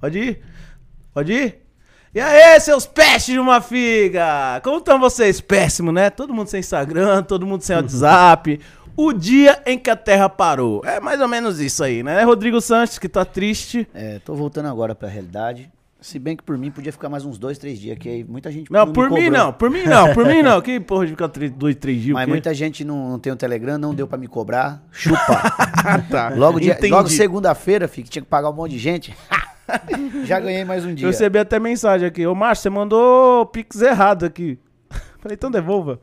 Pode ir? Pode ir? E aí, seus pestes de uma figa? Como estão vocês? Péssimo, né? Todo mundo sem Instagram, todo mundo sem WhatsApp. O dia em que a Terra parou. É mais ou menos isso aí, né? Rodrigo Santos, que tá triste. É, tô voltando agora pra realidade. Se bem que por mim podia ficar mais uns dois, três dias, que aí muita gente Não, me por mim não, por mim não, por mim não. Que porra de ficar três- dois, três dias? Mas muita gente não, não tem o Telegram, não deu pra me cobrar. Chupa. tá. logo dia- Entendi. logo segunda-feira, que tinha que pagar um monte de gente. Já ganhei mais um dia. Eu recebi até mensagem aqui. Ô, Márcio, você mandou pix errado aqui. Falei, então devolva.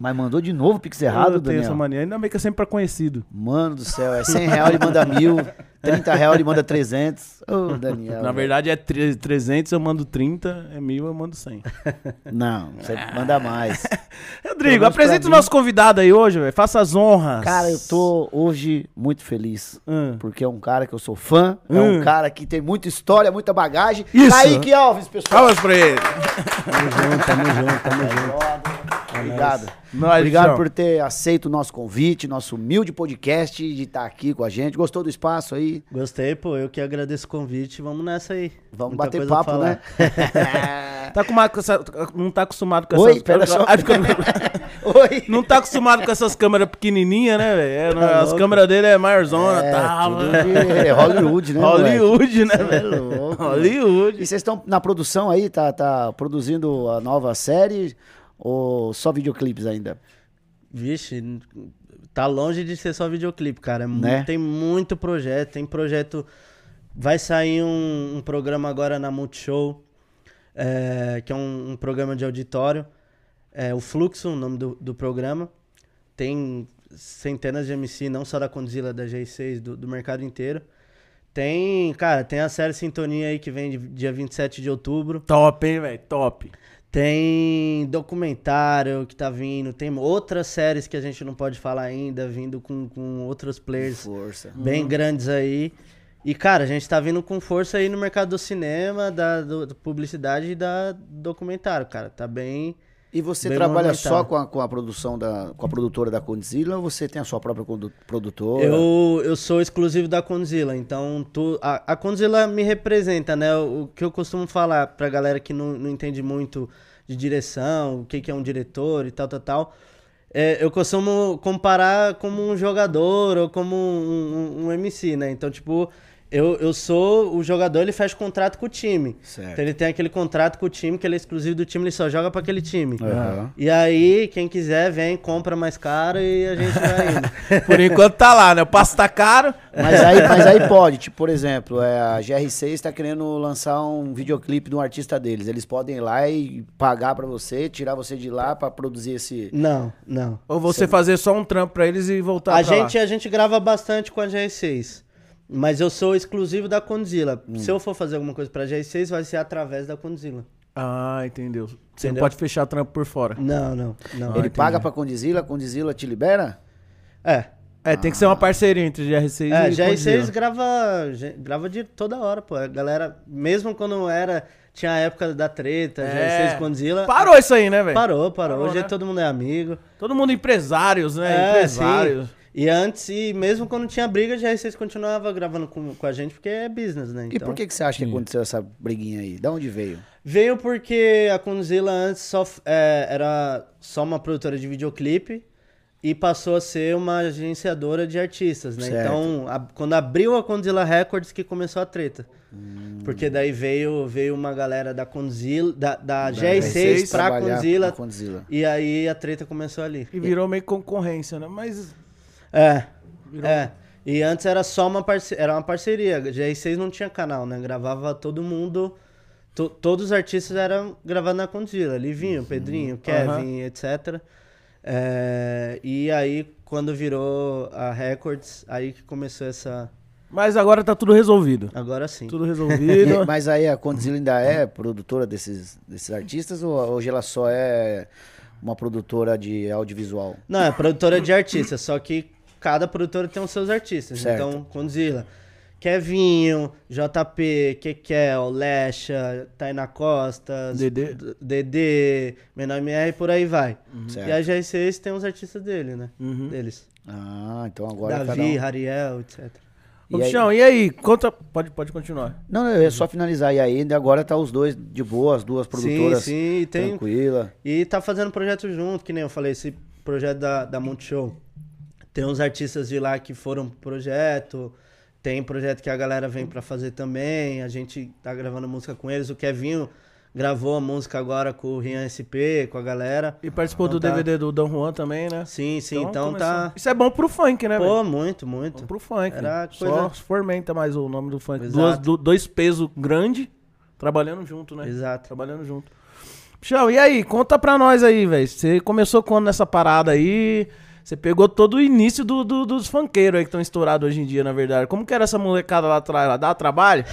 Mas mandou de novo Pix errado, eu tenho essa Daniel. mania. Ainda bem que é sempre pra conhecido. Mano do céu, é 100 reais ele manda mil, 30 reais ele manda 300. Ô, Daniel. Na verdade é tre- 300, eu mando 30. É mil, eu mando 100. Não, você manda mais. Rodrigo, apresenta o nosso convidado aí hoje, velho. Faça as honras. Cara, eu tô hoje muito feliz. Hum. Porque é um cara que eu sou fã, é Hum. um cara que tem muita história, muita bagagem. Isso. Kaique Alves, pessoal. Palmas pra ele. Tamo junto, tamo junto, tamo junto. Obrigado. Nós, Obrigado por ter aceito o nosso convite, nosso humilde podcast, de estar aqui com a gente. Gostou do espaço aí? Gostei, pô. Eu que agradeço o convite. Vamos nessa aí. Vamos Muita bater papo, né? Tá acostumado com essa, não tá acostumado com Oi, essas pera só. Acho que- Oi. Não tá acostumado com essas câmeras pequenininhas, né, velho? É, Tá as louco. câmeras dele é maiorzona, É, tá? tudo de Hollywood, né? Hollywood, né, é velho? louco, Hollywood. E vocês estão na produção aí? Tá, tá produzindo a nova série ou só videoclipes ainda? Vixe, tá longe de ser só videoclipe, cara. É Né? Tem muito projeto. Tem projeto. Vai sair um, um programa agora na Multishow, é, que é um, um programa de auditório. É o Fluxo, o nome do, do programa. Tem centenas de MC, não só da Condzilla, da G6, do, do mercado inteiro. Tem, cara, tem a série Sintonia aí que vem de- dia 27 de outubro. Top, hein, velho? Top. Tem documentário que tá vindo, tem outras séries que a gente não pode falar ainda, vindo com, com outros players Força. bem grandes aí. E, cara, a gente tá vindo com força aí no mercado do cinema, da, do- da publicidade e da documentário, cara. Tá bem. E você trabalha só com a, com a produção da com a produtora da Condzilla ou você tem a sua própria produtora? Eu, eu sou exclusivo da Condzilla, então tu, a, a Condzilla me representa, né? O, o que eu costumo falar pra galera que não, não entende muito de direção, o que, que é um diretor e tal, tal, tal. é, eu costumo comparar como um jogador ou como um, um- um MC, né? Então, tipo, eu, eu sou o jogador, ele fecha contrato com o time. Certo. Então ele tem aquele contrato com o time, que ele é exclusivo do time, ele só joga pra aquele time. Aham. E aí, quem quiser, vem, compra mais caro e a gente vai indo. Por enquanto tá lá, né? O passo tá caro. Mas aí, mas aí pode, tipo, por exemplo, é, a GR6 está querendo lançar um videoclipe de um artista deles. Eles podem ir lá e pagar pra você, tirar você de lá pra produzir esse. Não, não. Ou você fazer só um trampo pra eles e voltar A pra gente, lá. a gente grava bastante com a GR6. Mas eu sou exclusivo da Condzilla. Hum. Se eu for fazer alguma coisa pra GR6, vai ser através da Condzilla. Ah, entendeu. Você não Entendeu? pode fechar trampo por fora. Não, não, não. Ele entendi. paga pra Condzilla, a Condzilla te libera? É. É, tem que ser uma parceria entre GR6 É, e GR6 Condzilla. grava, grava de toda hora, pô. A galera, mesmo quando era, tinha a época da treta, É. GR6 Condzilla. Parou isso aí, né, velho? Parou, parou. Parou, Hoje né? todo mundo é amigo. Todo mundo empresários, né? É, empresários. sim. E antes, e mesmo quando tinha briga, a GR6 continuava gravando com, com a gente, porque é business, né? E por que, que você acha que aconteceu essa briguinha aí? Da onde veio? Veio porque a Condzilla antes só, é, era só uma produtora de videoclipe e passou a ser uma agenciadora de artistas, né? Certo. Então, a- quando abriu a Condzilla Records que começou a treta. Porque daí veio, veio uma galera da Condzilla, da, da, G6 pra trabalhar Condzilla, com a Condzilla. e aí a treta começou ali. E virou meio concorrência, né? Mas. É, Virou- é. E antes era só uma parceria, era uma parceria. GR6 não tinha canal, né? Gravava todo mundo, to- todos os artistas eram gravados na Condzilla. Livinho, Pedrinho, Kevin, etc. É, e aí, quando virou a Records, aí que começou essa... Mas agora tá tudo resolvido. Agora sim. Tudo E- resolvido. mas aí a Condzilla ainda é produtora desses, desses artistas ou hoje ela só é uma produtora de audiovisual? Não, é produtora de artistas, só que cada produtora tem os seus artistas. Certo. Então, Condzilla, Kevinho, JP, Kekel, Lecha, Tainá Costa, Dedê. D- Dedê, Menor MR e por aí vai. Certo. E a G6 tem os artistas dele, né? Uhum. Deles. Ah, então agora cada Davi, um... Rariel, etc. Ô, E aí- Bichão, e aí? Conta. Pode, pode continuar. Não, é só finalizar. E aí, agora tá os dois de boa, as duas produtoras Sim, sim, tem, tranquila. E tá fazendo projeto junto, que nem eu falei, esse projeto da, da Multishow. Tem uns artistas de lá que foram pro projeto, tem projeto que a galera vem pra fazer também, a gente tá gravando música com eles. O Kevinho gravou a música agora com o Rian SP, com a galera. E participou Então do tá. DVD do Dom Juan também, né? Sim, sim, então, começou. tá... Isso é bom pro funk, né? Pô, muito, muito. Bom pro funk. Era Só coisa- fomenta mais o nome do funk. Duas, du- dois pesos grandes trabalhando junto, né? Exato. Trabalhando junto. Bichão, e aí? Conta pra nós aí, velho. Você começou quando nessa parada aí? Você pegou todo o início do, do- dos funkeiros aí que estão estourados hoje em dia, na verdade. Como que era essa molecada lá atrás? Ela dava trabalho?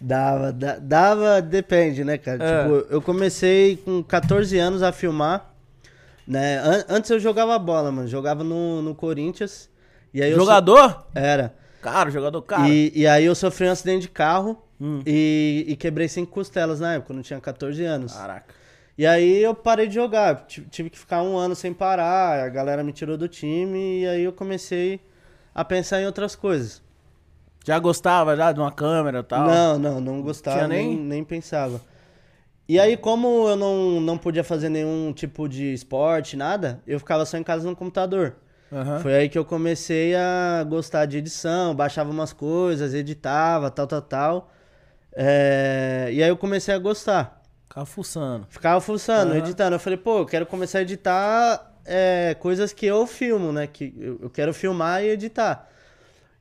Dava, da- dava, depende, né, cara? É. Tipo, eu comecei com 14 anos a filmar, né? An- antes eu jogava bola, mano. Jogava no, no Corinthians. E aí eu so- Jogador? Era. Cara, jogador cara. E, e aí eu sofri um acidente de carro Hum. e, e quebrei cinco costelas na época, quando eu tinha 14 anos. Caraca. E aí eu parei de jogar. Tive, que ficar um ano sem parar, a galera me tirou do time e aí eu comecei a pensar em outras coisas. Já gostava já de uma câmera e tal? Não, não, não gostava, nem... nem- Nem, pensava. E aí, como eu não, não podia fazer nenhum tipo de esporte, nada, eu ficava só em casa no computador. Aham. Foi aí que eu comecei a gostar de edição, baixava umas coisas, editava, tal, tal, tal. É, E aí eu comecei a gostar. Ficava fuçando. Ficava fuçando, Aham. editando. Eu falei, pô, eu quero começar a editar é, coisas que eu filmo, né? Que eu, eu quero filmar e editar.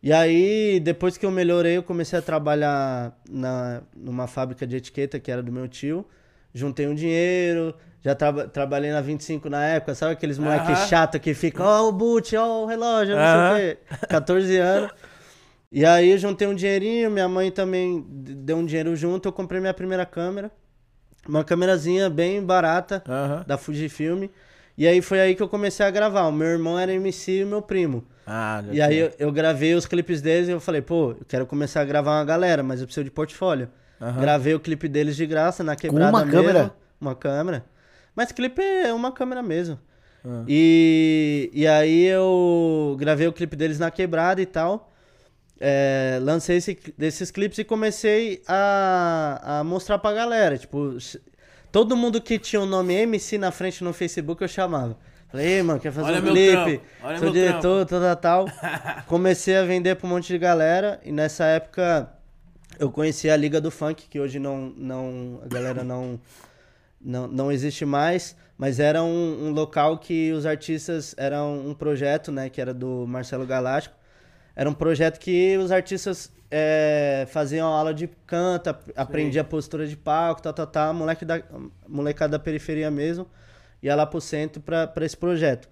E aí, depois que eu melhorei, eu comecei a trabalhar na, numa fábrica de etiqueta que era do meu tio. Juntei um dinheiro, já traba- trabalhei na 25 na época, sabe aqueles moleques Aham. chato que ficam, ó o boot, ó o relógio, não Aham. sei o quê. 14 anos. E aí eu juntei um dinheirinho, minha mãe também deu um dinheiro junto, eu comprei minha primeira câmera. Uma câmerazinha bem barata da Fujifilm. E aí foi aí que eu comecei a gravar. O meu irmão era MC e o meu primo. Ah, E aí eu, eu gravei os clipes deles e eu falei, pô, eu quero começar a gravar uma galera, mas eu preciso de portfólio. Gravei o clipe deles de graça na quebrada uma mesmo. câmera? Uma câmera. Mas clipe é uma câmera mesmo. Ah. E, e aí eu gravei o clipe deles na quebrada e tal. É, lancei esse, desses clipes e comecei a, a mostrar pra galera. Tipo, todo mundo que tinha o nome MC na frente no Facebook eu chamava. Falei, ei, mano, quer fazer Olha um clipe? Sou diretor, tal, tal. Comecei a vender pra um monte de galera. E nessa época eu conheci a Liga do Funk, que hoje não, não a galera não, não, não existe mais, mas era um, um local que os artistas, era um, um projeto, né, que era do Marcelo Galáctico, era um projeto que os artistas é, faziam aula de canto, ap- aprendia postura de palco, tal, tal, tal, moleque da, molecada da periferia mesmo, ia lá pro centro pra, pra esse projeto.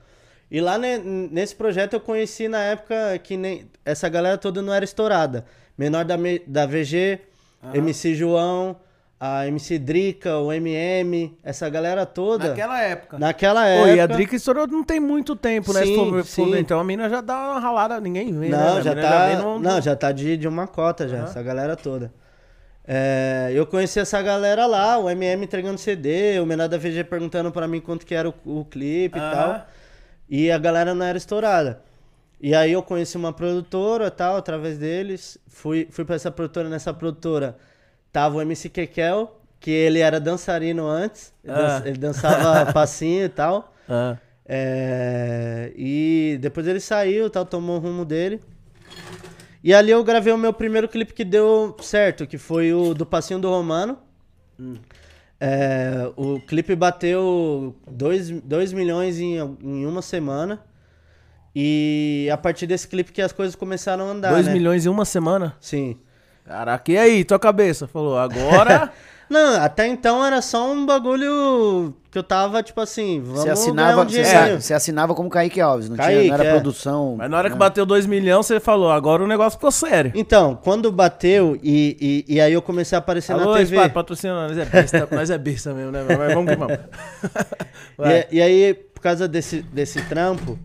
E lá ne- nesse projeto eu conheci na época que nem essa galera toda não era estourada. Menor da, da VG, MC João, a MC Drica, o MM, essa galera toda. Naquela época. Naquela Pô, época. e a Drica estourou não tem muito tempo, né? Sim, for sim. Então a mina já dá uma ralada, ninguém vê, né? Não, A já tá. vem no- Não, já tá de, de uma cota já, Aham. essa galera toda. É, eu conheci essa galera lá, o MM entregando CD, o Menor da VG perguntando pra mim quanto que era o, o clipe e Aham. tal. E a galera não era estourada. E aí eu conheci uma produtora tal, através deles. Fui, fui pra essa produtora, nessa produtora tava o MC Kekel, que ele era dançarino antes. Ele, Ah. dança- ele dançava passinho e tal. Ah. É, e depois ele saiu, tal, tomou o rumo dele. E ali eu gravei o meu primeiro clipe que deu certo, que foi o do Passinho do Romano. É, o clipe bateu 2 milhões em, em uma semana. E a partir desse clipe que as coisas começaram a andar, 2 né? milhões em uma semana? Sim. Caraca, e aí, tua cabeça? Falou, agora. Não, até então era só um bagulho que eu tava, tipo assim, vamos Você ganhar assinava, um você, dinheirinho. você assinava como Kaique Alves, não, tinha, Kaique, não era é. produção. Mas na hora que bateu 2 milhões, você falou, agora o negócio ficou sério. Então, quando bateu e, e, e aí eu comecei a aparecer Alô, na TV. Spy, patrocina nós. É besta, nós é besta mesmo, né? Mas vamos que vamos. E, e aí, por causa desse, desse trampo,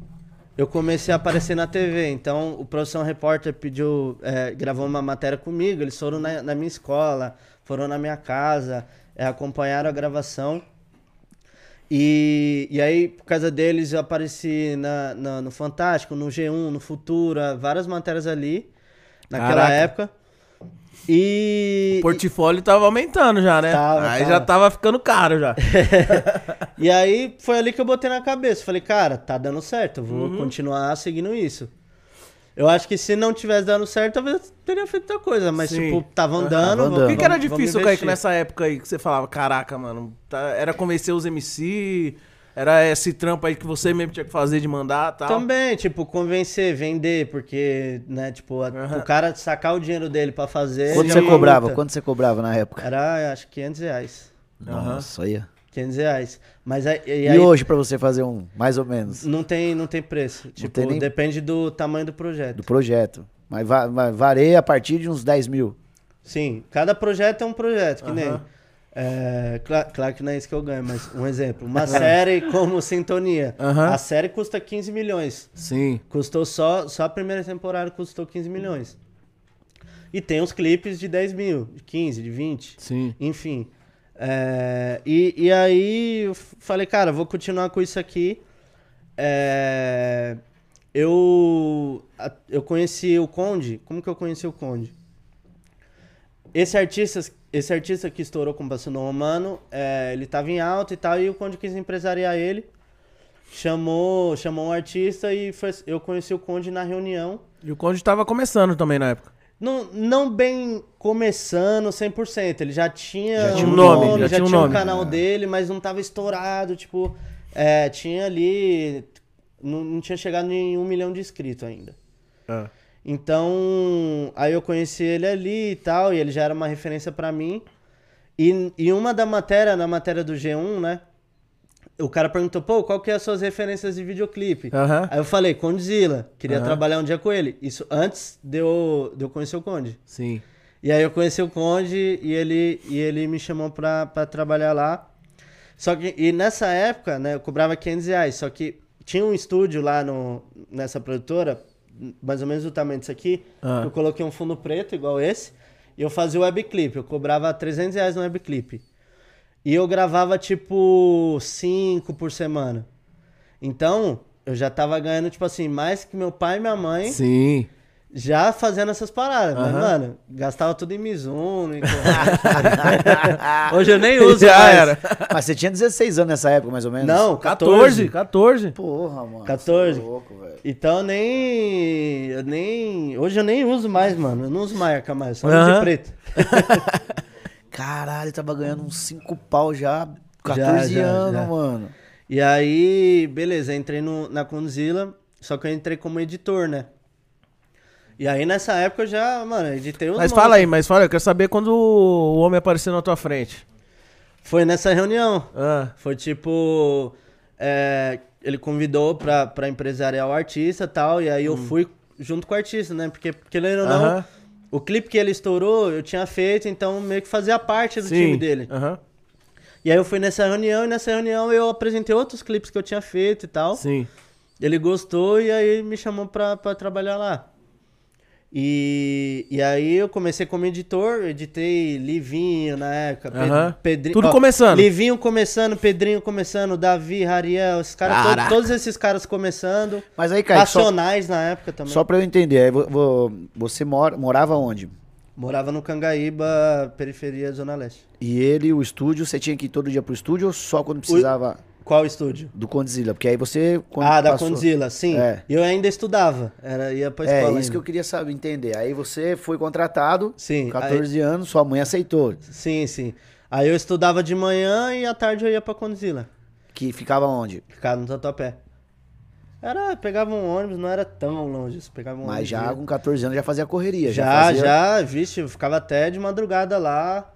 eu comecei a aparecer na TV. Então, o Produção Repórter pediu, é, gravou uma matéria comigo. Eles foram na, na minha escola, foram na minha casa, é, acompanharam a gravação. E, e aí, por causa deles, eu apareci na, na- no Fantástico, no G1, no Futura, várias matérias ali, naquela Caraca. época. E. O portfólio tava aumentando já, né? Tava, Aí tava. já tava ficando caro já. E aí foi ali que eu botei na cabeça. Falei, cara, tá dando certo, vou Uhum. continuar seguindo isso. Eu acho que se não tivesse dando certo, talvez eu teria feito outra coisa. Mas, Sim. tipo, tava andando. Tava. O que, que era difícil, Kaique, nessa época aí que você falava, caraca, mano, tá- era convencer os MC, era esse trampo aí que você mesmo tinha que fazer de mandar e tal. Também, tipo, convencer, vender, porque, né, tipo, a- Aham. o cara sacar o dinheiro dele pra fazer. Quanto você cobrava? luta. Quanto você cobrava na época? Era, acho que 500 reais. Aham. Nossa, aí. 500 reais. Mas aí, e E, aí hoje pra você fazer um, mais ou menos, não, tem, não tem preço. Tipo, tem nem- depende do tamanho do projeto. do projeto? Mas va va- varia a partir de uns 10 mil. Sim, cada projeto é um projeto, que nem. É, cla- claro que não é isso que eu ganho, mas um exemplo. Uma série como Sintonia. Aham. A série custa 15 milhões. Sim. Custou só, só a primeira temporada custou 15 milhões. E tem os clipes de 10 mil, de 15, de 20. Sim. Enfim. É, e, e aí eu falei, cara, vou continuar com isso aqui. É, eu, eu conheci o Conde. Como que eu conheci o Conde? Esse artista, esse artista que estourou com o Passando Romano, é, ele tava em alta e tal, e o Conde quis empresariar ele. Chamou, chamou um artista e foi- eu conheci o Conde na reunião. E o Conde tava começando também na época. Não, não bem começando 100%. Ele já tinha, Já tinha um nome, já já, tinha um nome. um canal dele, mas não tava estourado. Tipo, é, tinha ali. Não, não tinha chegado em um milhão de inscritos ainda. Ah. Então, aí eu conheci ele ali e tal, e ele já era uma referência pra mim. E, e uma da matéria, na matéria do G1, né? O cara perguntou, pô, qual que é as suas referências de videoclipe? Aham. Aí eu falei, Condzilla, queria Aham. trabalhar um dia com ele. Isso antes de eu, de eu conhecer o Conde. Sim. E aí eu conheci o Conde e ele, e ele me chamou pra, pra trabalhar lá. Só que, e nessa época, né, eu cobrava 500 reais. Só que tinha um estúdio lá no, nessa produtora, mais ou menos do tamanho disso aqui. Ah. Eu coloquei um fundo preto, igual esse, e eu fazia o webclip. Eu cobrava 300 reais no webclip. E eu gravava, tipo, 5 por semana. Então, eu já tava ganhando, tipo assim, mais que meu pai e minha mãe Sim. Já fazendo essas paradas. Mas, Aham. mano, gastava tudo em Mizuno. Em. Hoje eu nem uso Já mais. era. Mas você tinha 16 anos nessa época, mais ou menos? Não, 14, 14. 14. Porra, mano. 14. você é louco, velho. Então nem. Eu nem. Hoje eu nem uso mais, mano. Eu não uso marca mais, só uso de preto. Caralho, tava ganhando uns 5 pau já, 14 já, anos, já. mano. E aí, beleza, entrei no, na Condzilla, só que eu entrei como editor, né? E aí nessa época eu já, mano, editei os Mas fala aí, mas fala aí, eu quero saber quando o homem apareceu na tua frente. Foi nessa reunião. Ah, Foi tipo. é, ele convidou pra, pra empresariar o artista e tal, e aí eu fui junto com o artista, né? Porque, querendo ou não, Hum. Aham. o clipe que ele estourou eu tinha feito, então meio que fazia parte do sim. time dele. Aham. E aí eu fui nessa reunião, e nessa reunião eu apresentei outros clipes que eu tinha feito e tal. Sim. Ele gostou e aí me chamou pra, pra trabalhar lá. E, e aí eu comecei como editor, editei Livinho na época, Aham. Pedrinho. Tudo ó, começando. Livinho começando, Pedrinho começando, Davi, Rariel, esses caras, todos, esses caras começando. Mas aí, só, Racionais na época também. só pra eu entender, aí vo- vo- você mora, morava onde? Morava no Cangaíba, periferia, Zona Leste. E ele, o estúdio, você tinha que ir todo dia pro estúdio ou só quando precisava Qual estúdio? do Condzilla? Porque aí você... Ah, da passou- Condzilla, sim. É. Eu ainda estudava, era, ia pra É, escola isso que eu ainda. queria saber, entender. Aí você foi contratado, Sim, 14 anos, sua mãe aceitou. Sim, sim. Aí eu estudava de manhã e à tarde eu ia pra Condzilla. Que ficava onde? Ficava no Tatuapé. Era, pegava um ônibus, não era tão longe. isso, Pegava um Mas ônibus já com 14 anos já fazia correria. Já, fazia- já, vixe, eu ficava até de madrugada lá,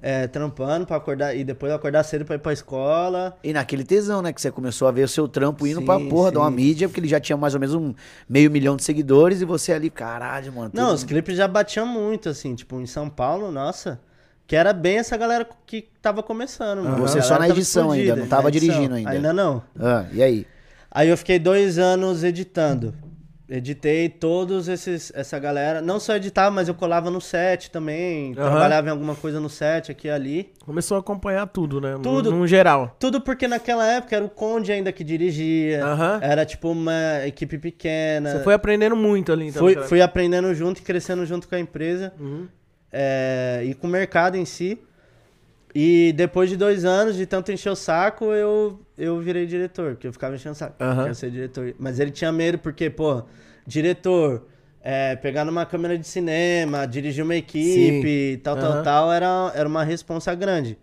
é, trampando pra acordar, e depois acordar cedo pra ir pra escola. E naquele tesão, né? Que você começou a ver o seu trampo indo Sim, pra porra de uma sim. mídia, porque ele já tinha mais ou menos um meio milhão de seguidores e você ali, caralho, mano. Não, tudo- os clipes já batiam muito, assim, tipo, em São Paulo, nossa, que era bem essa galera que tava começando. mano. Você só na edição ainda, não tava dirigindo ainda. Ainda não. Ah, e aí? Aí eu fiquei dois anos editando. Editei todos esses essa galera. Não só editava, mas eu colava no set também. Aham. Trabalhava em alguma coisa no set aqui e ali. Começou a acompanhar tudo, né? No- Tudo. No, geral. Tudo porque naquela época era o Conde ainda que dirigia. Aham. Era tipo uma equipe pequena. Você foi aprendendo muito ali, então. fui, fui aprendendo junto e crescendo junto com a empresa. Uhum. é, e com o mercado em si. E depois de dois anos de tanto encher o saco, eu, eu virei diretor, porque eu ficava enchendo o saco. Quero ser diretor. Mas ele tinha medo porque, pô, diretor, é, pegar numa câmera de cinema, dirigir uma equipe, tal, tal, Aham. tal, era, era uma responsa grande.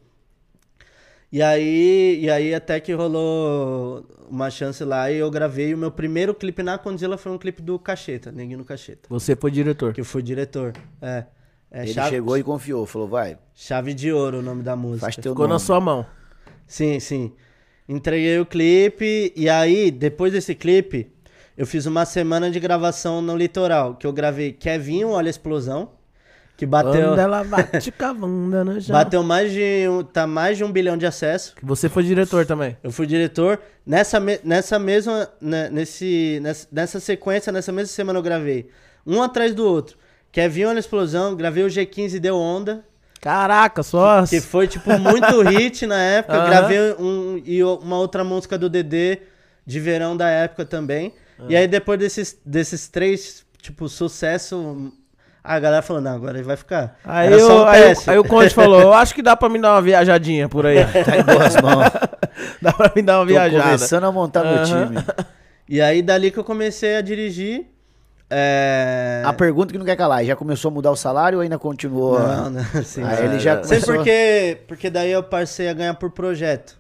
E aí, e aí até que rolou uma chance lá e eu gravei o meu primeiro clipe na Condzilla foi um clipe do Cacheta, Neguinho no Cacheta. Você foi diretor. Que eu fui diretor. É. É Ele chave, chegou e confiou, falou, vai, chave de ouro o nome da música. faz teu Ficou nome. na sua mão. Sim, sim. Entreguei o clipe e aí, depois desse clipe, eu fiz uma semana de gravação no litoral, que eu gravei Kevinho, Olha a Explosão, que bateu, ela bate com a bunda no chão. bateu mais de um, tá mais de um bilhão de acessos. Você foi diretor também. Eu fui diretor. Nessa, me- nessa mesma. né, nesse, nessa, nessa sequência, nessa mesma semana eu gravei. Um atrás do outro. Kevin Olha a Explosão, gravei o G15 Deu Onda. Caraca, só. Que foi, tipo, muito hit na época. Aham. Gravei um, e uma outra música do Dedê de verão da época também. E aí, depois desses, desses três, tipo, sucesso, a galera falou, não, agora ele vai ficar. Aí, Era eu, um aí, aí o Conte falou: Eu acho que dá pra me dar uma viajadinha por aí. Tá em boas mãos. dá pra me dar uma Tô viajada. começando a montar meu Aham. time. E aí, dali que eu comecei a dirigir. É... A pergunta que não quer calar, já começou a mudar o salário ou ainda continuou? Não, não, sim. Aí ele já Sei começou... porque, porque daí eu passei a ganhar por projeto.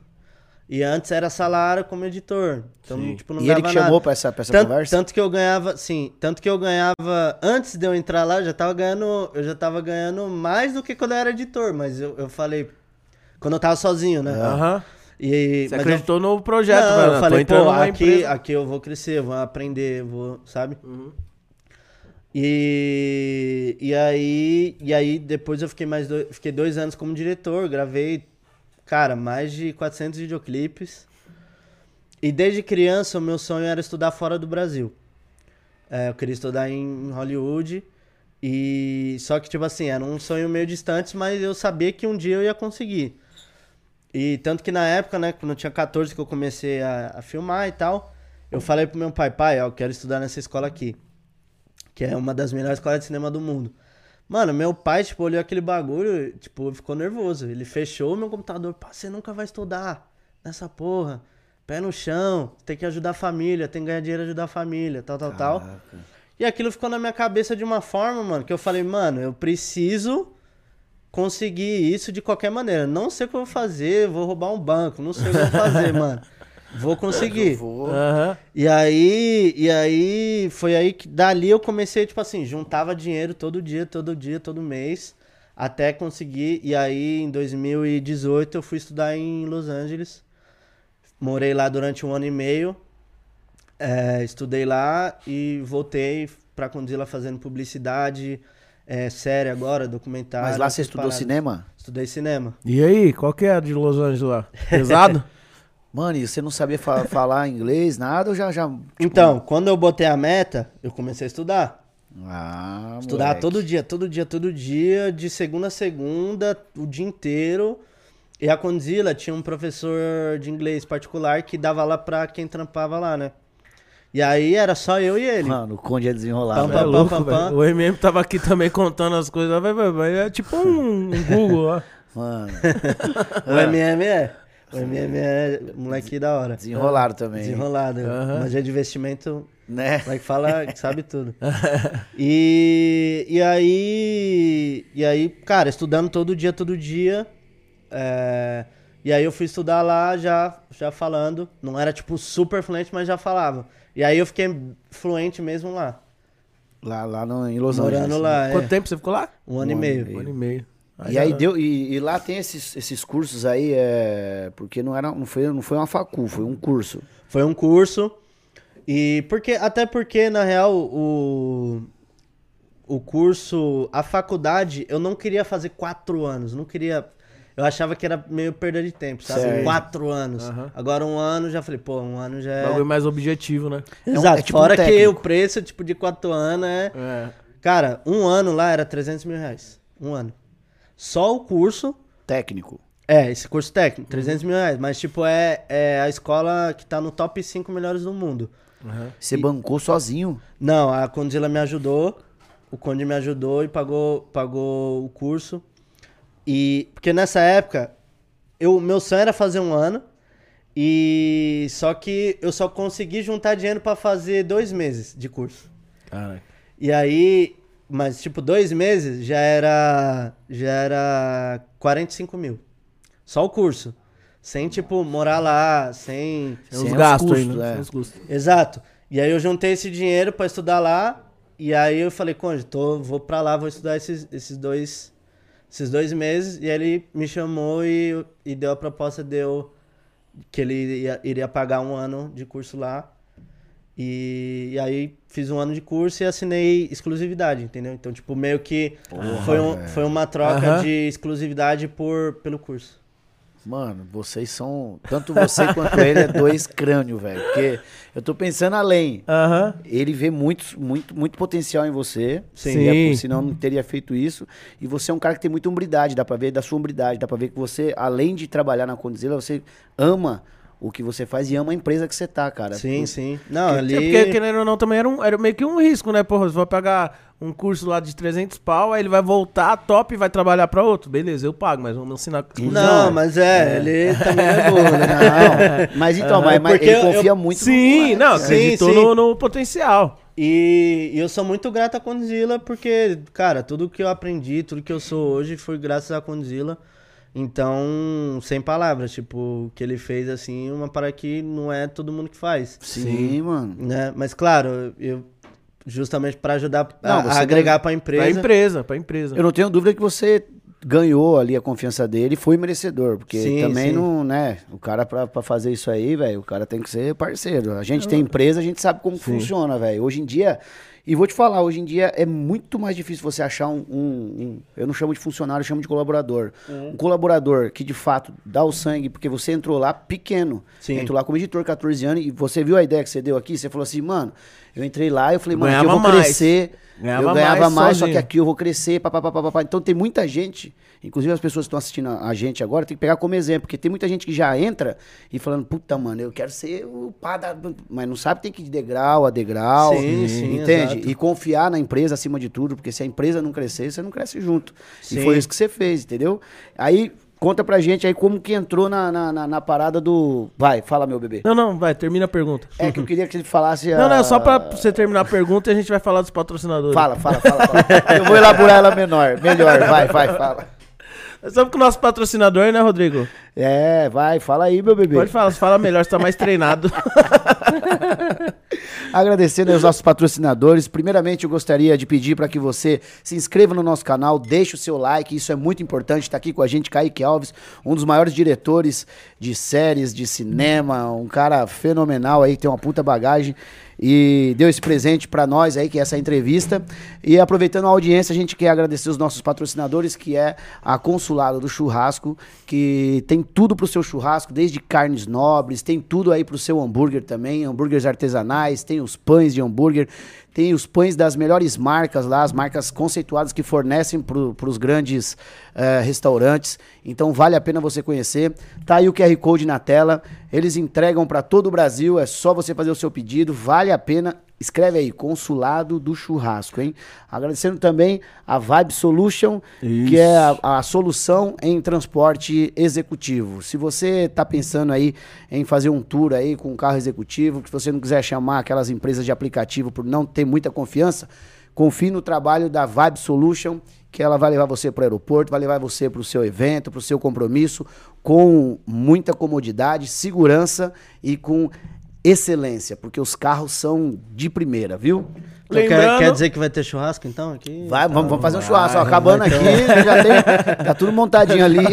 E antes era salário como editor. Então, Sim. tipo, não E ele que chamou nada. pra essa, pra essa tanto, conversa? tanto que eu ganhava, sim, tanto que eu ganhava, antes de eu entrar lá, eu já tava ganhando, eu já tava ganhando mais do que quando eu era editor, mas eu, eu falei, quando eu tava sozinho, né? Aham. E, Você mas acreditou no projeto, não, velho. eu falei, pô, aqui, empresa. aqui eu vou crescer, eu vou aprender, eu vou, sabe? Uhum. E, e aí, e aí depois eu fiquei mais dois, fiquei dois anos como diretor, gravei, cara, mais de 400 videoclipes. E desde criança o meu sonho era estudar fora do Brasil. É, eu queria estudar em Hollywood. E só que tipo assim, era um sonho meio distante, mas eu sabia que um dia eu ia conseguir. E tanto que na época, né, quando eu tinha 14 que eu comecei a, a filmar e tal, eu falei pro meu pai, pai, ó, eu quero estudar nessa escola aqui. Que é uma das melhores escolas de cinema do mundo. Mano, meu pai, tipo, olhou aquele bagulho, tipo, ficou nervoso. Ele fechou o meu computador. Pá, você nunca vai estudar nessa porra. Pé no chão, tem que ajudar a família, tem que ganhar dinheiro ajudar a família, tal, tal, tal. E aquilo ficou na minha cabeça de uma forma, mano, que eu falei, mano, eu preciso conseguir isso de qualquer maneira. Não sei o que eu vou fazer, vou roubar um banco, não sei o que eu vou fazer, mano. Vou conseguir. Aham. E aí, e aí, foi aí que dali eu comecei, tipo assim, juntava dinheiro todo dia, todo dia, todo mês, até conseguir. E aí, em 2018, eu fui estudar em Los Angeles. Morei lá durante um ano e meio. é, estudei lá e voltei pra Condzilla fazendo publicidade, é, série agora, documentário. Mas lá você estudou paradas. cinema? Estudei cinema. E aí, qual que é a de Los Angeles lá? Pesado? Mano, e você não sabia fa- falar inglês, nada ou já... já tipo, Então, quando eu botei a meta, eu comecei a estudar. Ah, Estudar moleque. todo dia, todo dia, todo dia, de segunda a segunda, o dia inteiro. E a Condzilla tinha um professor de inglês particular que dava lá pra quem trampava lá, né? E aí era só eu e ele. Mano, o Conde é desenrolado. Pam, velho. É pam, louco, pam, pam. O MM tava aqui também contando as coisas. Vai, vai, vai. É tipo um, um Google, ó. Mano, O MM é. O MM é moleque da hora. desenrolado também. Desenrolado. Aham. Mas é de investimento Né? Como é que fala que sabe tudo. E, e aí. E aí, cara, estudando todo dia, todo dia. é, e aí eu fui estudar lá já, já falando. Não era tipo super fluente, mas já falava. E aí eu fiquei fluente mesmo lá. Lá, lá no, em Los Angeles. Morando lá. é. Quanto tempo você ficou lá? Um ano Um ano meio. e meio. Um ano e meio. E aí deu, e, e lá tem esses, esses cursos aí, é, porque não era, não foi, não foi uma facul, foi um curso. Foi um curso. E porque até porque na real o o curso, a faculdade, eu não queria fazer quatro anos, não queria. eu achava que era meio perda de tempo, sabe? Certo. Quatro anos. Aham. Agora um ano, já falei, pô, um ano já é... Bagulho mais objetivo, né? É um- Exato, é tipo um fora que técnico. o preço, tipo, de quatro anos é... É. Cara, um ano lá era 300 mil reais. Um ano. Só o curso... Técnico. É, esse curso técnico, 300 mil reais. Mas, tipo, é, é a escola que tá no top 5 melhores do mundo. Você bancou sozinho. Não, a Condzilla me ajudou. O Conde me ajudou e pagou, pagou o curso. E. Porque nessa época, eu, meu sonho era fazer um ano. E. Só que eu só consegui juntar dinheiro pra fazer dois meses de curso. Caralho. E aí. Mas, tipo, dois meses já era. Já era 45 mil. Só o curso. Sem, tipo, morar lá, sem. Sem os gastos custos, ainda. é. Sem os custos. Exato. E aí eu juntei esse dinheiro pra estudar lá. E aí eu falei, Conde, tô, vou pra lá, vou estudar esses, esses dois esses dois meses. E aí ele me chamou e, e deu a proposta, deu que ele ia- iria pagar um ano de curso lá. E, e aí fiz um ano de curso e assinei exclusividade, entendeu? Então, tipo, meio que foi, um- foi uma troca Aham. de exclusividade por, pelo curso. Mano, vocês são. Tanto você quanto ele é dois crânios, velho. Porque eu tô pensando além. Aham. Ele vê muito, muito, muito potencial em você. Sim. É senão não teria feito isso. E você é um cara que tem muita hombridade, dá pra ver da sua hombridade. Dá pra ver que você, além de trabalhar na Condzilla, você ama o que você faz e ama a empresa que você tá, cara. Sim, Por- sim. Não, ali... É porque, querendo ou não, também era, um, era meio que um risco, né? Porra, você vai pagar um curso lá de 300 pau, aí ele vai voltar top e vai trabalhar pra outro. Beleza, eu pago, mas vamos ensinar... Não, mas é, ele também é burro, né? Não, mas então, mas, mas Porque ele eu- confia eu- muito Sim, não, Sim, acreditou sim. No, no potencial. E, e eu sou muito grato à Condzilla porque, cara, tudo que eu aprendi, tudo que eu sou hoje foi graças à Condzilla. Então, sem palavras, tipo, o que ele fez, assim, uma parada que não é todo mundo que faz, Sim, mano. né? Mas, claro, eu justamente pra ajudar a, Não, a você agregar pra Pra empresa. empresa, pra empresa. Eu não tenho dúvida que você ganhou ali a confiança dele e foi merecedor. Porque Sim, também sim. não, né? O cara, pra fazer isso aí, velho, o cara tem que ser parceiro. A gente tem empresa, a gente sabe como funciona, velho. Hoje em dia. E vou te falar, hoje em dia é muito mais difícil você achar um. um- um- eu não chamo de funcionário, eu chamo de colaborador. Uhum. Um colaborador que de fato dá o sangue, porque você entrou lá pequeno. Sim. Entrou lá como editor, 14 anos, e você viu a ideia que você deu aqui, você falou assim, mano, eu entrei lá e eu falei, mano, aqui eu vou mais. crescer. Ganhava eu ganhava mais mais, só que aqui eu vou crescer, papapá, papapá. Então tem muita gente, inclusive as pessoas que estão assistindo a a gente agora, tem que pegar como exemplo, porque tem muita gente que já entra e falando, puta, mano, eu quero ser o pá da... Mas não sabe, tem que ir de degrau a degrau, Sim, sim, entende? exato. E confiar na empresa acima de tudo, porque se a empresa não crescer, você não cresce junto. Sim. E foi isso que você fez, entendeu? Aí, conta pra gente aí como que entrou na, na, na- na parada do... Vai, fala, meu bebê. Não, não, vai, termina a pergunta. É que eu queria que ele falasse a... Não, não, só pra você terminar a pergunta e a gente vai falar dos patrocinadores. Fala, fala, fala, fala. Eu vou elaborar ela menor, melhor. Vai, vai, fala. Sabe que o nosso patrocinador, né, Rodrigo? É, vai, fala aí, meu bebê. Pode falar, fala melhor, você tá mais treinado. Agradecendo aos nossos patrocinadores. Primeiramente, eu gostaria de pedir para que você se inscreva no nosso canal, deixe o seu like, isso é muito importante. Está aqui com a gente, Kaique Alves, um dos maiores diretores de séries, de cinema, um cara fenomenal aí, tem uma puta bagagem. E deu esse presente para nós aí, que é essa entrevista. E aproveitando a audiência, a gente quer agradecer os nossos patrocinadores, que é a Consulado do Churrasco, que tem tudo pro seu churrasco, desde carnes nobres, tem tudo aí pro seu hambúrguer também, hambúrgueres artesanais, tem os pães de hambúrguer, tem os pães das melhores marcas lá, as marcas conceituadas que fornecem para os grandes eh, restaurantes. Então vale a pena você conhecer. Tá aí o QR Code na tela. Eles entregam para todo o Brasil. É só você fazer o seu pedido. Vale a pena. Escreve aí, Consulado do Churrasco, hein? Agradecendo também a Vibe Solution, que é a, a solução em transporte executivo. Se você está pensando aí em fazer um tour aí com um carro executivo, que você não quiser chamar aquelas empresas de aplicativo por não ter muita confiança, confie no trabalho da Vibe Solution, que ela vai levar você para o aeroporto, vai levar você para o seu evento, para o seu compromisso, com muita comodidade, segurança e com excelência, porque os carros são de primeira, viu? Então, quer, quer dizer que vai ter churrasco então aqui? Vai, vamos, vamos fazer um vai, churrasco. ó, vai, acabando aqui, já tem. Tá tudo montadinho ali.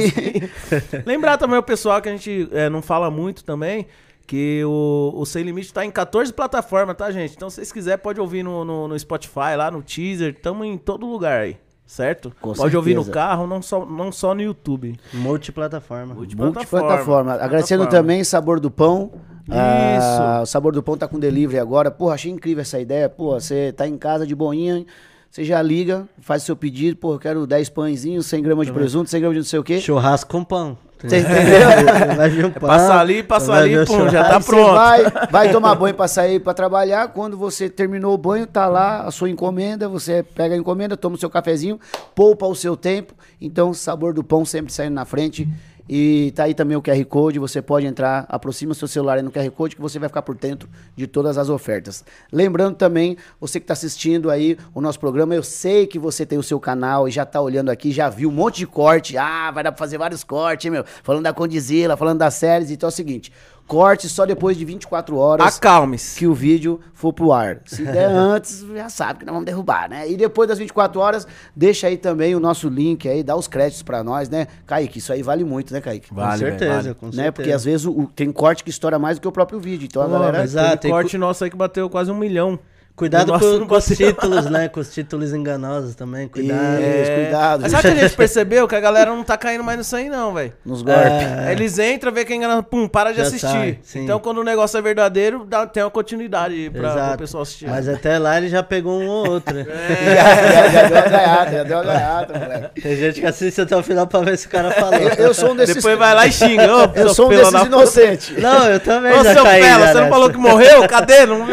Lembrar também o pessoal que a gente é, não fala muito também, que o, o Sem Limite tá em 14 plataformas, tá, gente? Então, se vocês quiserem, pode ouvir no, no, no Spotify, lá no teaser. Tamo em todo lugar aí. Certo? Com Pode ouvir no certeza. carro, não só, não só no YouTube. Multiplataforma. Multiplataforma. Agradecendo também Sabor do Pão. Ah, o Sabor do Pão tá com delivery agora. Porra, achei incrível essa ideia. Pô, você tá em casa de boinha, você já liga, faz seu pedido. Pô, eu quero 10 pãezinhos, 100 gramas de presunto, 100 gramas de não sei o quê. Churrasco com pão. Você entendeu? Vai vir um pão. Passa ali, passa vai ali, o pum, já tá pronto. Vai, vai tomar banho pra sair pra trabalhar. Quando você terminou o banho, tá lá a sua encomenda. Você pega a encomenda, toma o seu cafezinho, poupa o seu tempo. Então, sabor do pão sempre saindo na frente. E tá aí também o QR Code. Você pode entrar, aproxima seu celular aí no QR Code que você vai ficar por dentro de todas as ofertas. Lembrando também, você que tá assistindo aí o nosso programa, eu sei que você tem o seu canal e já tá olhando aqui, já viu um monte de corte. Ah, vai dar pra fazer vários cortes, hein, meu. Falando da Condizila, falando das séries. Então é o seguinte: corte só depois de 24 horas Acalme-se. que o vídeo for pro ar. Se der antes, já sabe que nós vamos derrubar, né? E depois das 24 horas, deixa aí também o nosso link aí, dá os créditos pra nós, né? Kaique, isso aí vale muito, né, Kaique? Com Vale, certeza, velho, vale. com né? certeza. Porque às vezes o, o- tem corte que estoura mais do que o próprio vídeo. Então a Pô, galera. Exato, teve e corte nosso aí que bateu quase um milhão. Cuidado O com, com os títulos, né? Com os títulos enganosos também. Cuidado. Isso, cuidado. É. Mas sabe o que a gente percebeu? Que a galera não tá caindo mais nisso aí, não, velho. Nos golpes. É. Eles entram, vê quem engana, pum, para de Já assistir. sai, então, quando o negócio é verdadeiro, dá, tem uma continuidade pra, Exato. pro pessoal assistir. Mas até lá ele já pegou um ou outro. Já, já, já deu uma gaiata, já deu uma gaiata, moleque. Tem gente que assiste até o final pra ver se o cara falou. Eu, eu sou um desses. Depois vai lá e xinga. Ô, Eu sou um desses na- inocentes. Não, eu também Ô, já seu caí. Pela, você não falou que morreu? Cadê? Não...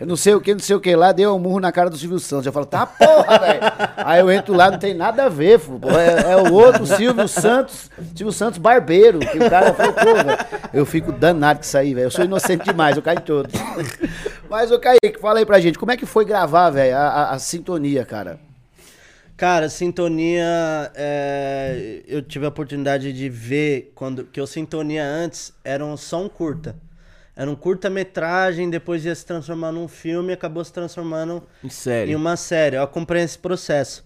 Não sei o que, não sei o que lá, deu um murro na cara do Silvio Santos. Eu falo, tá porra, velho. Aí eu entro lá, não tem nada a ver. Pô, É, é o outro, Silvio Santos, Silvio Santos Barbeiro. Que o cara falou, pô, velho. Eu fico danado com isso aí, velho. Eu sou inocente demais, eu caio em todos. Mas, ô Kaique, fala aí pra gente, como é que foi gravar, velho, a, a- a sintonia, cara? Cara, Sintonia, é, eu tive a oportunidade de ver quando que o Sintonia antes era um, só um curta. Era um curta-metragem, depois ia se transformar num filme e acabou se transformando Em em sério. uma série. Eu acompanhei esse processo.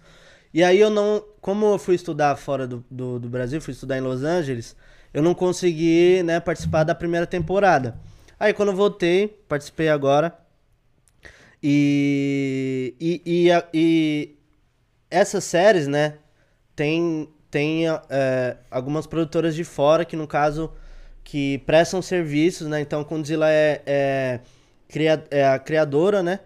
E aí eu não. Como eu fui estudar fora do, do, do Brasil, fui estudar em Los Angeles, eu não consegui né, participar da primeira temporada. Aí quando eu voltei, participei agora. E. E, e, e essas séries, né? Tem, tem é, algumas produtoras de fora que, no caso, que prestam serviços, né? Então, Condzilla é, é, cria- é a criadora, né?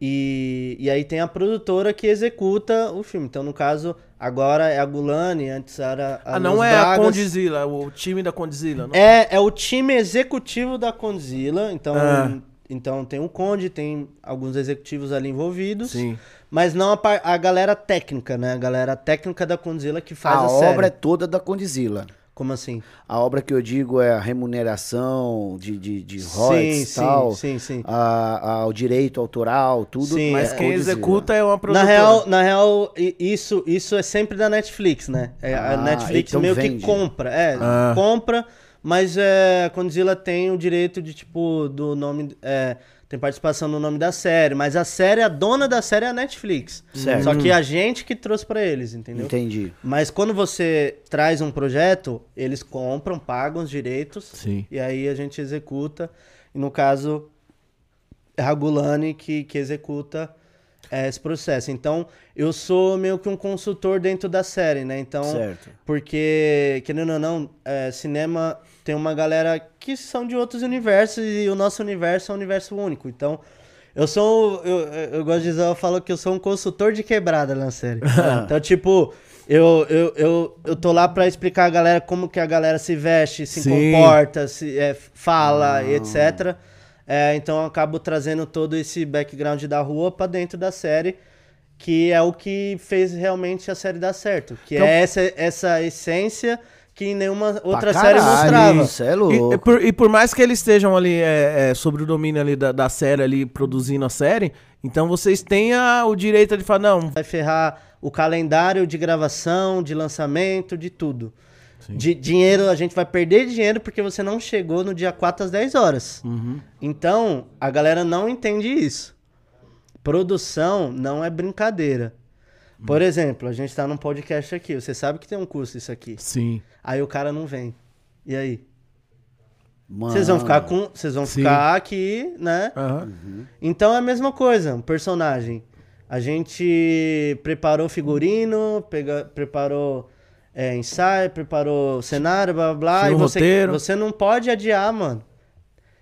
E, e aí tem a produtora que executa o filme. Então, no caso, agora é a Gulani, antes era a Ah, não é a. Condzilla, o time da Condzilla, não? É, é o time executivo da Condzilla. Então, Ah. então tem o Conde, tem alguns executivos ali envolvidos. Sim. Mas não a, a galera técnica, né? A galera técnica da Condzilla que faz a a, obra é série. toda da Condizila. Como assim? A obra que eu digo é a remuneração de, de, de royalties e sim, tal. sim, sim. A, a- o direito autoral, tudo. Sim, Mas é, quem executa é uma Na produtora. real, na real, isso, isso é sempre da Netflix, né? É, Ah, a Netflix então meio vende. que compra. É, Ah. compra, mas é, a Condzilla tem o direito de, tipo, do nome. é, tem participação no nome da série. Mas a série, a dona da série é a Netflix. Certo. Só que a gente que trouxe pra eles, entendeu? Entendi. Mas quando você traz um projeto, eles compram, pagam os direitos. Sim. E aí a gente executa. E no caso, é a Gulani que, que executa é, esse processo. Então, eu sou meio que um consultor dentro da série, né? Então, Certo. porque, querendo ou não, é, cinema tem uma galera que são de outros universos e o nosso universo é um universo único. Então, eu sou. Eu, eu, gosto de dizer, eu falo que eu sou um consultor de quebrada na série. então, tipo. Eu, eu, eu, eu tô lá pra explicar a galera como que a galera se veste, se Sim. comporta, se é, fala, e etc. É, então eu acabo trazendo todo esse background da rua pra dentro da série, que é o que fez realmente a série dar certo. Que Então- é essa, essa essência que nenhuma outra série mostrava. Isso é E, louco. e por, e por mais que eles estejam ali é, é, sobre o domínio ali da, da série ali, produzindo a série, então vocês têm a- o direito de falar, não, Vai ferrar o calendário de gravação, de lançamento, de tudo. De dinheiro, a gente vai perder dinheiro porque você não chegou no dia 4 às 10 horas. Então, a galera não entende isso. Produção não é brincadeira. Por exemplo, a gente tá num podcast aqui, você sabe que tem um custo isso aqui. sim. Aí o cara não vem. E aí? Mano. Vocês vão ficar com, vocês vão Sim. ficar aqui, né? Aham. Então é a mesma coisa, um personagem. A gente preparou figurino, pega, preparou é, ensaio, preparou cenário, blá blá blá. E você, roteiro. você não pode adiar, mano.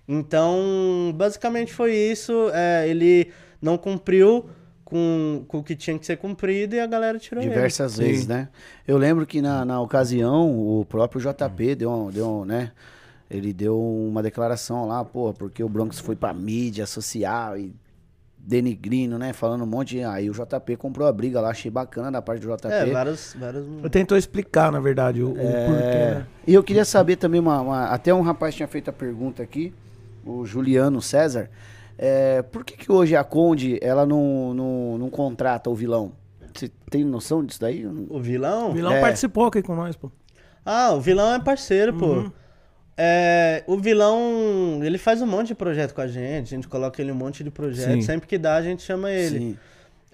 Então, basicamente foi isso. É, ele não cumpriu com, com o que tinha que ser cumprido e a galera tirou ele. Diversas Sim. vezes, né? Eu lembro que na, na ocasião, o próprio JP deu, um- deu, um, né? Ele deu uma declaração lá, pô, porque o Bronx foi pra mídia social e denigrindo, né? Falando um monte de... Aí o JP comprou a briga lá, achei bacana da parte do JP. É, vários, vários... Eu tentou explicar, na verdade, o, o porquê, É, né? E eu queria saber também, uma, uma- até um rapaz tinha feito a pergunta aqui, o Juliano César, é, por que, que hoje a Conde ela não, não, não contrata o vilão? Você tem noção disso daí? O vilão? O vilão É. participou aqui com nós, pô. Ah, o vilão é parceiro, pô. É, o vilão, ele faz um monte de projeto com a gente, a gente coloca ele em um monte de projeto. Sim. Sempre que dá, a gente chama ele. Sim.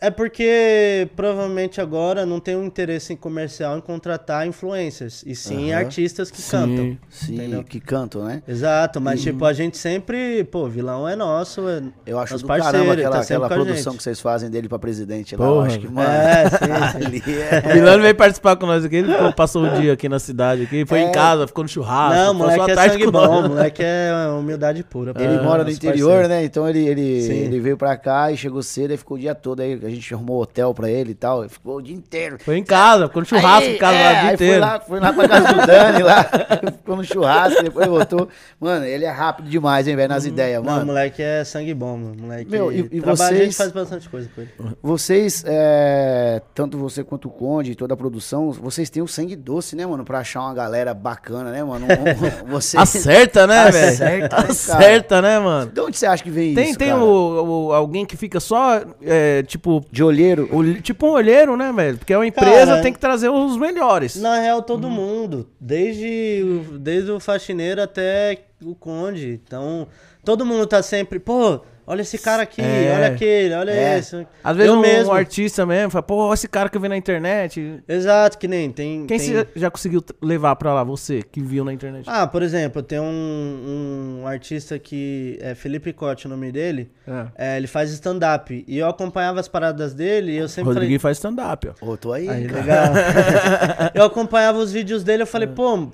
É porque provavelmente agora não tem um interesse em comercial em contratar influencers, e sim Aham. artistas que Sim. cantam. Sim, Entendeu? que cantam, né? Exato, mas tipo, a gente sempre, pô, vilão é nosso, é Eu acho nosso do parceiro, caramba aquela, tá aquela produção que vocês fazem dele pra presidente lá. Eu Porra. acho que, mano, É, sim, sim. ali O é... Milano veio participar com nós aqui, ele passou o dia aqui na cidade, aqui, foi É. em casa, ficou no churrasco. Não, passou moleque a é tarde sangue bom, nós. moleque é humildade pura. Ele pô. mora no interior, parceiro. né? Então ele, ele, Sim. ele veio pra cá e chegou cedo, aí ficou o dia todo. Aí a gente arrumou hotel pra ele e tal. Ele ficou o dia inteiro. Foi em casa, ficou no churrasco Aí, em casa é, lá o dia aí inteiro. Foi lá, foi lá pra casa do Dani lá, ficou no churrasco, depois voltou. Mano, ele é rápido demais, hein, velho, nas ideias, Não, mano. moleque é sangue bom, mano. Moleque Meu, e- e trabalha, a vocês- gente faz bastante coisa com ele. Vocês, é, tanto você quanto o Conde e toda a produção, vocês têm o sangue doce, né, mano? Pra achar uma galera bacana, né, mano? Um- um- vocês... Acerta, né, velho? Acerta, né, cara? Acerta, né, mano? De onde você acha que vem Tem, isso, tem cara? o, o- alguém que fica só, é, tipo, De olheiro? olhe- tipo um olheiro, né, velho? Porque uma empresa Cara, tem que trazer os melhores. Na real, todo mundo. Desde, desde o faxineiro até o conde. Então, todo mundo tá sempre, pô, olha esse cara aqui, É. olha aquele, olha É. esse. Às vezes eu um, mesmo. artista mesmo fala, pô, olha esse cara que eu vi na internet. Exato, que nem tem. Quem tem... você já conseguiu levar pra lá? Você, que viu na internet. Ah, por exemplo, tem um, um artista que é Felipe Cote, o nome dele. É. É, ele faz stand-up. E eu acompanhava as paradas dele e eu sempre Rodriguinho falei. faz stand-up, ó. Ô, tô aí, Aí, cara. legal. eu acompanhava os vídeos dele, eu É. falei, pô,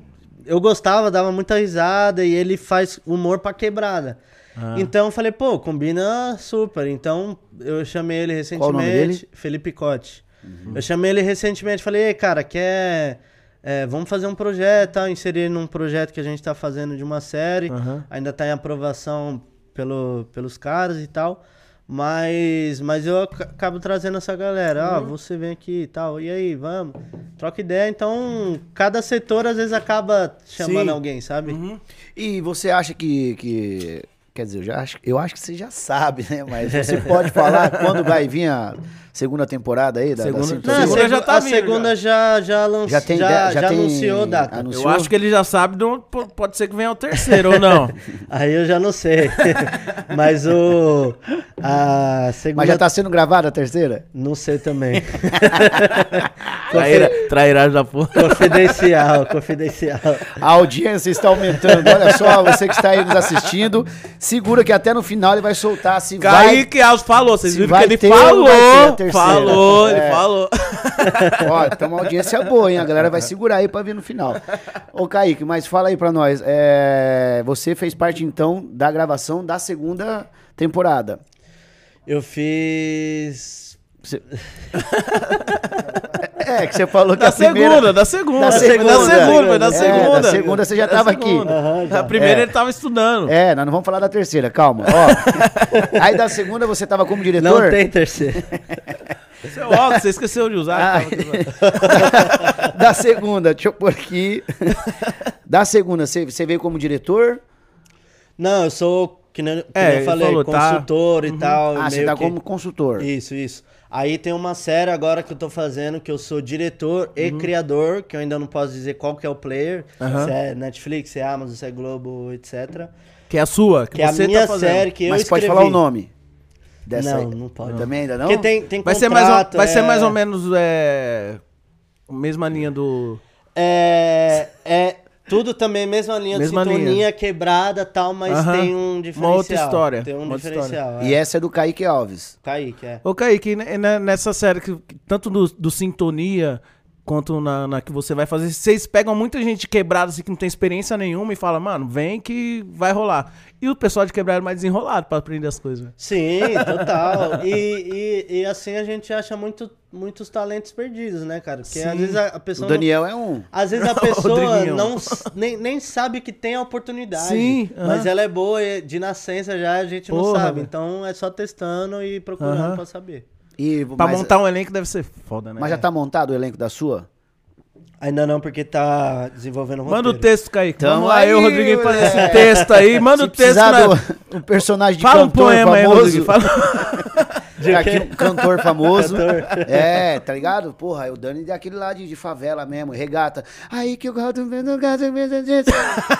eu gostava, dava muita risada e ele faz humor pra quebrada. Ah. Então eu falei, pô, combina super. Então eu chamei ele recentemente, Felipe Cote. Eu chamei ele recentemente, falei, ei, cara, quer. é, vamos fazer um projeto, tal, inserir num projeto que a gente tá fazendo de uma série. Aham. Ainda tá em aprovação pelo, pelos caras e tal. Mas, mas eu ac- acabo trazendo essa galera. Ah, você vem aqui e tal. E aí, vamos. Troca ideia. Então, cada setor às vezes acaba chamando Sim. alguém, sabe? E você acha que, que- Quer dizer, eu, já acho, eu acho que você já sabe, né? Mas você pode falar quando vai vir a segunda temporada aí? Da, Segunda- da Não, a, Segunda já tá a vindo, segunda já, já, lanç... Já já, tem já, ideia- já tem anunciou data. anúncio? Eu acho que ele já sabe, de onde po- pode ser que venha o terceiro ou não. Aí eu já não sei. Mas o. A segunda. Mas já tá sendo gravada a terceira? Não sei também. Traíra, trairagem da porra. confidencial, confidencial. A audiência está aumentando. Olha só, você que está aí nos assistindo, segura que até no final ele vai soltar se vai. Kaique Alves falou, vocês viram vai que ele falou. Terceira. falou, ele É. falou. Ó, então uma audiência boa, hein? A galera vai segurar aí pra vir no final. Ô, Kaique, mas fala aí pra nós. é, Você fez parte, então, da gravação da segunda temporada. Eu fiz. Você- É, que você falou que Da a primeira... segunda, da segunda. Da segunda. Da segunda, foi da É, segunda. da segunda você já Da tava aqui. Aham, já. A primeira É. ele tava estudando. É, nós não vamos falar da terceira, calma. Ó, aí da segunda você tava como diretor? Não tem terceiro. Seu óculos, você esqueceu de usar. Ai. da segunda, deixa eu pôr aqui. Da segunda, você, você veio como diretor? Não, eu sou, que nem, que É, nem eu falei, falou, tá. consultor e tal. Ah, você tá que- como consultor. Isso, isso. Aí tem uma série agora que eu tô fazendo que eu sou diretor e criador, que eu ainda não posso dizer qual que é o player. Uhum. Se é Netflix, se é Amazon, se é Globo, etc. Que é a sua, que, Que é a você minha tá fazendo. série que eu Mas escrevi. pode falar o nome? Dessa Não, aí? não pode. Também ainda não? Porque tem, tem Vai ser, mais ou, contrato, vai ser é- mais ou menos é, a mesma linha do... É, é, Tudo também, mesma linha Mesma de sintonia, linha. quebrada e tal, mas Aham. tem um Uma diferencial. outra história, Tem um uma outra diferencial. E é. essa é do Kaique Alves. Kaique, é. Ô, Kaique, né, né, nessa série, que tanto do, do Sintonia quanto na, na que você vai fazer, vocês pegam muita gente quebrada assim, que não tem experiência nenhuma e fala, mano, vem que vai rolar. E o pessoal de quebrada é mais desenrolado pra aprender as coisas. né? Sim, total. e, e, e assim a gente acha muito, muitos talentos perdidos, né, cara? Porque às Sim. vezes a, a O pessoa. não- Daniel é um. Às vezes a pessoa não, nem, nem sabe que tem a oportunidade. Sim, Mas aham. ela é boa e de nascença já, a gente não Porra, sabe. velho. Então é só testando e procurando Aham. pra saber. E, Pra mas, montar um elenco deve ser foda, né? mas já tá montado o elenco da sua? Ainda não, porque tá desenvolvendo o roteiro. Manda o texto, Kaique. Então Vamos lá, aí, eu, Rodriguinho, fazer é. esse texto aí. Manda Se o texto. Na... do um personagem de Fala um cantor poema aí, famoso. Rodriguinho. Fala... De aqui, um cantor famoso. Cantor. É, tá ligado? Porra, aí o Dani é aquele lá de, de favela mesmo, regata. Aí que eu gosto do gato mesmo, gente.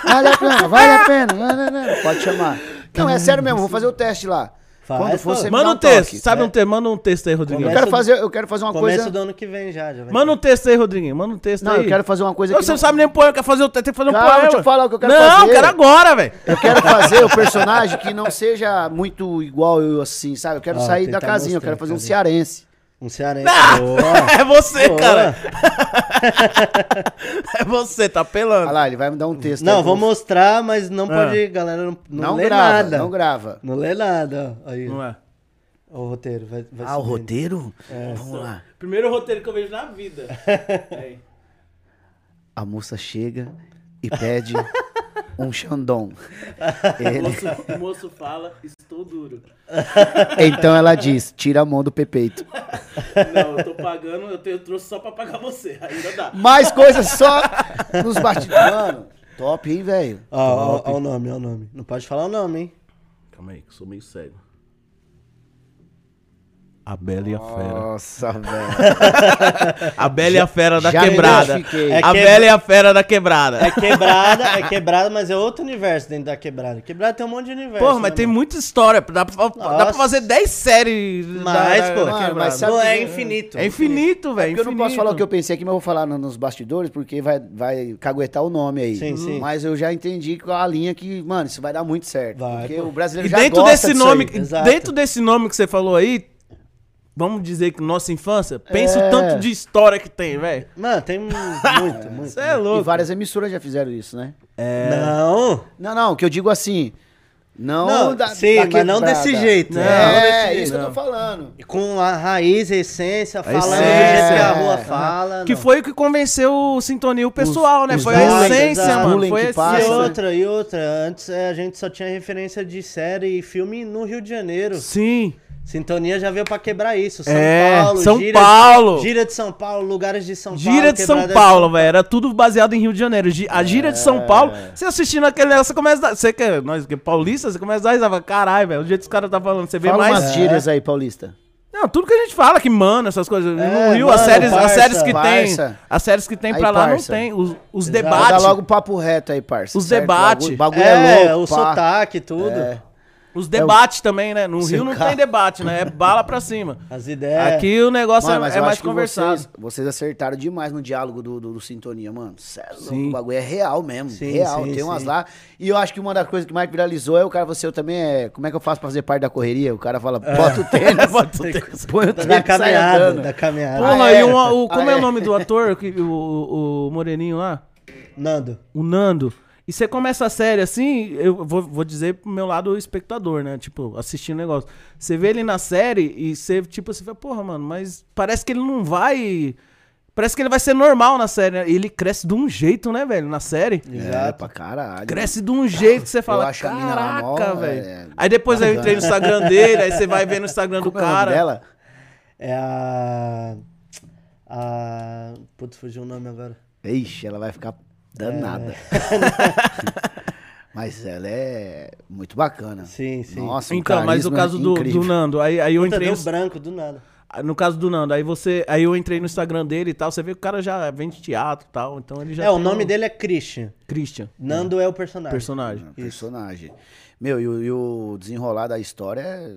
Vale a pena, vale a pena. Não, não, não. Pode chamar. Não, é sério mesmo, vou fazer o teste lá. Faz, Quando for, você Manda dá um texto. toque. Sabe É. um texto? Manda um texto aí, Rodriguinho. Eu quero fazer, eu quero fazer uma Começo coisa. do ano que vem já. já Manda um texto aí, Rodriguinho. Manda um texto Não, aí. eu quero fazer uma coisa Você que não sabe nem poema, quer fazer o tem que fazer um Calma, poema. deixa eu falar o que eu quero não, fazer. quero agora, velho. Eu quero fazer o personagem que não seja muito igual eu assim, sabe? Eu quero Ó, sair da tentar casinha, eu quero fazer um cearense. Um cearense. Ah, Boa. é você, Boa. cara. é você, tá pelando. Olha lá, ele vai me dar um texto. Não, aí, vou mostrar, mas não Ah. pode, galera, não, não, Não lê grava, nada. não grava. Não lê nada. ó. Aí, Não é? o roteiro. Vai, vai Ah, o subindo. roteiro? É. Vamos lá. Primeiro roteiro que eu vejo na vida. Aí. A moça chega e pede um Xandão. O Ele- moço, o moço fala, estou duro. Então ela diz: tira a mão do pepeito. Não, eu tô pagando, eu, tenho, eu trouxe só pra pagar você. Ainda dá. Mais coisas só nos bastidores. Mano, top, hein, velho? Ó, ó, ó o nome, ó o nome. Não pode falar o nome, hein? Calma aí, que eu sou meio cego. A Bela e a Fera. Nossa, velho. A Bela e a Fera da já me quebrada. identifiquei. É a que- Bela e a Fera da quebrada. É quebrada, é quebrada, mas é outro universo dentro da quebrada. Quebrada tem um monte de universo. Porra, mas né, tem mano? muita história. Dá pra, dá pra fazer 10 séries Mais, pô. Mano, quebrada. mas sabe Não, que- é infinito. É infinito, velho. Porque eu não posso falar o que eu pensei aqui, mas eu vou falar no- nos bastidores, porque vai, vai caguetar o nome aí. Sim, sim. Mas eu já entendi com a linha que, mano, isso vai dar muito certo. Vai, porque pô. o brasileiro E já dentro gosta desse disso nome, aí. Dentro desse nome que você falou aí, vamos dizer que nossa infância, pensa É. o tanto de história que tem, velho. Mano, tem muito, muito. Você é E louco. várias emissoras já fizeram isso, né? Não. Não, não, que eu digo assim. Não, Não, da, sim, da mas não desse jeito. Não, não É, desse isso que eu tô falando. E Com a raiz, a essência, falando do essência, jeito que a é. rua fala. Que não. foi o que convenceu o Sintonia o pessoal, né? os Foi a bullying, essência, exato. mano. Foi a que passa, E essência. né? outra, e outra. Antes é, a gente só tinha referência de série e filme no Rio de Janeiro. Sim. Sintonia já veio pra quebrar isso. São É, Paulo, São gira, Paulo. Gira de São Paulo, lugares de São Paulo. Gira de São Paulo, velho. Era tudo baseado em Rio de Janeiro. A gira de São Paulo, você assistindo aquele você começa a dar. Você que é, nós que é paulista, você começa a dar risada. Caralho, velho. O jeito que os caras tá falando. Você vê Fala mais. umas gírias aí, Paulista. Não, tudo que a gente fala, que mano, essas coisas. no É, Rio, mano, as séries, as parça, séries que tem. parça. As séries que tem Aí, pra lá parça. não tem. Os, os Exato. Dá debates. logo o papo reto aí, parça. Os certo? debate. O bagulho, o bagulho É, é, o louco, pá. sotaque, tudo. É. Os debates também, né? No Seu Rio não carro. tem debate, né? É bala pra cima. As ideias. Aqui o negócio Mano, é- é, mais conversado. vocês, vocês acertaram demais no diálogo do, do, do Sintonia, mano. Sério, Sim. o bagulho é real mesmo. Sim, real. sim, Tem umas sim. lá. E eu acho que uma das coisas que mais viralizou é o cara, você eu também é. Como é que eu faço pra fazer parte da correria? O cara fala, bota o tênis, bota o tênis, põe o tênis, Da caminhada, da caminhada. Porra, Ah, é? e um- o, como Ah, é o é? nome do ator? o, o, o Moreninho lá? Nando. O Nando. E você começa a série assim, eu vou, vou dizer pro meu lado espectador, né? Tipo, assistindo o negócio. Você vê ele na série e você, tipo, você fala, porra, mano, mas parece que ele não vai. Parece que ele vai ser normal na série. né? E ele cresce de um jeito, né, velho? Na série. É, Exato. pra caralho. Cresce de um jeito que você fala, caraca, velho. é, Aí depois eu entrei no Instagram dele, aí você vai ver no Instagram do Como é o nome cara. dela? É a. A. Putz, fugiu o nome agora. Ixi, ela vai ficar danada. É. Mas ela é muito bacana. Sim, sim. Nossa, um Então, mas no carisma caso do, do Nando, aí, aí eu Puta, entrei deu no, branco do nada. no caso do Nando, aí você, aí eu entrei no Instagram dele e tal, você vê que o cara já vem de teatro e tal, então ele já É, o nome um- dele é Christian. Christian, Nando é o personagem. personagem. personagem. Meu, e o, e o desenrolar da história é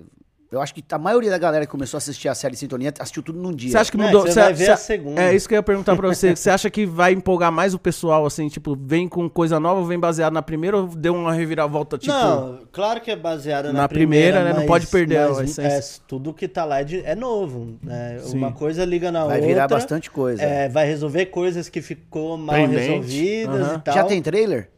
Eu acho que a maioria da galera que começou a assistir a série Sintonia assistiu tudo num dia. Você acha que É, mudou? você Você- vai ver você- a segunda. É isso que eu ia perguntar pra você. Você acha que vai empolgar mais o pessoal, assim, tipo, vem com coisa nova, vem baseado na primeira ou deu uma reviravolta, tipo. não, claro que é baseado na, na primeira, né? Não mas- pode perder a mas, essência. é, tudo que tá lá é, de- é novo. né? Sim. Uma coisa liga na Vai outra. virar bastante coisa. É, vai resolver coisas que ficou mal resolvidas e tal. Já tem trailer?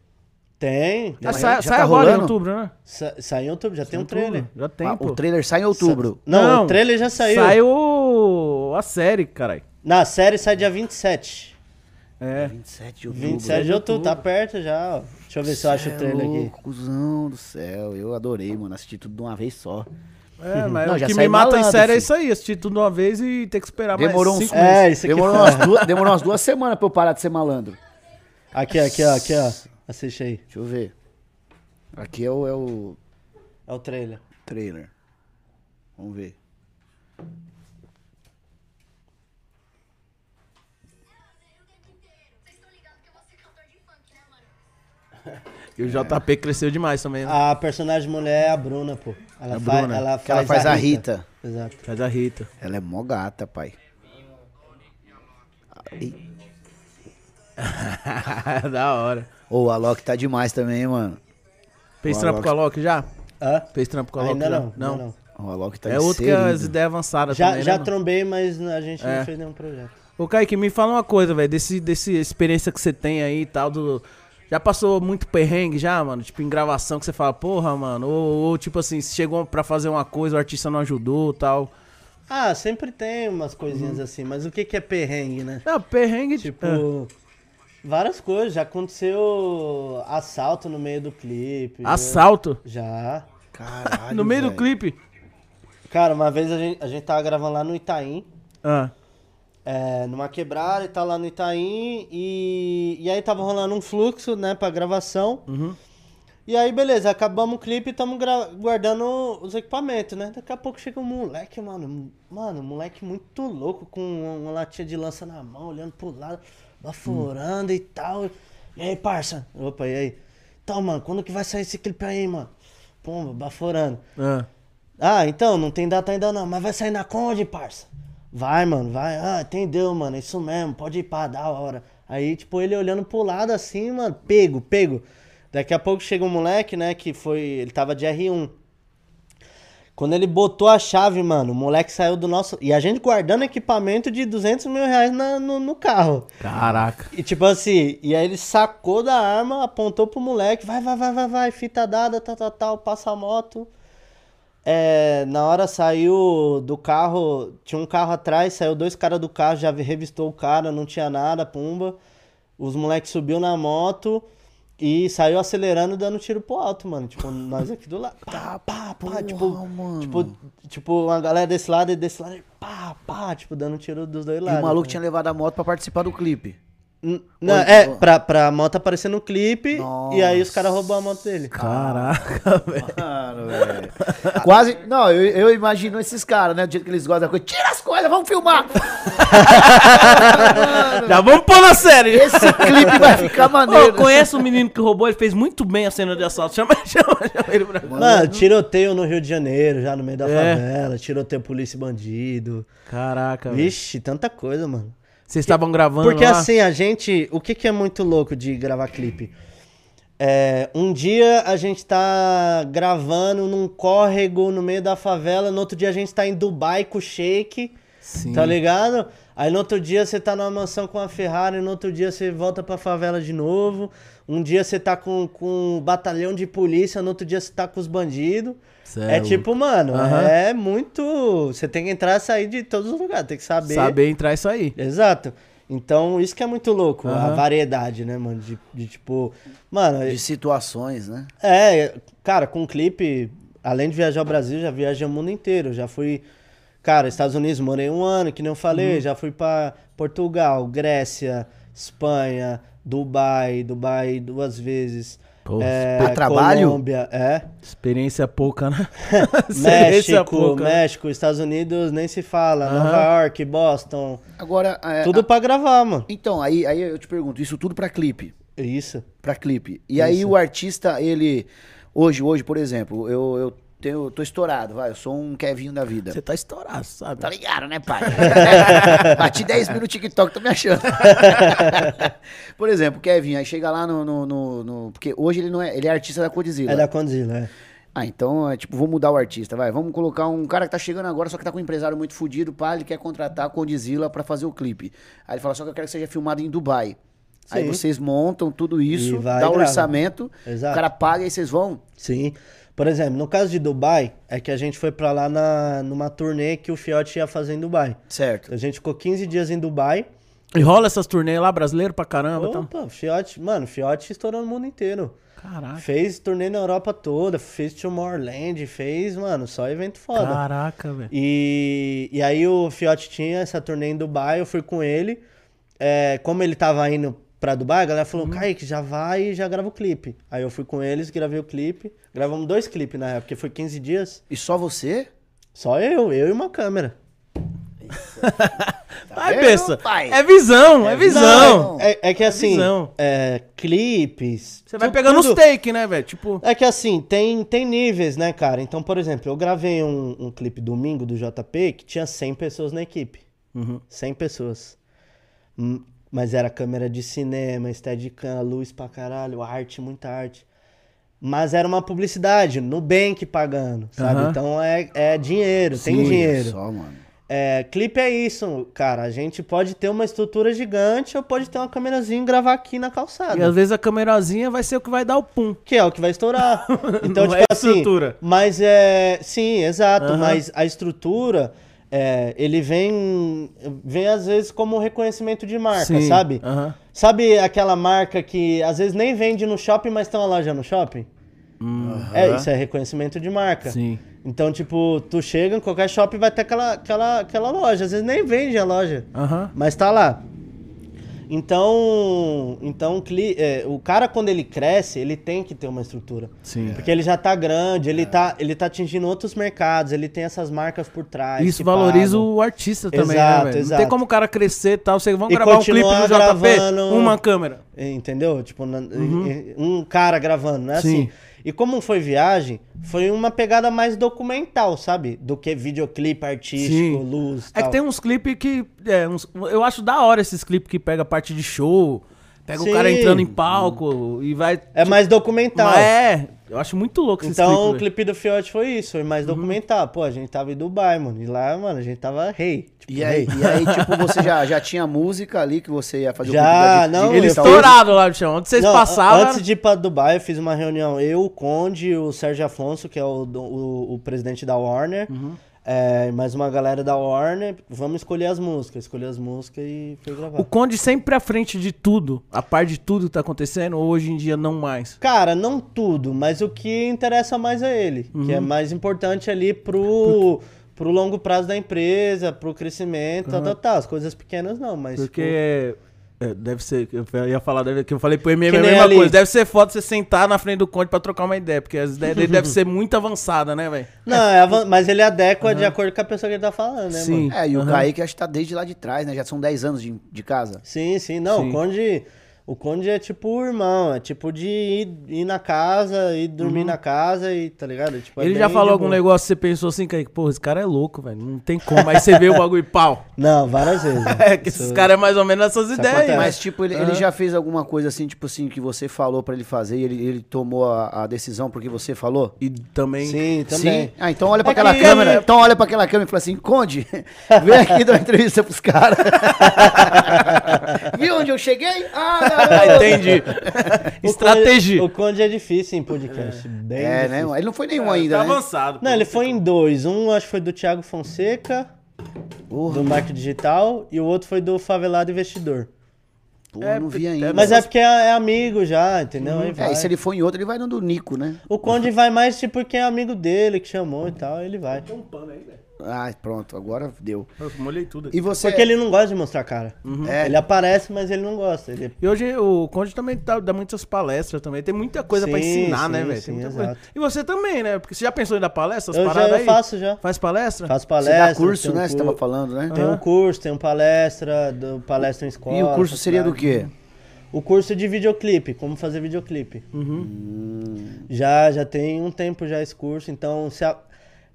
Tem. Ah, Já- sai já sai tá agora em rolando? outubro, né? Sa saiu em outubro, já tem um trailer. Já tem, Ah, pô. o trailer sai em outubro. Não, o trailer já saiu. Saiu a série, caralho. Na série sai dia 27. É. 27 de outubro. 27 de outubro, tá perto já, ó. Deixa eu ver se eu acho o é trailer aqui. Cuzão do céu, eu adorei, mano. Assisti tudo de uma vez só. É, mas Não, o que sai me mata em embalado, série é filho. isso aí, assistir tudo de uma vez e ter que esperar Demorou mais uns- cinco É, meses. isso aqui Demorou umas, duas, demorou umas duas semanas pra eu parar de ser malandro. Aqui, aqui, ó, aqui, ó. Assiste aí. Deixa eu ver. Aqui é o, é o É o trailer. trailer. Vamos ver. E o JP cresceu demais também, né? A personagem mulher é a Bruna, pô. Ela, A faz, Bruna. ela Que ela faz a Rita. Exato. Faz a Rita. Ela é mó gata, pai. Ai. da hora. Ô, a Loki tá demais também, hein, mano. Fez Boa, trampo Loki. com a Loki já? Hã? Fez trampo com a Loki Ainda já? não, ainda não. Ó, a Loki tá É outro que as ideias avançadas Já, também, já né, mano? trombei, mas a gente É. não fez nenhum projeto. Ô, Kaique, me fala uma coisa, velho, desse, desse experiência que você tem aí e tal, do... Já passou muito perrengue já, mano? Tipo, em gravação que você fala, porra, mano, ou, ou, tipo assim, chegou pra fazer uma coisa, o artista não ajudou e tal. Ah, sempre tem umas Uhum. coisinhas assim, mas o que que é perrengue, né? Não, perrengue, Tipo, tipo... várias coisas. Já aconteceu assalto no meio do clipe. Assalto? Já. Caralho, no meio do velho. clipe? Cara, uma vez a gente, a gente tava gravando lá no Itaim. Ah, é, numa quebrada e tal, lá no Itaim. E, e aí tava rolando um fluxo, né, pra gravação. uhum. E aí, beleza, acabamos o clipe e tamo gra- guardando os equipamentos, né? Daqui a pouco chega um moleque, mano. Mano, um moleque muito louco, com uma latinha de lança na mão, olhando pro lado, baforando e tal. E aí, parça? Opa, e aí? Então, mano, quando que vai sair esse clipe aí, mano? Pumba, baforando. Ah. Ah, então, não tem data ainda não, mas vai sair na Conde, parça. Vai, mano, vai. Ah, entendeu, mano, isso mesmo, pode ir pra da hora. Aí, tipo, ele olhando pro lado assim, mano, pego, pego. Daqui a pouco chega um moleque, né, que foi, ele tava de R1. Quando ele botou a chave, mano, o moleque saiu do nosso... E a gente guardando equipamento de 200 mil reais na- no, no carro. Caraca. E tipo assim, e aí ele sacou da arma, apontou pro moleque, vai, vai, vai, vai, vai, fita dada, tal, tal, tal, passa a moto. É, na hora saiu do carro, tinha um carro atrás, saiu dois caras do carro, já revistou o cara, não tinha nada, pumba. Os moleques subiu na moto e saiu acelerando e dando tiro pro alto, mano. Tipo, nós aqui do lado, pá, pá, pá, tipo, mano. tipo, tipo, uma galera desse lado e desse lado, e pá, pá, tipo, dando tiro dos dois E lados. o maluco né? tinha levado a moto pra participar do clipe. Não, Oi, é, pra, pra moto aparecer no clipe e aí os Nossa. caras roubam a moto dele. Caraca, velho. Mano, velho. Quase. Não, eu, eu imagino esses caras, né? Do jeito que eles gostam da coisa. Tira as coisas, vamos filmar! Já vamos pôr na série. Esse clipe vai ficar maneiro. conheço um menino que roubou, ele fez muito bem a cena de assalto. Chama, chama, chama ele pra cá. Mano, tiroteio no Rio de Janeiro, já no meio da É. favela, tiroteio polícia e bandido. Caraca, velho. Vixe, tanta coisa, mano. Vocês estavam gravando Porque lá? assim, a gente. O que, que é muito louco de gravar clipe? É, um dia a gente tá gravando num córrego no meio da favela, no outro dia a gente tá em Dubai com o Shake. Sim. Tá ligado? Aí no outro dia você tá numa mansão com a Ferrari, no outro dia você volta pra favela de novo. Um dia você tá com, com um batalhão de polícia, no outro dia você tá com os bandidos. É, é tipo, mano, Aham. é muito. Você tem que entrar e sair de todos os lugares, tem que saber. Saber entrar isso aí. Exato. Então, isso que é muito louco, a Aham. variedade, né, mano? De, de, tipo. Mano, De situações, né? é, cara, com clipe, além de viajar ao Brasil, já viajei o mundo inteiro. Já fui, cara, Estados Unidos, morei um ano, que nem eu falei. Uhum. Já fui pra Portugal, Grécia, Espanha, Dubai, Dubai duas vezes. Pô, é, trabalho? Colômbia, é. Experiência pouca, né? Experiência México, México, Estados Unidos, nem se fala. Nova York, Boston. Agora. é, Tudo a- pra gravar, mano. Então, aí, aí eu te pergunto, isso tudo pra clipe. Isso. Pra clipe. E aí Isso. o artista, ele. Hoje, hoje, por exemplo, eu, eu tenho, tô estourado, vai. Eu sou um Kevinho da vida. Você tá estourado, sabe? Tá ligado, né, pai? Bati 10 mil no TikTok, tô me achando. Por exemplo, o Kevin, aí chega lá no, no, no- no- Porque hoje ele não é. Ele é artista da Codizila. É da Condzilla, é. Ah, então é tipo, vou mudar o artista, vai. Vamos colocar um cara que tá chegando agora, só que tá com um empresário muito fudido, pá, ele quer contratar a Condzilla pra fazer o clipe. Aí ele fala, só que eu quero que seja filmado em Dubai. Aí Sim. vocês montam tudo isso, dá o grava. orçamento, Exato. o cara paga e vocês vão. Sim. Por exemplo, no caso de Dubai, é que a gente foi pra lá na, numa turnê que o Fiote ia fazer em Dubai. Certo. A gente ficou 15 dias em Dubai. E rola essas turnês lá, brasileiro pra caramba. Então. Opa, o Fiote, mano, o Fiote estourou no mundo inteiro. Caraca. Fez turnê na Europa toda, fez Tomorrowland, fez, mano, só evento foda. Caraca, velho. E, e aí o Fiote tinha essa turnê em Dubai, eu fui com ele. É, como ele tava indo pra Dubai, a galera falou, Uhum. Kaique, já vai e já grava o clipe. Aí eu fui com eles, gravei o clipe. Gravamos dois clipes na época, porque foi 15 dias. E só você? Só eu, eu e uma câmera. Vai, vendo, pensa. pai? É visão, é, visão. Não. É, é que assim, visão. é, clipes... Você vai pegando tudo- os take, né, velho? Tipo, É que assim, tem, tem níveis, né, cara? Então, por exemplo, eu gravei um, um clipe domingo do JP que tinha 100 pessoas na equipe. Uhum. 100 pessoas. Mas era câmera de cinema, steadicam, luz pra caralho, arte, muita arte. Mas era uma publicidade, Nubank pagando, sabe? Aham. Então é, é dinheiro, tem Sim, dinheiro. Só, mano. É, clipe é isso, cara. A gente pode ter uma estrutura gigante ou pode ter uma câmerazinha e gravar aqui na calçada. e às vezes a câmerazinha vai ser o que vai dar o pum. Que é o que vai estourar. Então, Não tipo é assim. estrutura. Mas é. Sim, exato. Aham. Mas a estrutura, é, ele vem. Vem às vezes como reconhecimento de marca, Sim, sabe? aham. Sabe aquela marca que às vezes nem vende no shopping, mas tem uma loja no shopping? É, isso é reconhecimento de marca. Sim. Então, tipo, tu chega em qualquer shopping vai ter aquela, aquela, aquela loja. Às vezes nem vende a loja. Aham. Mas tá lá. Então, então é, o cara quando ele cresce, ele tem que ter uma estrutura. Sim. Porque ele já tá grande, ele, tá, ele tá atingindo outros mercados, ele tem essas marcas por trás. Isso valoriza pagam. o artista também, Exato, né, velho? Não exato. tem como o cara crescer e tal. Vocês vão E gravar um clipe continuar JP, gravando- uma câmera. Entendeu? Tipo, na- um cara gravando, não é Uhum. Sim. assim. E como foi viagem, foi uma pegada mais documental, sabe? Do que videoclipe artístico, Sim. luz. É que tal. tem uns clipes que. é, uns- eu acho da hora esses clipes que pega parte de show, pega Sim. o cara entrando em palco e vai. É mais documental. Mas é, eu acho muito louco esses Então, o clipes. velho. clipe do Fiote foi isso, foi mais documental. Pô, a gente tava em Dubai, mano. E lá, mano, a gente tava rei. Tipo, E aí, rei. e aí, tipo, você já, já tinha música ali que você ia fazer Já, o clipe não, Ele eu estourado lá no chão. Onde vocês Não, passavam. Antes de ir pra Dubai, eu fiz uma reunião. Eu, o Conde, o Sérgio Afonso, que é o, o, o presidente da Warner. Uhum. É, mais uma galera da Warner. Vamos escolher as músicas. Escolher as músicas e foi gravar. O Conde sempre à frente de tudo, a par de tudo que tá acontecendo, ou hoje em dia não mais. Cara, não tudo, mas o que interessa mais a ele. Que Uhum. é mais importante ali pro, pro longo prazo da empresa, pro crescimento, tal, tal, tal. As coisas pequenas não, mas. tipo, Porque é, deve ser, eu ia falar, deve, que eu falei pro MM Que a mesma ali. coisa. Deve ser foda você sentar na frente do Conde pra trocar uma ideia, porque as ideias dele devem ser muito avançadas, né, velho? Não, é avan- mas ele adequa de acordo com a pessoa que ele tá falando, né, Sim. mano? É, e o Aham. Kaique acho que tá desde lá de trás, né? Já são 10 anos de, de casa. Sim, sim. Não, Sim. o Conde. O Conde é tipo o irmão, é tipo de ir, ir na casa, ir dormir na casa e, tá ligado? Tipo, é Ele já falou algum boa. negócio que você pensou assim, Kaique, porra, esse cara é louco, velho. Não tem como. Aí você vê o bagulho e pau. Não, várias vezes. né? É, que esses caras é mais ou menos essas ideias. acontece. né? Mas, tipo, ele, ele já fez alguma coisa assim, tipo assim, que você falou pra ele fazer e ele, ele tomou a, a decisão porque você falou? E também. Sim, também. Sim? Ah, então olha pra É aquela que- câmera. Então olha pra aquela câmera e fala assim, Conde, vem aqui dar uma entrevista pros caras. Viu onde eu cheguei? Ah, garoto. Entendi. Estratégia. O Conde é difícil em podcast. Bem É, difícil. né? Ele não foi nenhum ainda, tá né? avançado. Não, ele foi em dois. Um acho que foi do Thiago Fonseca, do Marketing Digital, e o outro foi do Favelado Investidor. Pô, É, não vi é, ainda. Mas é porque é, é amigo já, entendeu? Aí É, e se ele for em outro, ele vai no do Nico, né? O Conde vai mais tipo porque é amigo dele que chamou e tal, ele vai. Tem um pano aí, velho. Ah, pronto, agora deu. Eu molhei tudo aqui. E você... Porque ele não gosta de mostrar cara. É. Ele aparece, mas ele não gosta. Ele... E hoje o Conde também dá, dá muitas palestras também. Tem muita coisa pra Sim, ensinar, né, sim, velho? Tem sim, muita exato. coisa. E você também, né? Porque você já pensou em dar palestra? As Eu já eu aí? faço já. Faz palestra? Você palestra. dá curso, um né? Você cur- tava falando, né? Tem um curso, tem um palestra, do palestra em escola. E o curso seria do quê? o curso de videoclipe, como fazer videoclipe. Já, já tem um tempo já esse curso, então se a-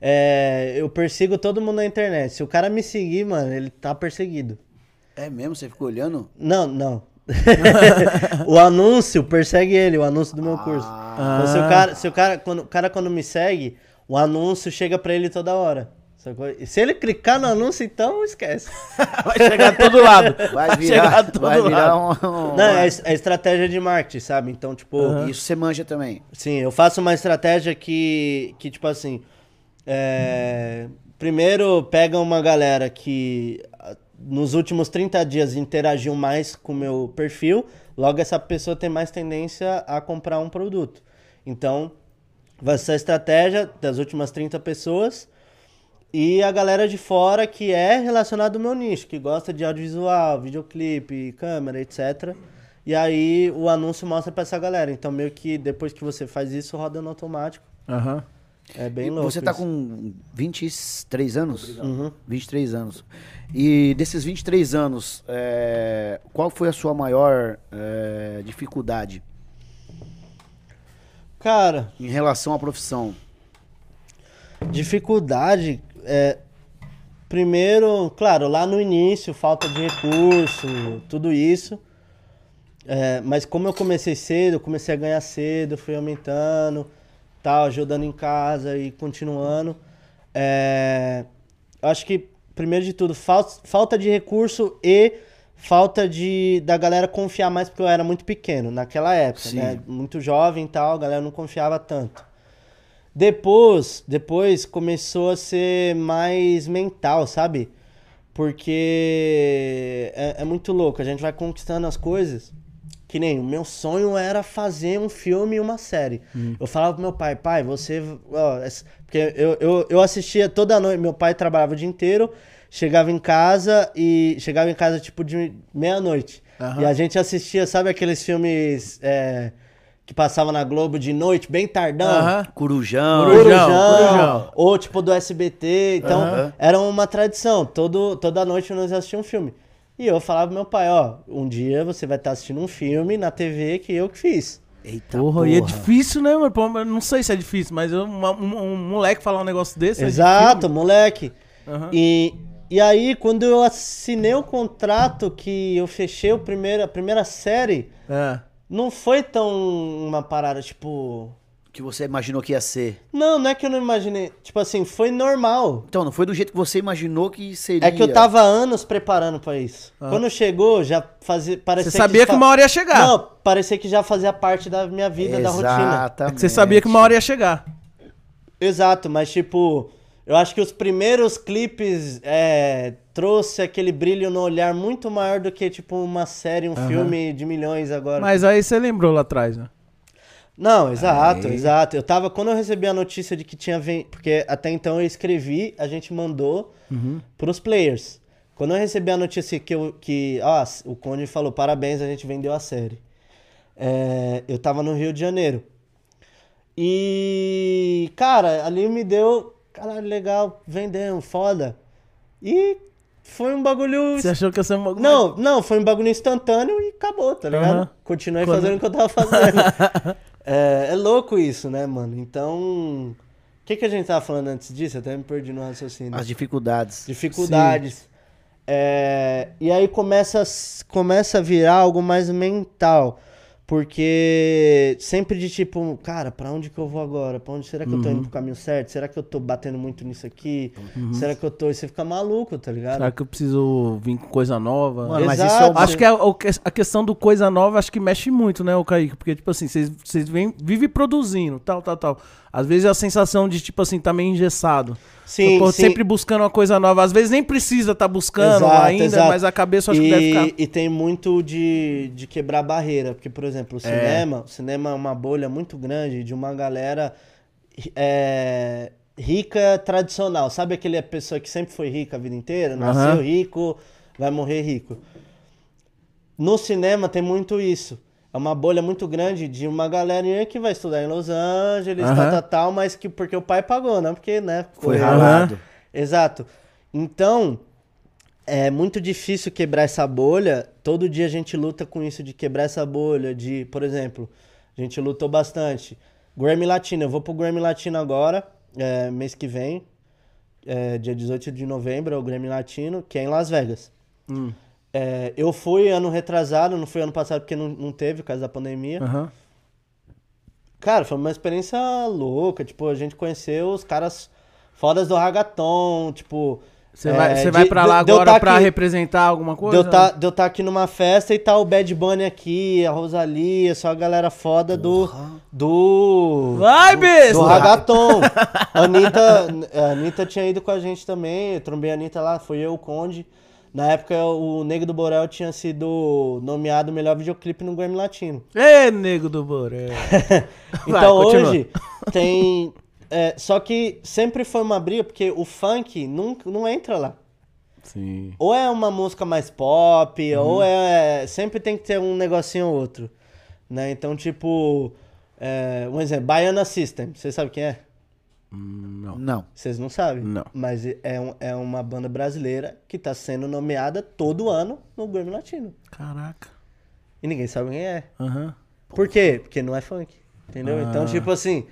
é, eu persigo todo mundo na internet. Se o cara me seguir, mano, ele tá perseguido. É mesmo? Você ficou olhando? Não, não. o anúncio persegue ele, o anúncio do meu curso. Então, se o cara, se o cara, quando, o cara quando me segue, o anúncio chega pra ele toda hora. se ele clicar no anúncio, então esquece. Vai chegar todo lado. Vai chegar virar, de todo vai virar lado. um... Não, é, é estratégia de marketing, sabe? Então, tipo, Isso você manja também. Sim, eu faço uma estratégia que, que tipo assim, é, primeiro pega uma galera que ah, nos últimos 30 dias interagiu mais com o meu perfil, logo essa pessoa tem mais tendência a comprar um produto. Então, vai ser a estratégia das últimas 30 pessoas e a galera de fora que é relacionada ao meu nicho, que gosta de audiovisual, videoclipe, câmera, etc. E aí o anúncio mostra pra essa galera. Então meio que depois que você faz isso, roda no automático. Aham. É bem E louco. Você tá isso. com 23 anos? Uhum. 23 anos. E desses 23 anos, é, qual foi a sua maior é, dificuldade Cara, em relação à profissão? dificuldade é. Primeiro, claro, lá no início, falta de recurso, tudo isso. É, mas como eu comecei cedo, eu comecei a ganhar cedo, fui aumentando, tal, ajudando em casa e continuando. É, acho que, primeiro de tudo, fal- falta de recurso e falta de da galera confiar mais, porque eu era muito pequeno naquela época, Sim. né? Muito jovem e tal, a galera não confiava tanto. Depois, depois começou a ser mais mental, sabe? Porque é, é muito louco, a gente vai conquistando as coisas. Que nem o meu sonho era fazer um filme e uma série. Eu falava pro meu pai, pai, você. ó, porque eu, eu, eu assistia toda noite, meu pai trabalhava o dia inteiro, chegava em casa e. Chegava em casa tipo de meia-noite. E a gente assistia, sabe aqueles filmes é, que passavam na Globo de noite, bem tardão? Aham. Corujão. Corujão, Corujão, Corujão. ou tipo do SBT. Então, era uma tradição. Todo, toda noite nós assistíamos um filme. E eu falava pro meu pai, ó, um dia você vai estar assistindo um filme na TV que eu que fiz. Eita Porra, e é difícil, né, mano? Eu Não sei se é difícil, mas eu- uma- um, um moleque falar um negócio desse. é Exato, difícil. moleque. Aham. E, e aí, quando eu assinei o contrato que eu fechei o primeiro, a primeira série, É. não foi tão uma parada, tipo... Que você imaginou que ia ser. Não, não é que eu não imaginei. Tipo assim, foi normal. Então, não foi do jeito que você imaginou que seria. É que eu tava anos preparando pra isso. Quando chegou, já fazia. Parecia Você sabia que fa- uma hora ia chegar. Não, parecia que já fazia parte da minha vida, da rotina. Exatamente. É que você sabia que uma hora ia chegar. Exato, mas tipo, eu acho que os primeiros clipes é, trouxe aquele brilho no olhar muito maior do que, tipo, uma série, um filme de milhões agora. Mas aí você lembrou lá atrás, né? Não, exato, Aí. exato. Eu tava, quando eu recebi a notícia de que tinha ven... porque até então eu escrevi, a gente mandou pros players. Quando eu recebi a notícia que, eu, que ó, o Conde falou, parabéns, a gente vendeu a série. É, eu tava no Rio de Janeiro. E, cara, ali me deu, caralho, legal, vendemos, foda. E foi um bagulho... Você achou que ia ser um bagulho. Não, não, foi um bagulho instantâneo e acabou, tá ligado? Aham. Continuei Quando- fazendo o que eu tava fazendo. é, é louco isso, né, mano? Então. O que, que a gente tava falando antes disso? Até me perdi no raciocínio. As dificuldades. Dificuldades. É, e aí começa, começa a virar algo mais mental. Porque sempre de tipo, cara, pra onde que eu vou agora? Pra onde será que eu tô Uhum. indo pro caminho certo? Será que eu tô batendo muito nisso aqui? Será que eu tô. E você fica maluco, tá ligado? Será que eu preciso vir com coisa nova? Mano, mas isso é o Acho que a, que- a questão do coisa nova, acho que mexe muito, né, o Kaique? Porque, tipo assim, vocês vocês vêm- vivem produzindo, tal, tal, tal. Às vezes é a sensação de, tipo assim, tá meio engessado. Sim, Pô, sim. sempre buscando uma coisa nova. Às vezes nem precisa estar buscando Exato, ainda, exato. mas a cabeça eu acho que deve e, ficar. e tem muito de, de quebrar barreira, porque, por exemplo, o cinema, o cinema é uma bolha muito grande de uma galera é, rica tradicional. Sabe aquele pessoa que sempre foi rica a vida inteira? Nasceu Aham. rico, vai morrer rico. No cinema tem muito isso. É uma bolha muito grande de uma galerinha que vai estudar em Los Angeles, tal, tal, tal, mas que porque o pai pagou, não porque, né? Foi correu. ralado. Exato. Então, é muito difícil quebrar essa bolha. Todo dia a gente luta com isso de quebrar essa bolha. De, por exemplo, a gente lutou bastante. Grammy Latino, eu vou pro Grammy Latino agora, é, mês que vem, é, dia 18 de novembro, é o Grammy Latino, que é em Las Vegas. Hum. É, eu fui ano retrasado, não fui ano passado porque não, não teve, por causa da pandemia. Aham. Cara, foi uma experiência louca. Tipo, a gente conheceu os caras fodas do Ragaton, tipo. Você é, vai, de- vai pra lá de agora tá pra aqui- representar alguma coisa? De eu tá, eu tá aqui numa festa e tá o Bad Bunny aqui, a Rosalia, só a galera foda do. Do. Vai, besta! Do Ragaton. A Anitta, a Anitta tinha ido com a gente também. Eu trombei a Anitta lá, foi eu, o Conde. Na época, o Nego do Borel tinha sido nomeado o melhor videoclipe no Grammy Latino. Ê, nego do Boré. Então continua. hoje tem. é, só que sempre foi uma briga, porque o funk não, não entra lá. Sim. Ou é uma música mais pop, Uhum. ou é. Sempre tem que ter um negocinho ou outro. Né? Então, tipo. É, um exemplo, Baiana System. Você sabe quem é? Não. Não. Vocês não sabem. Não. Mas é, um- é uma banda brasileira que tá sendo nomeada todo ano no Grammy Latino. Caraca. E ninguém sabe quem é. Aham. Por quê? Porque não é funk. Entendeu? Ah. Então, tipo assim.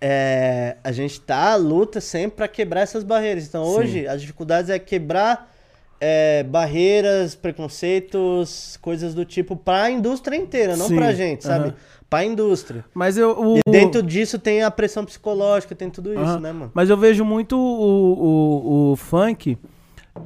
é, a gente tá à luta sempre pra quebrar essas barreiras. Então, hoje, as dificuldades é quebrar é, barreiras, preconceitos, coisas do tipo pra indústria inteira, não Sim, pra gente, sabe? Aham. Pra indústria. Mas eu. O... E dentro disso tem a pressão psicológica, tem tudo isso, Aham. né, mano? Mas eu vejo muito o, o, o funk.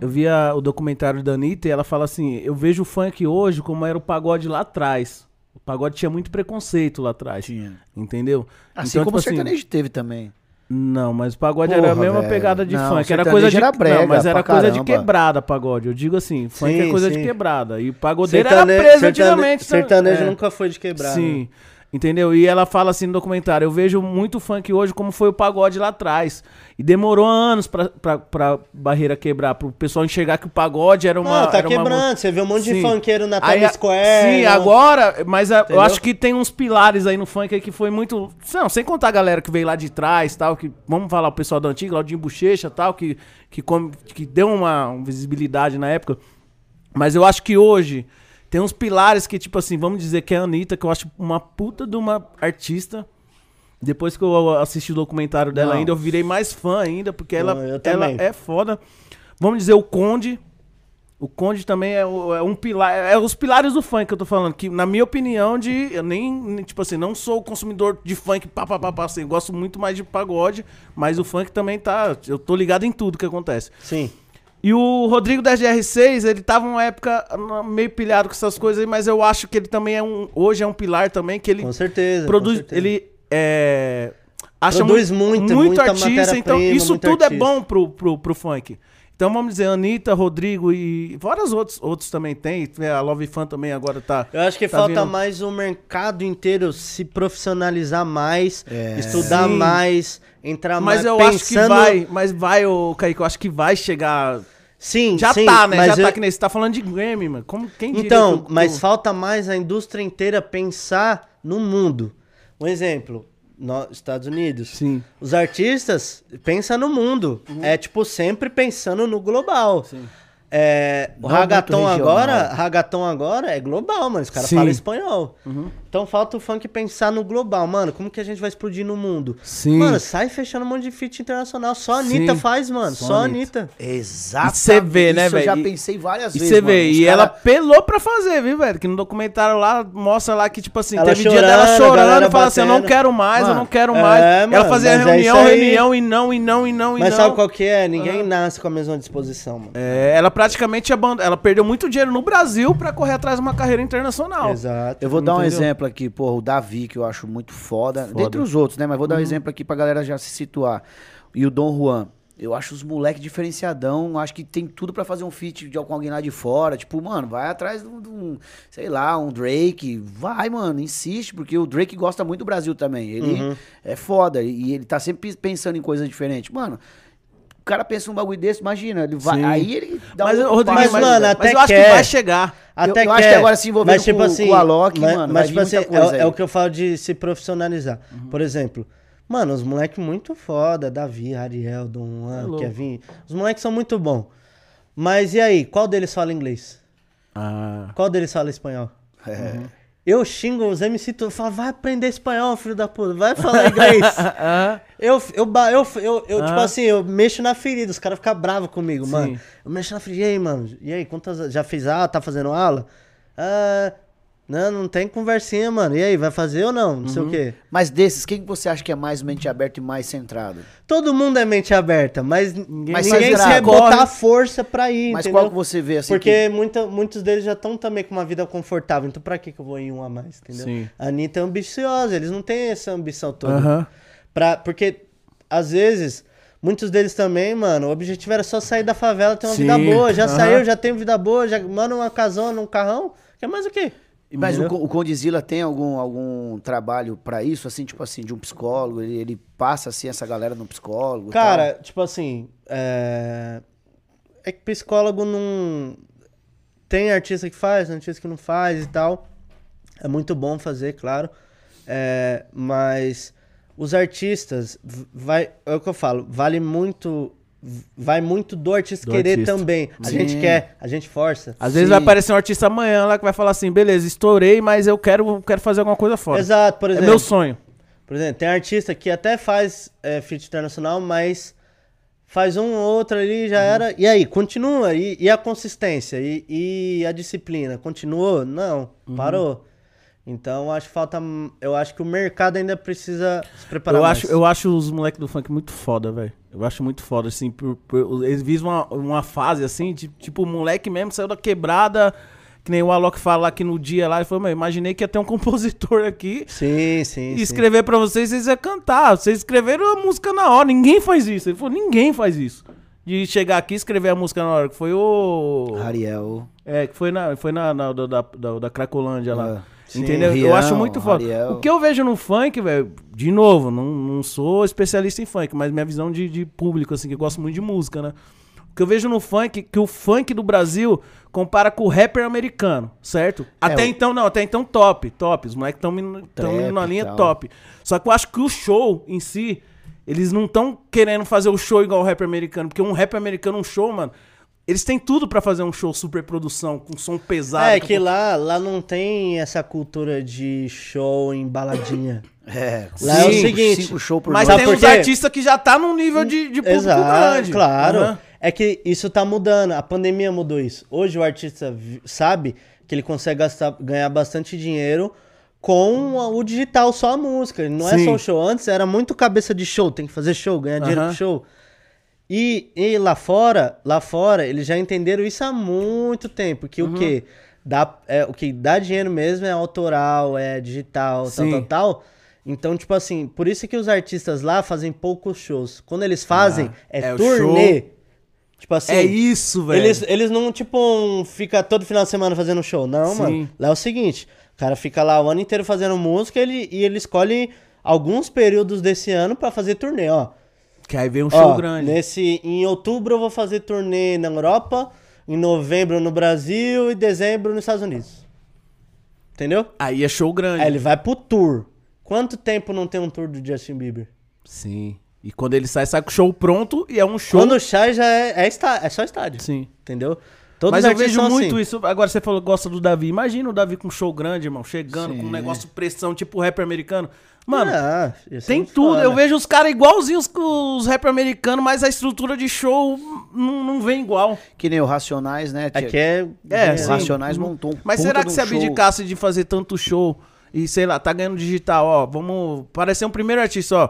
Eu via o documentário da Anitta e ela fala assim: eu vejo o funk hoje como era o pagode lá atrás. O pagode tinha muito preconceito lá atrás. Tinha. Entendeu? Assim Então, como o tipo assim, sertanejo teve também. Não, mas o pagode Porra, era a mesma velho. pegada de Não, funk. Era sertanejo coisa de. era brega não, mas era coisa de caramba. quebrada, pagode. Eu digo assim: funk é Sim, coisa sim. de quebrada. E o pagodeiro Sertane- era preso sertane- antigamente. sabe? Sertanejo É. nunca foi de quebrar. Sim. né? Entendeu? E ela fala assim no documentário: eu vejo muito funk hoje como foi o pagode lá atrás. E demorou anos pra, pra, pra barreira quebrar, pro pessoal enxergar que o pagode era uma. Não, tá era uma quebrando. Você vê um monte de Sim. funkeiro na Aí, Times Square. Sim, não- agora, mas a- eu acho que tem uns pilares aí no funk aí que foi muito. Não, sem contar a galera que veio lá de trás tal, que. Vamos falar o pessoal da antiga, Claudinho Bochecha tal, que, que, come- que deu uma visibilidade na época. Mas eu acho que hoje tem uns pilares que, tipo assim, vamos dizer que é a Anitta, que eu acho uma puta de uma artista. Depois que eu assisti o documentário dela Não. ainda, eu virei mais fã ainda, porque ela, ela é foda. Vamos dizer, o Conde. O Conde também é, o- é um pilar. É os pilares do funk que eu tô falando. Que, na minha opinião, de. Eu nem, nem, Tipo assim, não sou consumidor de funk, pá, pá, pá, pá, assim. Gosto muito mais de pagode, mas o funk também tá. Eu tô ligado em tudo que acontece. Sim. E o Rodrigo da GR6, ele tava uma época meio pilhado com essas coisas aí, mas eu acho que ele também é um. Hoje é um pilar também, que ele Com certeza. produz. com certeza. Ele é. Acha Produz muito, muito muita artista, então isso muito tudo é artista. bom pro, pro, pro funk. Então vamos dizer, Anitta, Rodrigo e vários outros, outros também tem. A Love Fan também agora tá. Eu acho que tá falta vindo- mais o mercado inteiro se profissionalizar mais, É. estudar Sim. mais, entrar Mas mais. eu acho que vai, mas vai, ô Kaique, eu acho que vai chegar. Sim, Já sim, tá, né? mas Já eu- tá que nem você tá falando de Grammy, mano. Como, quem diria Então, que o- mas falta mais a indústria inteira pensar no mundo. Um exemplo, nos Estados Unidos. Sim. Uhum. Os artistas pensam no mundo. É tipo sempre pensando no global. É, o Não ragaton agora, ragaton agora é global, mano. Os caras Sim. falam espanhol. Uhum. Então falta o funk pensar no global, mano. Como que a gente vai explodir no mundo? Sim. Mano, sai fechando um monte de feat internacional. Só a Anitta Sim. faz, mano. Só Só, a Anitta. Anitta. Exato. E cê vê, né, Eu já velho? E- pensei várias E vezes. você vê, Os e cara- ela pelou pra fazer, viu, velho? Que no documentário lá mostra lá que, tipo assim, Ela teve dia dela chorando, chorando e fala assim: eu não quero mais, eu Mano, não quero é, mais. ela mano, fazia mas é reunião, aí. reunião, e não, e não, e não, e Mas não. sabe qual que é? Ninguém nasce com a mesma disposição, mano. É, ela praticamente abandona. Ela perdeu muito dinheiro no Brasil pra correr atrás de uma carreira internacional. Exato. Eu vou dar um Entendeu? Exemplo aqui, pô, o Davi, que eu acho muito foda, Foda. dentre os outros, né? Mas vou Uhum. dar um exemplo aqui pra galera já se situar. E o Dom Juan. Eu acho os moleque diferenciadão, acho que tem tudo pra fazer um feat de, com alguém lá de fora. Tipo, mano, vai atrás de um, de um, sei lá, um Drake. Vai, mano, insiste, porque o Drake gosta muito do Brasil também. Ele Uhum. é foda e ele tá sempre pensando em coisas diferentes. Mano, o cara pensa um bagulho desse, imagina, ele vai, Sim. aí ele dá Mas, um Rodrigo, Mas, mas, mano, mas até eu acho que quer. vai chegar. Até eu acho que agora se envolvendo mas, tipo com- assim, com o Alok, mas, mano, mas, vai tipo assim, muita é, coisa é o que eu falo de se profissionalizar. Por exemplo, mano, os moleques muito foda, Davi, Ariel, Dom Juan, louco. Kevin, os moleques são muito bons. Mas e aí, qual deles fala inglês? Ah. Qual deles fala espanhol? É. Eu xingo os MC todos, falo, vai aprender espanhol, filho da puta, vai falar inglês. Eu, eu, eu, eu, eu tipo assim, eu mexo na ferida, os caras ficam bravos comigo, mano. Eu mexo na ferida, e aí, mano, e aí, quantas, já fez aula, tá fazendo aula? Ah, não, não tem conversinha, mano, e aí, vai fazer ou não, não Uhum. sei o quê. Mas desses, quem que você acha que é mais mente aberta e mais centrado? Todo mundo é mente aberta, mas Mas ninguém grave. botar força pra ir, Mas entendeu? qual que você vê assim? Porque muita, muitos deles já estão também com uma vida confortável, então pra que que eu vou em um a mais, entendeu? Sim. A Anitta é ambiciosa, eles não têm essa ambição toda. Aham. Pra, porque, às vezes, muitos deles também, mano, o objetivo era só sair da favela, ter uma Sim, vida boa. Já saiu, já tem vida boa, já manda uma casona, um carrão. Quer mais o quê? Mas o, o Condizila tem algum, algum trabalho pra isso, assim, tipo assim, de um psicólogo? Ele, ele passa, assim, essa galera no psicólogo? Cara, tipo assim, é... é que psicólogo não. Tem artista que faz, tem artista que não faz e tal. É muito bom fazer, claro. É, mas os artistas, vai, é o que eu falo, vale muito. Vai muito do artista Do querer artista. também. A Sim. gente quer, a gente força. Às vezes Sim. vai aparecer um artista amanhã lá que vai falar assim, beleza, estourei, mas eu quero, quero fazer alguma coisa fora. Exato, por É exemplo. meu sonho. Por exemplo, tem artista que até faz é, feat internacional, mas faz um ou outro ali já era. E aí, continua? E, e a consistência? E, e a disciplina? Continuou? Não, parou. Então acho que falta. Eu acho que o mercado ainda precisa se preparar Eu mais. acho, eu acho os moleques do funk muito foda, velho. Eu acho muito foda, assim. por- por- eles vivem uma, uma fase, assim, de, tipo, o moleque mesmo saiu da quebrada, que nem o Alok fala aqui no dia lá, ele falou, meu, imaginei que ia ter um compositor aqui Sim, sim. e sim. escrever pra vocês, vocês iam cantar. Vocês escreveram a música na hora, ninguém faz isso. Ele falou, ninguém faz isso. De chegar aqui e escrever a música na hora, que foi o... Ariel. É, que foi na, foi na, na da, da, da, da Cracolândia lá. É. Entendeu? eu Rian, acho muito foda. Ariel. O que eu vejo no funk, velho, de novo, não, não sou especialista em funk, mas minha visão de, de público, assim, que eu gosto muito de música, né? O que eu vejo no funk, que o funk do Brasil compara com o rapper americano, certo? até o- então, não, até então top, top. Os moleques estão indo na linha tal. top. Só que eu acho que o show em si, eles não estão querendo fazer o show igual o rapper americano, porque um rapper americano, um show, mano, eles têm tudo pra fazer um show super produção, com som pesado. É com- que lá, lá não tem essa cultura de show em baladinha. É. Lá é o cinco- seguinte, Cinco shows por Mas Sabe tem uns artistas que já tá num nível de, de público Exato, grande. claro. Aham. É que isso tá mudando, a pandemia mudou isso. Hoje o artista sabe que ele consegue gastar, ganhar bastante dinheiro com o digital, só a música. Não é Sim. só o show. Antes era muito cabeça de show, tem que fazer show, ganhar dinheiro Aham. com show. E, e lá fora, lá fora, eles já entenderam isso há muito tempo. Que Uhum. o que dá, é, o que dá dinheiro mesmo é autoral, é digital, tal, Sim. tal, tal. Então, tipo assim, por isso que os artistas lá fazem poucos shows. Quando eles fazem, Ah, é, é turnê. Tipo assim. É isso, velho. Eles, eles não, tipo, um, fica todo final de semana fazendo show. Não, Sim. mano. Lá é o seguinte: o cara fica lá o ano inteiro fazendo música ele, e ele escolhe alguns períodos desse ano pra fazer turnê, ó. Que aí vem um show Ó, grande. Nesse, em outubro eu vou fazer turnê na Europa, em novembro no Brasil e dezembro nos Estados Unidos. Entendeu? Aí é show grande. Aí ele vai pro tour. Quanto tempo não tem um tour do Justin Bieber? Sim. E quando ele sai, sai com o show pronto e é um show. Quando sai já é, é, está, é só estádio. Sim. Entendeu? Todos Mas eu vejo são muito assim. isso. Agora você falou que gosta do Davi. Imagina o Davi com um show grande, irmão. Chegando com um negócio de pressão, tipo o rapper americano. Mano, Ah, é tem tudo. Eu vejo os caras igualzinhos com os rapper americanos, mas a estrutura de show não, não vem igual. Que nem o Racionais, né? Aqui é. É, O sim. Racionais montou um Mas será que um se show. abdicasse de fazer tanto show e, sei lá, tá ganhando digital, ó, vamos parecer um primeiro artista, ó.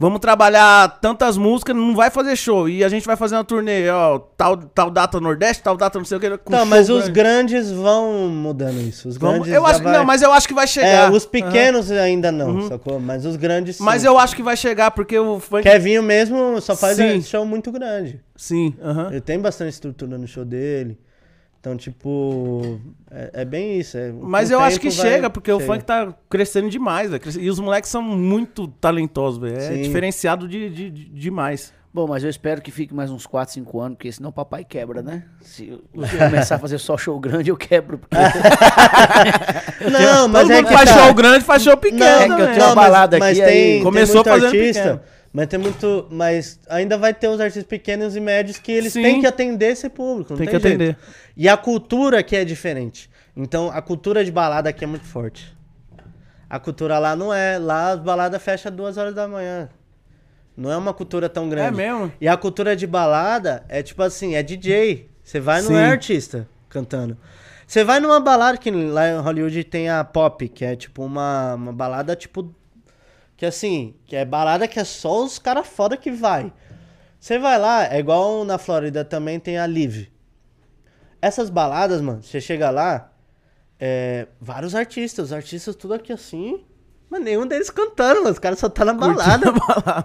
Vamos trabalhar tantas músicas, não vai fazer show. E a gente vai fazer uma turnê, ó, tal, tal data Nordeste, tal data não sei o que. com Não, mas os grande. grandes vão mudando isso. Os grandes eu acho, vai- Não, mas eu acho que vai É, chegar. os pequenos ainda não, sacou? Mas os grandes sim. Mas eu acho que vai chegar, porque o funk. Kevinho mesmo só faz Sim. um show muito grande. Sim, aham. Ele tem bastante estrutura no show dele. Então, tipo, é, é bem isso. é- Mas eu o acho que vai- chega, porque o chega. funk tá crescendo demais, velho. E os moleques são muito talentosos, velho. É Sim. diferenciado de, de- de- demais. Bom, mas eu espero que fique mais uns 4, 5 anos, porque senão o papai quebra, né? Se eu começar a fazer só show grande, eu quebro. Porque Não, mas Todo é mundo que faz tá. show grande, faz show pequeno. É que eu também. tenho uma mas- balada mas aqui, tem, aí tem começou muito fazendo artista, pequeno. Mas tem muito. Mas ainda vai ter os artistas pequenos e médios que eles Sim. têm que atender esse público. Não Tem tem, que jeito. atender. E a cultura aqui é diferente. Então a cultura de balada aqui é muito forte. A cultura lá não é. Lá as baladas fecham duas horas da manhã. Não é uma cultura tão grande. É mesmo? E a cultura de balada é tipo assim, é DJ. Você vai, não Sim. é artista cantando. Você vai numa balada que lá em Hollywood tem a pop, que é tipo uma, uma balada tipo. Que assim, que é balada que é só os caras foda que vai. Você vai lá, é igual na Flórida também tem a Live. Essas baladas, mano, você chega lá, é, vários artistas, os artistas tudo aqui assim, mas nenhum deles cantando, mano, os caras só tá na balada,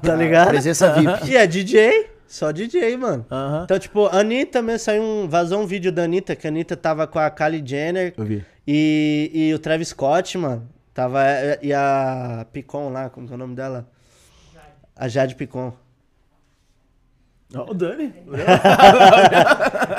tá ligado? Presença VIP. E é DJ, só DJ, mano. Aham. Então, tipo, a Anitta mesmo saiu um. Vazou um vídeo da Anitta, que a Anitta tava com a Kylie Jenner Eu vi. e, e o Travis Scott, mano. Tava. E a Picon lá, como que é o nome dela? A Jade Picon. Ó, o Dani.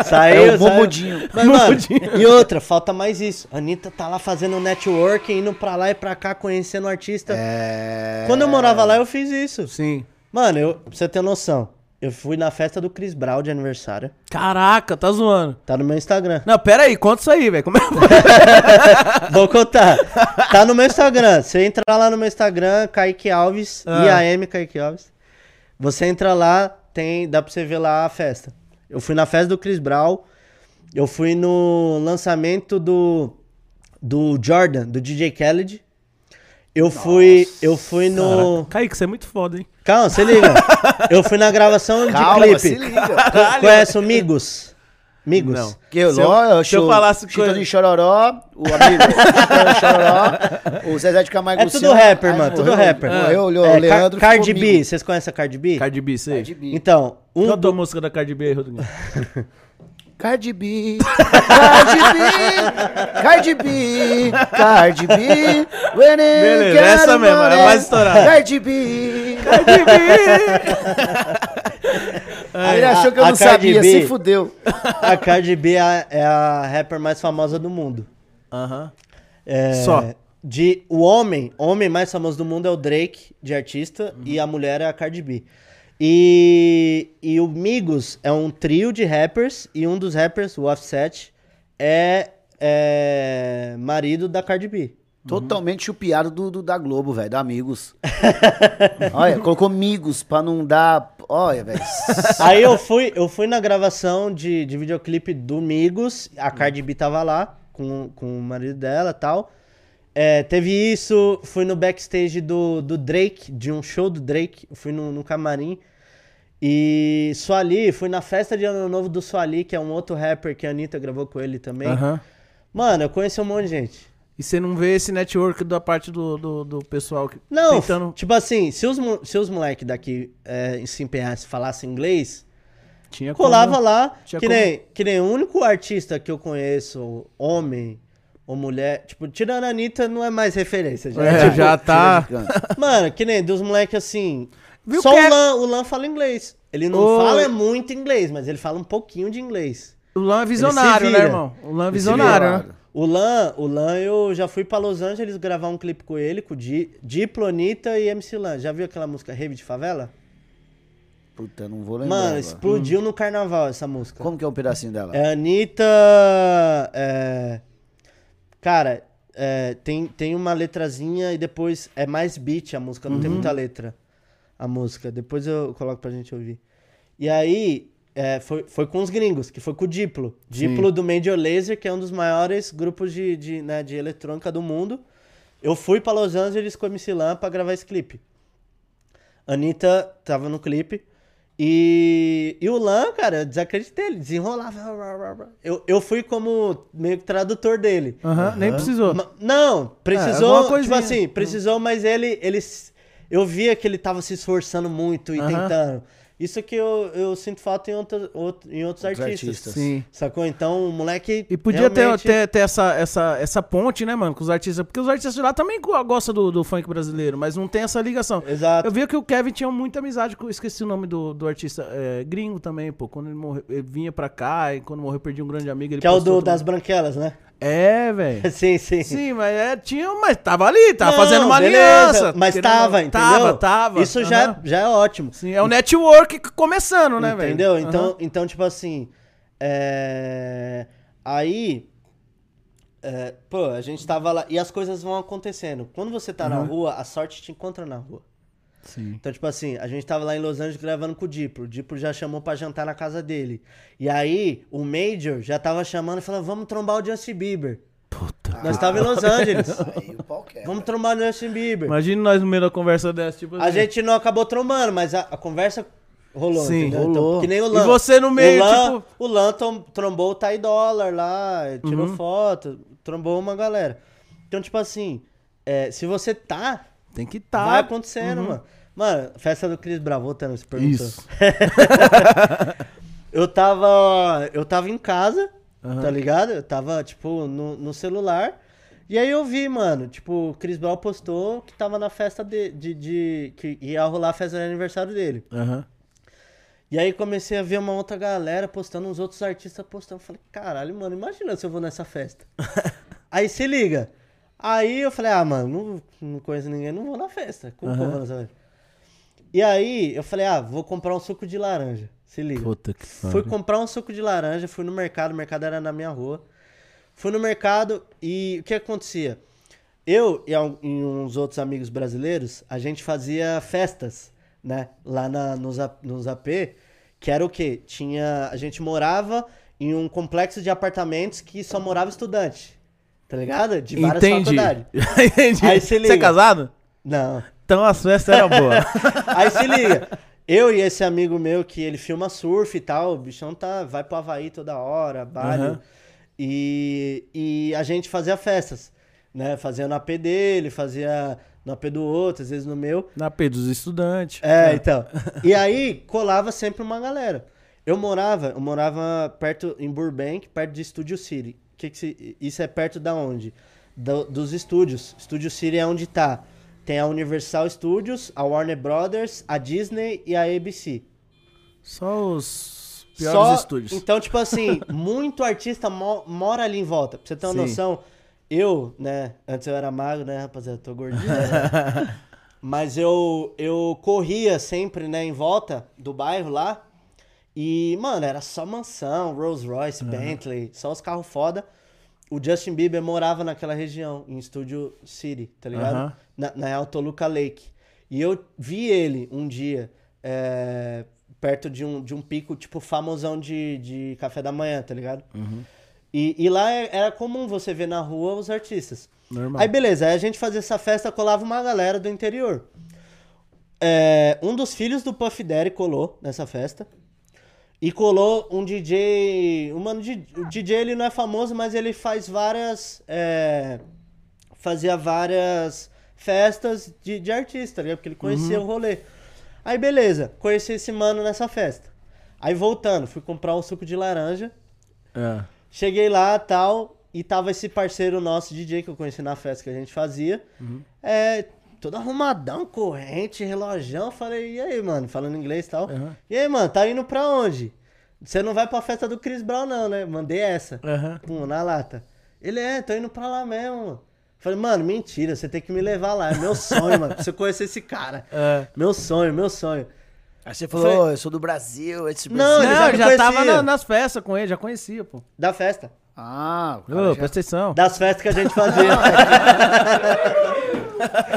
Saiu, É o. Momodinho. Mas, mano, e outra, falta mais isso. A Anitta tá lá fazendo networking, indo pra lá e pra cá, conhecendo o artista. É... Quando eu morava lá, eu fiz isso. Sim. Mano, eu, pra você ter noção, eu fui na festa do Chris Brown de aniversário. Caraca, tá zoando. Tá no meu Instagram. Não, pera aí, conta isso aí, velho. Como é que Vou contar. Tá no meu Instagram. Você entra lá no meu Instagram, Kaique Alves, Ah. IAM Kaique Alves. Você entra lá, tem, dá pra você ver lá a festa. Eu fui na festa do Chris Brown. Eu fui no lançamento do do Jordan, do DJ Khaled. Eu fui, eu fui no Kaique, você é muito foda, hein? Calma, se liga. Eu fui na gravação Calma, de se clipe. liga. Co- Conhece o Migos? Migos? Não. Que eu, Se eu- eu, se eu falasse Chitão coisa- de Chororó, o amigo Chitão de Chororó, o Zezé de Camargo É tudo rapper, aí mano, tudo morreu, rapper. Morreu, olhou, É, o Car- Leandro Cardi B, vocês conhecem a Cardi B? Cardi B, sei. Cardi B. Então, um Canta do... a música da Cardi B, Rodrigo. Cardi B, Cardi B, Cardi B, Cardi B, when Beleza, essa mesmo, é a mais estourada. Cardi B. Cardi B! Ele achou que eu a não Cardi sabia, B- se fudeu. a Cardi B é a, é a rapper mais famosa do mundo. Aham. É, Só. De, o homem, homem mais famoso do mundo é o Drake, de artista, Uhum. e a mulher é a Cardi B. E, e o Migos é um trio de rappers, e um dos rappers, o Offset, é, é marido da Cardi B. Totalmente chupiado do, do- da Globo, velho, da Amigos. Olha, colocou Amigos pra não dar. Olha, velho. Aí eu fui, eu fui na gravação de, de videoclipe do Migos, a Cardi B tava lá com, com o marido dela e tal. É, teve isso, fui no backstage do, do Drake, de um show do Drake, fui no, no camarim. E Suali, fui na festa de ano novo do Suali, que é um outro rapper que a Anitta gravou com ele também. Aham. Mano, eu conheci um monte de gente. E você não vê esse network da parte do, do, do pessoal que Não, tentando. tipo assim, se os, se os moleques daqui é, se empenhassem falassem inglês, Tinha como- colava lá, Tinha que como- nem, que nem o único artista que eu conheço, homem ou mulher, tipo, tirando a Anitta, não é mais referência. Já, É, tipo, já tá. Mano, que nem dos moleques assim. Viu só que o é- Lan, o Lan fala inglês. Ele não Oi. fala muito inglês, mas ele fala um pouquinho de inglês. O Lan é visionário, né, irmão? O Lan é visionário, né? O Lan, o Lan, eu já fui pra Los Angeles gravar um clipe com ele, com o Di, Diplo, Anitta e MC Lan. Já viu aquela música Rave de Favela? Puta, não vou lembrar. Mano, agora. explodiu no carnaval essa música. Como que é um pedacinho dela? É Anitta. é, Cara, é, tem, tem uma letrazinha e depois é mais beat a música, não tem Uhum. muita letra. A música. Depois eu coloco pra gente ouvir. E aí, é, foi, foi com os gringos, que foi com o Diplo. Diplo do Major Lazer, que é um dos maiores grupos de, de, né, de eletrônica do mundo. Eu fui pra Los Angeles com a MC Lan pra gravar esse clipe. Anitta tava no clipe. E, e o Lan, cara, eu desacreditei, ele desenrolava. Eu, eu fui como meio que tradutor dele. Aham, nem precisou. Ma- Não, precisou, alguma tipo assim, precisou, mas ele, ele. Eu via que ele tava se esforçando muito e Aham. tentando. Isso que eu, eu sinto falta em, outro, outro- em outros Outros artistas. artistas. Sim. Sacou? Então o moleque. E podia ter, realmente- ter, ter essa, essa, essa ponte, né, mano, com os artistas. Porque os artistas de lá também go- gostam do, do funk brasileiro, mas não tem essa ligação. Exato. Eu via que o Kevin tinha muita amizade com. Esqueci o nome do, do artista. é, gringo também, pô. Quando ele morreu, ele vinha pra cá e quando morreu perdi um grande amigo. Ele Que é o do, das branquelas, né? É, velho. Sim, sim. Sim, mas é, tinha, mas tava ali, tava Não, fazendo uma beleza, aliança. Mas tava, entendeu? Tava, tava. Isso já, aham. já é ótimo. Sim, é o network começando, né, velho? Entendeu? Então, então, tipo assim. é, Aí. é, Pô, a gente tava lá. E as coisas vão acontecendo. Quando você tá na rua, a sorte te encontra na rua. Sim. Então, tipo assim, a gente tava lá em Los Angeles gravando com o Diplo. O Diplo já chamou pra jantar na casa dele. E aí, o Major já tava chamando e falando: vamos trombar o Justin Bieber. Puta. Nós tava em Los Angeles. Aí o pau quebra. vamos trombar o Justin Bieber. Imagina nós no meio da conversa dessa, tipo A assim. gente não acabou trombando, mas a, a conversa rolou, Sim, entendeu? rolou. que nem o E Lan. você no meio, o Lan, tipo- O Lan trombou o Ty Dollar lá, tirou Uhum. foto, trombou uma galera. Então, tipo assim, é, se você tá, Tem que tá. vai acontecendo, mano. Mano, festa do Cris Bravota, não se perguntou. Isso. Eu tava. Eu tava em casa, Aham. tá ligado? Eu tava, tipo, no, no celular. E aí eu vi, mano, tipo, o Chris Brown postou que tava na festa de, de, de- que ia rolar a festa de aniversário dele. Aham. E aí comecei a ver uma outra galera postando, uns outros artistas postando. Falei, caralho, mano, imagina se eu vou nessa festa. aí se liga. Aí eu falei, ah, mano, não, não conheço ninguém, não vou na festa. Como que eu vou nessa festa? E aí eu falei, ah, vou comprar um suco de laranja. Se liga. Puta que Fui comprar um suco de laranja, fui no mercado, o mercado era na minha rua. Fui no mercado e o que acontecia? Eu e, e uns outros amigos brasileiros, a gente fazia festas, né? Lá na, nos, nos AP, que era o quê? Tinha, a gente morava em um complexo de apartamentos que só morava estudante. Tá ligado? De várias Entendi. faculdades. Entendi. Aí Você liga. é casado? Não. Então as festas eram boas. Aí se liga. Eu e esse amigo meu que ele filma surf e tal, o bichão tá, vai pro Havaí toda hora, Bali. Aham. E, e a gente fazia festas, né? Fazia no AP dele, fazia no AP do outro, às vezes no meu. Na P dos estudantes. É, então. E aí colava sempre uma galera. Eu morava, eu morava perto em Burbank, perto de Studio City. Que que se- isso é perto da onde? Do- dos estúdios. Studio City é onde tá. Tem a Universal Studios, a Warner Brothers, a Disney e a ABC. Só os piores Só- estúdios. Então, tipo assim, muito artista mo- mora ali em volta. Pra você ter uma Sim. noção, eu, né? Antes eu era magro, né, rapaziada? Tô gordinho. né? Mas eu, eu corria sempre, né, em volta do bairro lá. E, mano, era só mansão, Rolls Royce, Bentley, só os carros foda. O Justin Bieber morava naquela região, em Studio City, tá ligado? Aham. Na, na Altoluca Lake. E eu vi ele um dia, é, perto de um, de um pico, tipo, famosão de, de café da manhã, tá ligado? E, e lá é- era comum você ver na rua os artistas. Normal. Aí beleza, aí a gente fazia essa festa, colava uma galera do interior. É, um dos filhos do Puff Daddy colou nessa festa. E colou um DJ. Um mano, o DJ ele não é famoso, mas ele faz várias. é, fazia várias festas de, de artista, né? Porque ele conhecia o rolê. Aí beleza, conheci esse mano nessa festa. Aí voltando, fui comprar um suco de laranja. É. Cheguei lá tal, e tava esse parceiro nosso, DJ, que eu conheci na festa que a gente fazia. É, todo arrumadão, corrente, relojão. Falei, e aí, mano? Falando inglês e tal. Aham. E aí, mano, tá indo pra onde? Você não vai pra festa do Chris Brown, não, né? Mandei essa. Aham. Pum, na lata. Ele é, tô indo pra lá mesmo. mano. Falei, mano, mentira, você tem que me levar lá. É meu sonho, mano. Pra você conhecer esse cara. É. Meu sonho, meu sonho. Aí você falou, "Ô, eu sou do Brasil, esse Não, Brasil. ele Não, já já tava na- nas festas com ele, já conhecia, pô. Da festa. Ah, Ô, já- presta atenção. Das festas que a gente fazia.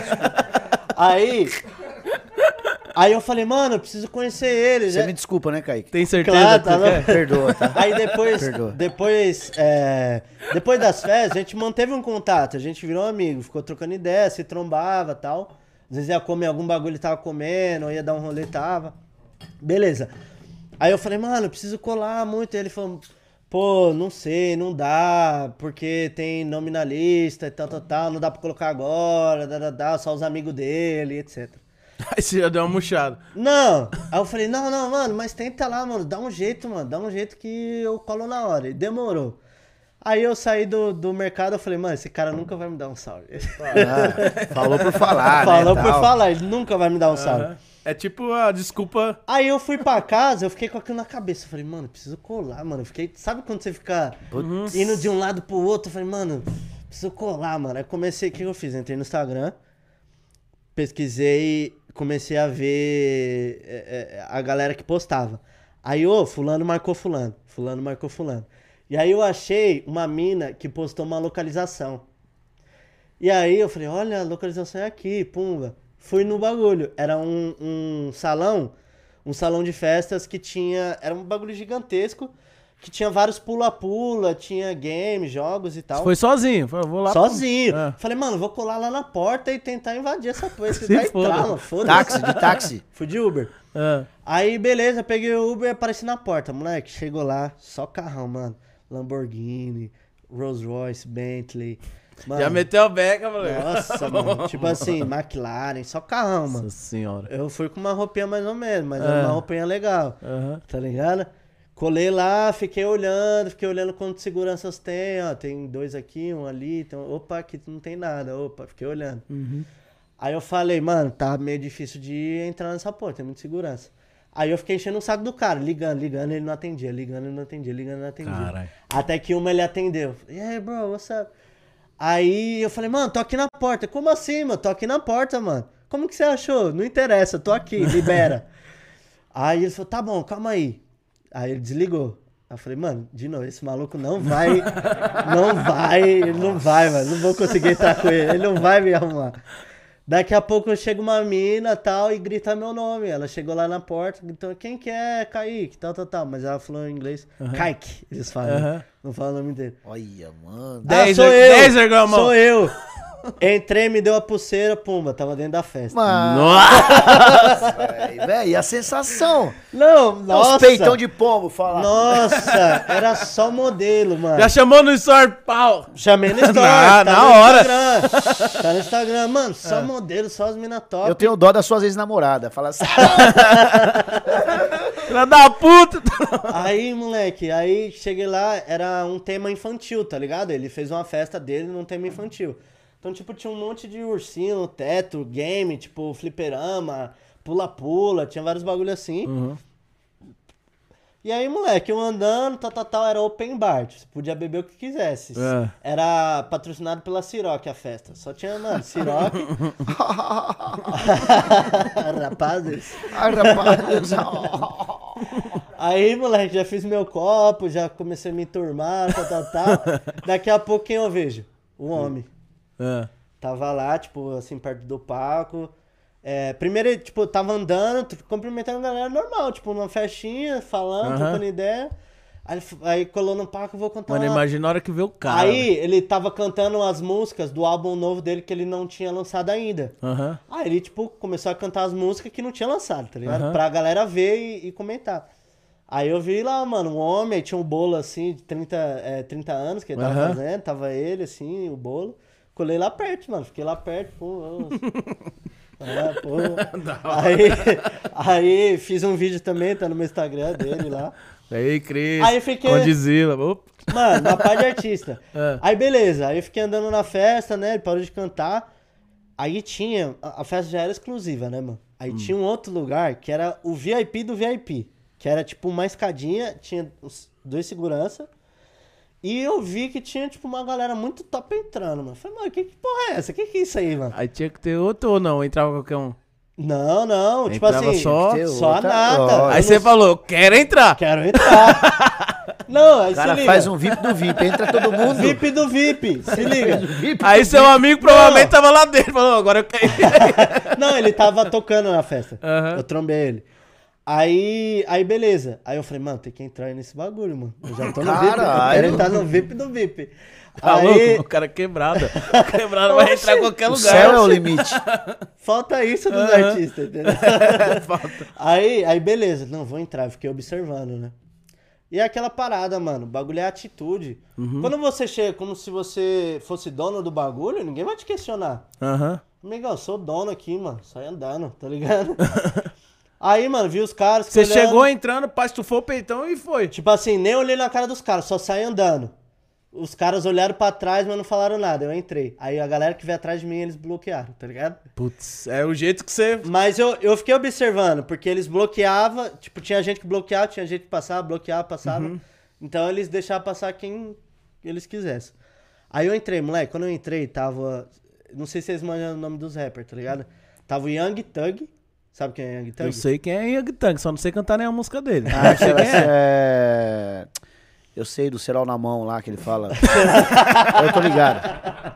aí. Aí eu falei, mano, eu preciso conhecer ele. Você já- me desculpa, né, Kaique? Tem certeza Claro, tá não. Perdoa, tá? Aí depois, Perdoa. depois, é, depois das festas, a gente manteve um contato, a gente virou amigo, ficou trocando ideia, se trombava e tal. Às vezes ia comer algum bagulho, ele tava comendo, ou ia dar um rolê, tava. Beleza. Aí eu falei, mano, eu preciso colar muito. E ele falou, pô, não sei, não dá, porque tem nome na lista e tal, tal, tal, não dá pra colocar agora, dá, dá, dá, só os amigos dele, etc. Aí você já deu uma murchada. Não! Aí eu falei, não, não, mano, mas tenta lá, mano, dá um jeito, mano, dá um jeito que eu colo na hora. E demorou. Aí eu saí do, do mercado, eu falei, mano, esse cara nunca vai me dar um salve. Ah, falou por falar, Falou né? por tal. falar, ele nunca vai me dar um salve. Aham. É tipo a desculpa. Aí eu fui pra casa, eu fiquei com aquilo na cabeça. Eu falei, mano, preciso colar, mano. Eu fiquei. Sabe quando você fica indo de um lado pro outro? Eu falei, mano, preciso colar, mano. Aí comecei, o que eu fiz? Entrei no Instagram, pesquisei, comecei a ver é, é, a galera que postava. Aí, ô, fulano marcou fulano, fulano marcou fulano. E aí eu achei uma mina que postou uma localização. E aí eu falei, olha, a localização é aqui, pumba. Fui no bagulho. Era um, um salão, um salão de festas que tinha. Era um bagulho gigantesco, que tinha vários pula-pula, tinha games, jogos e tal. Foi sozinho. Falou, vou lá. Sozinho. É. Falei, mano, vou colar lá na porta e tentar invadir essa coisa. Tentar foda. entrar, mano. Foda-se. Táxi, de táxi. Fui de Uber. Ah. Aí, beleza, peguei o Uber e apareci na porta. Moleque, chegou lá, só carrão, mano. Lamborghini, Rolls Royce, Bentley. Mano, Já meteu a beca, moleque. Nossa, mano. Tipo assim, McLaren, só carrão, mano. Nossa senhora. Eu fui com uma roupinha mais ou menos, mas É. era uma roupinha legal. Aham. Tá ligado? Colei lá, fiquei olhando, fiquei olhando quantos seguranças tem, ó. Tem dois aqui, um ali. Então, opa, aqui não tem nada. Opa, fiquei olhando. Uhum. Aí eu falei, mano, tá meio difícil de entrar nessa porta, tem muita segurança. Aí eu fiquei enchendo o saco do cara, ligando, ligando, ele não atendia, ligando, ele não atendia, ligando, ele não atendia. Caralho. Até que uma ele atendeu. E aí, bro, what's up? Aí eu falei, mano, tô aqui na porta. Como assim, mano? Tô aqui na porta, mano. Como que você achou? Não interessa, tô aqui, libera. aí ele falou, tá bom, calma aí. Aí ele desligou. Aí eu falei, mano, de novo, esse maluco não vai, não vai, ele não vai, mano, não vou conseguir entrar com ele, ele não vai me arrumar. Daqui a pouco chega uma mina tal e grita meu nome. Ela chegou lá na porta, gritou, quem que é Kaique? Tal, tal, tal. Mas ela falou em inglês, Kaique, eles falam. Aham. Não falam o nome dele. Olha, mano. Ah, sou eu. Sou eu. Entrei, me deu a pulseira, pumba, tava dentro da festa. Mano, Nossa! velho, e a sensação? Não, Os nossa. peitão de pombo, fala. Nossa, era só modelo, mano. Já chamou no store, pau! Chamei no story, Na- tá na no hora. Instagram. Tá no Instagram, mano, só modelo, só as mina top. Eu tenho dó das suas ex-namoradas. Fala assim. Filha da puta! Aí, moleque, aí cheguei lá, era um tema infantil, tá ligado? Ele fez uma festa dele num tema infantil. Então, tipo, tinha um monte de ursinho no teto, game, tipo, fliperama, pula-pula, tinha vários bagulho assim. E aí, moleque, eu andando, tal, tal, tal, era open bar, tipo, você podia beber o que quisesse. É. Era patrocinado pela Ciroc a festa. Só tinha, mano, Ciroc. Rapazes. Ai, rapaz. Aí, moleque, já fiz meu copo, já comecei a me turmar, tal, tal, tal. Daqui a pouco, quem eu vejo? O homem. Ah. Tava lá, tipo, assim, perto do palco. É, primeiro, ele, tipo, tava andando, t- cumprimentando a galera normal, tipo, numa festinha, falando, Aham. trocando ideia. Aí, aí colou no palco, eu vou cantar Mano, uma... imagina a hora que vê o cara. Aí, ele tava cantando as músicas do álbum novo dele que ele não tinha lançado ainda. Aí ele, tipo, começou a cantar as músicas que não tinha lançado, tá ligado? Aham. Pra galera ver e, e comentar. Aí eu vi lá, mano, um homem, aí tinha um bolo assim, de 30, é, 30 anos que ele tava Aham. fazendo, tava ele, assim, o bolo. Colei lá perto, mano, fiquei lá perto, pô. É, pô. Aí, aí fiz um vídeo também, tá no meu Instagram dele lá. Aí, Cris. Aí fiquei- Condizila. Opa. Mano, na parte de artista. É. Aí beleza, aí eu fiquei andando na festa, né? Ele parou de cantar. Aí tinha. A festa já era exclusiva, né, mano? Aí tinha um outro lugar que era o VIP do VIP. Que era tipo uma escadinha, tinha dois segurança. E eu vi que tinha, tipo, uma galera muito top entrando, mano. Falei, mano, que, que porra é essa? Que que é isso aí, mano? Aí tinha que ter outro ou não? Entrava qualquer um. Não, não, tipo Entrava assim. só? Só a outra- nata. Ó, Aí Eu você não- falou, quero entrar. Quero entrar. não, aí O cara se liga. faz um VIP do VIP. Entra todo mundo. VIP do VIP, se liga. VIP Aí seu VIP. amigo provavelmente tava lá dentro. Falou, agora eu quero. Não, ele tava tocando na festa. Aham. Eu trombei ele. Aí, aí beleza. Aí eu falei, mano, tem que entrar aí nesse bagulho, mano. Eu já tô no VIP. Eu Caralho. quero entrar no VIP do VIP. Tá aí, louco? O cara é quebrada. Quebrada vai entrar em qualquer O lugar. céu é o limite. falta isso dos Aham. artistas, entendeu? Aí, aí beleza. Não, vou entrar. Eu Fiquei observando, né? E é aquela parada, mano. O bagulho é atitude. Uhum. Quando você chega como se você fosse dono do bagulho, ninguém vai te questionar. Aham. Amigão, eu sou dono aqui, mano. Sai andando, tá ligado? Aí, mano, vi os caras. Você olhando. chegou entrando, pá, estufou o peitão e foi. Tipo assim, nem olhei na cara dos caras, só saí andando. os caras olharam pra trás, mas não falaram nada. Eu entrei. Aí a galera que veio atrás de mim, eles bloquearam, tá ligado? Putz, é o jeito que você. Mas eu, eu fiquei observando, porque eles bloqueavam, tipo, tinha gente que bloqueava, tinha gente que passava, bloqueava, passava. Uhum. Então eles deixavam passar quem eles quisessem. Aí eu entrei, moleque, quando eu entrei, tava. Não sei se vocês manjam o nome dos rappers, tá ligado? Tava o Young Thug. Sabe quem é Young Thug? Eu sei quem é Young Thug, só não sei cantar nenhuma música dele. Ah, eu sei quem é. é... Eu sei do cerol na mão lá que ele fala. eu tô ligado.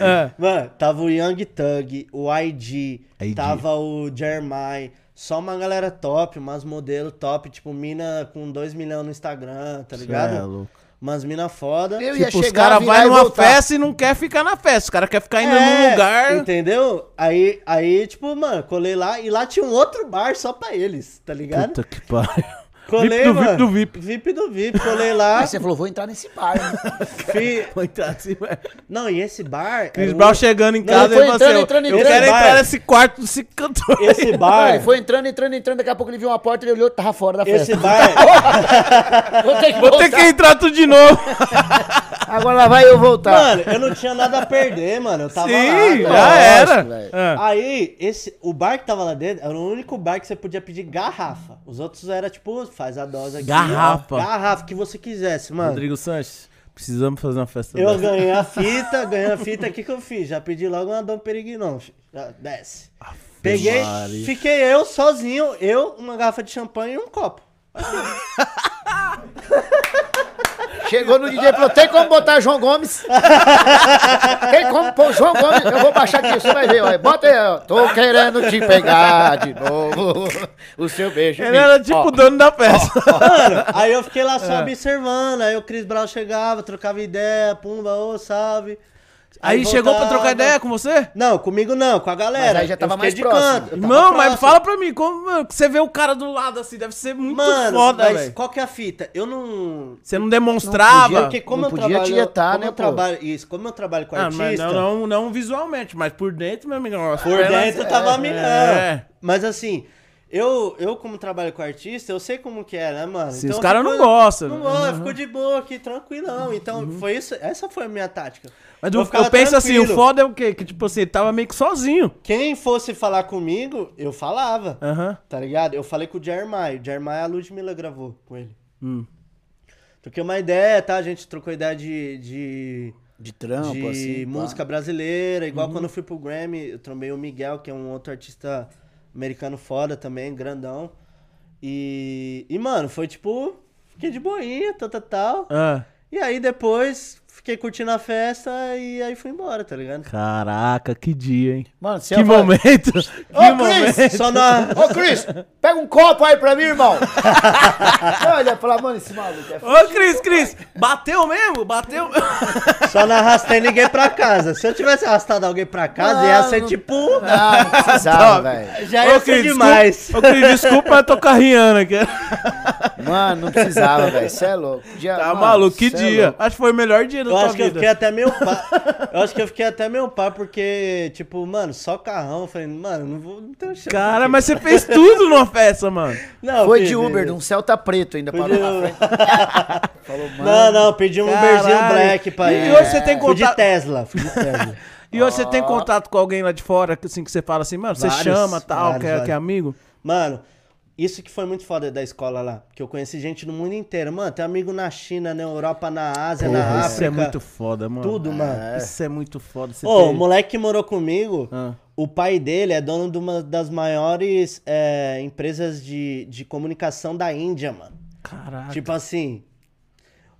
É. Mano, tava o Young Thug, o IG, IG. tava o Jeremiah. Só uma galera top, umas modelos top, tipo, mina com 2 milhões no Instagram, tá ligado? É, louco. Umas mina foda. Eu ia Tipo, os caras e numa voltar. festa e não quer ficar na festa. Os caras querem ficar indo É, num lugar. Entendeu? Aí, aí, tipo, mano, colei lá e lá tinha um outro bar só pra eles, tá ligado? Puta que pariu. Colei, VIP do mano. VIP do VIP. VIP do VIP, colei lá. Aí você falou, vou entrar nesse bar. né? fi- Coitado, assim, ué. Não, e esse bar. Chris um- Brown chegando em Não, casa e falou entrando, assim: entrando, Eu entrando. quero Bar. entrar nesse quarto desse cantor. Esse bar. ele foi entrando, entrando, entrando. Daqui a pouco ele viu uma porta, ele olhou, tava fora da festa. Esse bar. Vou ter que Vou ter que entrar tudo de novo. Agora lá vai eu voltar. Mano, eu não tinha nada a perder, mano. Eu tava Sim, lá. já cara. era. velho. Ah. Aí, esse, o bar que tava lá dentro era o único bar que você podia pedir garrafa. Os outros era tipo, faz a dose aqui. Garrafa. ó, Garrafa, que você quisesse, mano. Rodrigo Sanches, precisamos fazer uma festa Eu dessa. ganhei a fita, ganhei a fita, o que que eu fiz? Já pedi logo uma Dom Perignon. Já desce. Peguei, Maria. fiquei eu sozinho, eu, uma garrafa de champanhe e um copo. Chegou no DJ e falou: tem como botar João Gomes? tem como pôr João Gomes? Eu vou baixar aqui, você vai ver. Ó. Bota aí, ó. Tô querendo te pegar de novo. O seu beijo. Ele era tipo Ó, o dono da festa. Mano, aí eu fiquei lá só É. observando, aí o Chris Brown chegava, trocava ideia, pumba, ô, salve. Aí chegou pra trocar ideia com você? Não, comigo não, com a galera. Mas aí já tava mais de próximo. canto, Não, mas próximo. fala pra mim, como mano, você vê o cara do lado assim, deve ser muito Mano, foda, mas velho. qual que é a fita? Eu não... Você não demonstrava. Porque como Não eu podia trabalho, tietar, como né, eu pô? trabalho, isso, como eu trabalho com Ah, mas artista, não, não, não visualmente, mas por dentro, meu amigo. por dentro tava milhão. É. Mas assim, eu, eu como trabalho com artista, eu sei como que é, né, mano? Se Então os caras não gostam. Não né? gosto, ficou de boa aqui, tranquilão. Então, foi isso, essa foi a minha tática. Mas eu, eu penso assim, o tranquilo. foda é o quê? Que tipo assim, ele tava meio que sozinho. Quem fosse falar comigo, eu falava. Aham. Tá ligado? Eu falei com o Jeremiah. O Jeremiah, a Ludmilla gravou com ele. Hum. Troquei uma ideia, tá? A gente trocou ideia de, de, De trampo, de assim. pá. música brasileira. Igual quando eu fui pro Grammy, eu trombei o Miguel, que é um outro artista americano foda também, grandão. E, e mano, foi tipo... Fiquei de boinha, tal, tal, tal. Ah. E aí depois, fiquei curtindo a festa e aí fui embora, tá ligado? Caraca, que dia, hein? Mano, você Que ia falar- momento. Que Ô, Cris! momento. Só na... Ô, Cris, pega um copo aí pra mim, irmão. Olha, ia falar, mano, esse maluco é Ô, Cris, Cris, bateu mesmo? Bateu? Só não arrastei ninguém pra casa. Se eu tivesse arrastado alguém pra casa, Não, ia ser não- tipo. Não, não precisava, velho. Já ia ser demais. Desculpa, ô, Cris, desculpa, mas eu tô Rihanna aqui. Mano, não precisava, velho. Você é louco. Dia- Tá mano, maluco, que é dia. louco. Acho que foi o melhor dia da Eu tua acho que eu vida. fiquei até meio pá. Eu acho que eu fiquei até meio pá, porque, tipo, mano, só carrão. Eu falei, mano, não vou não tenho chance. Cara, mas você fez tudo numa festa, mano. Não, Foi de Uber, de um Celta preto ainda parou de-. Falou, mano. Não, não, pedi um Uberzinho Caralho. black pra E ir. hoje você tem Fui de contato- Tesla, fui de Tesla. E hoje você tem contato com alguém lá de fora, assim, que você fala assim, mano, você Vários, chama tal, vários, que, é, vários. que é amigo? Mano, isso que foi muito foda da escola lá. Que eu conheci gente no mundo inteiro. Mano, tem amigo na China, na Europa, na Ásia, na Porra, África. isso é muito foda, mano. Tudo, mano. Isso é muito foda. Você Ô, ter- o moleque que morou comigo, Ah. o pai dele é dono de uma das maiores é, empresas de, de comunicação da Índia, mano. Caraca. Tipo assim.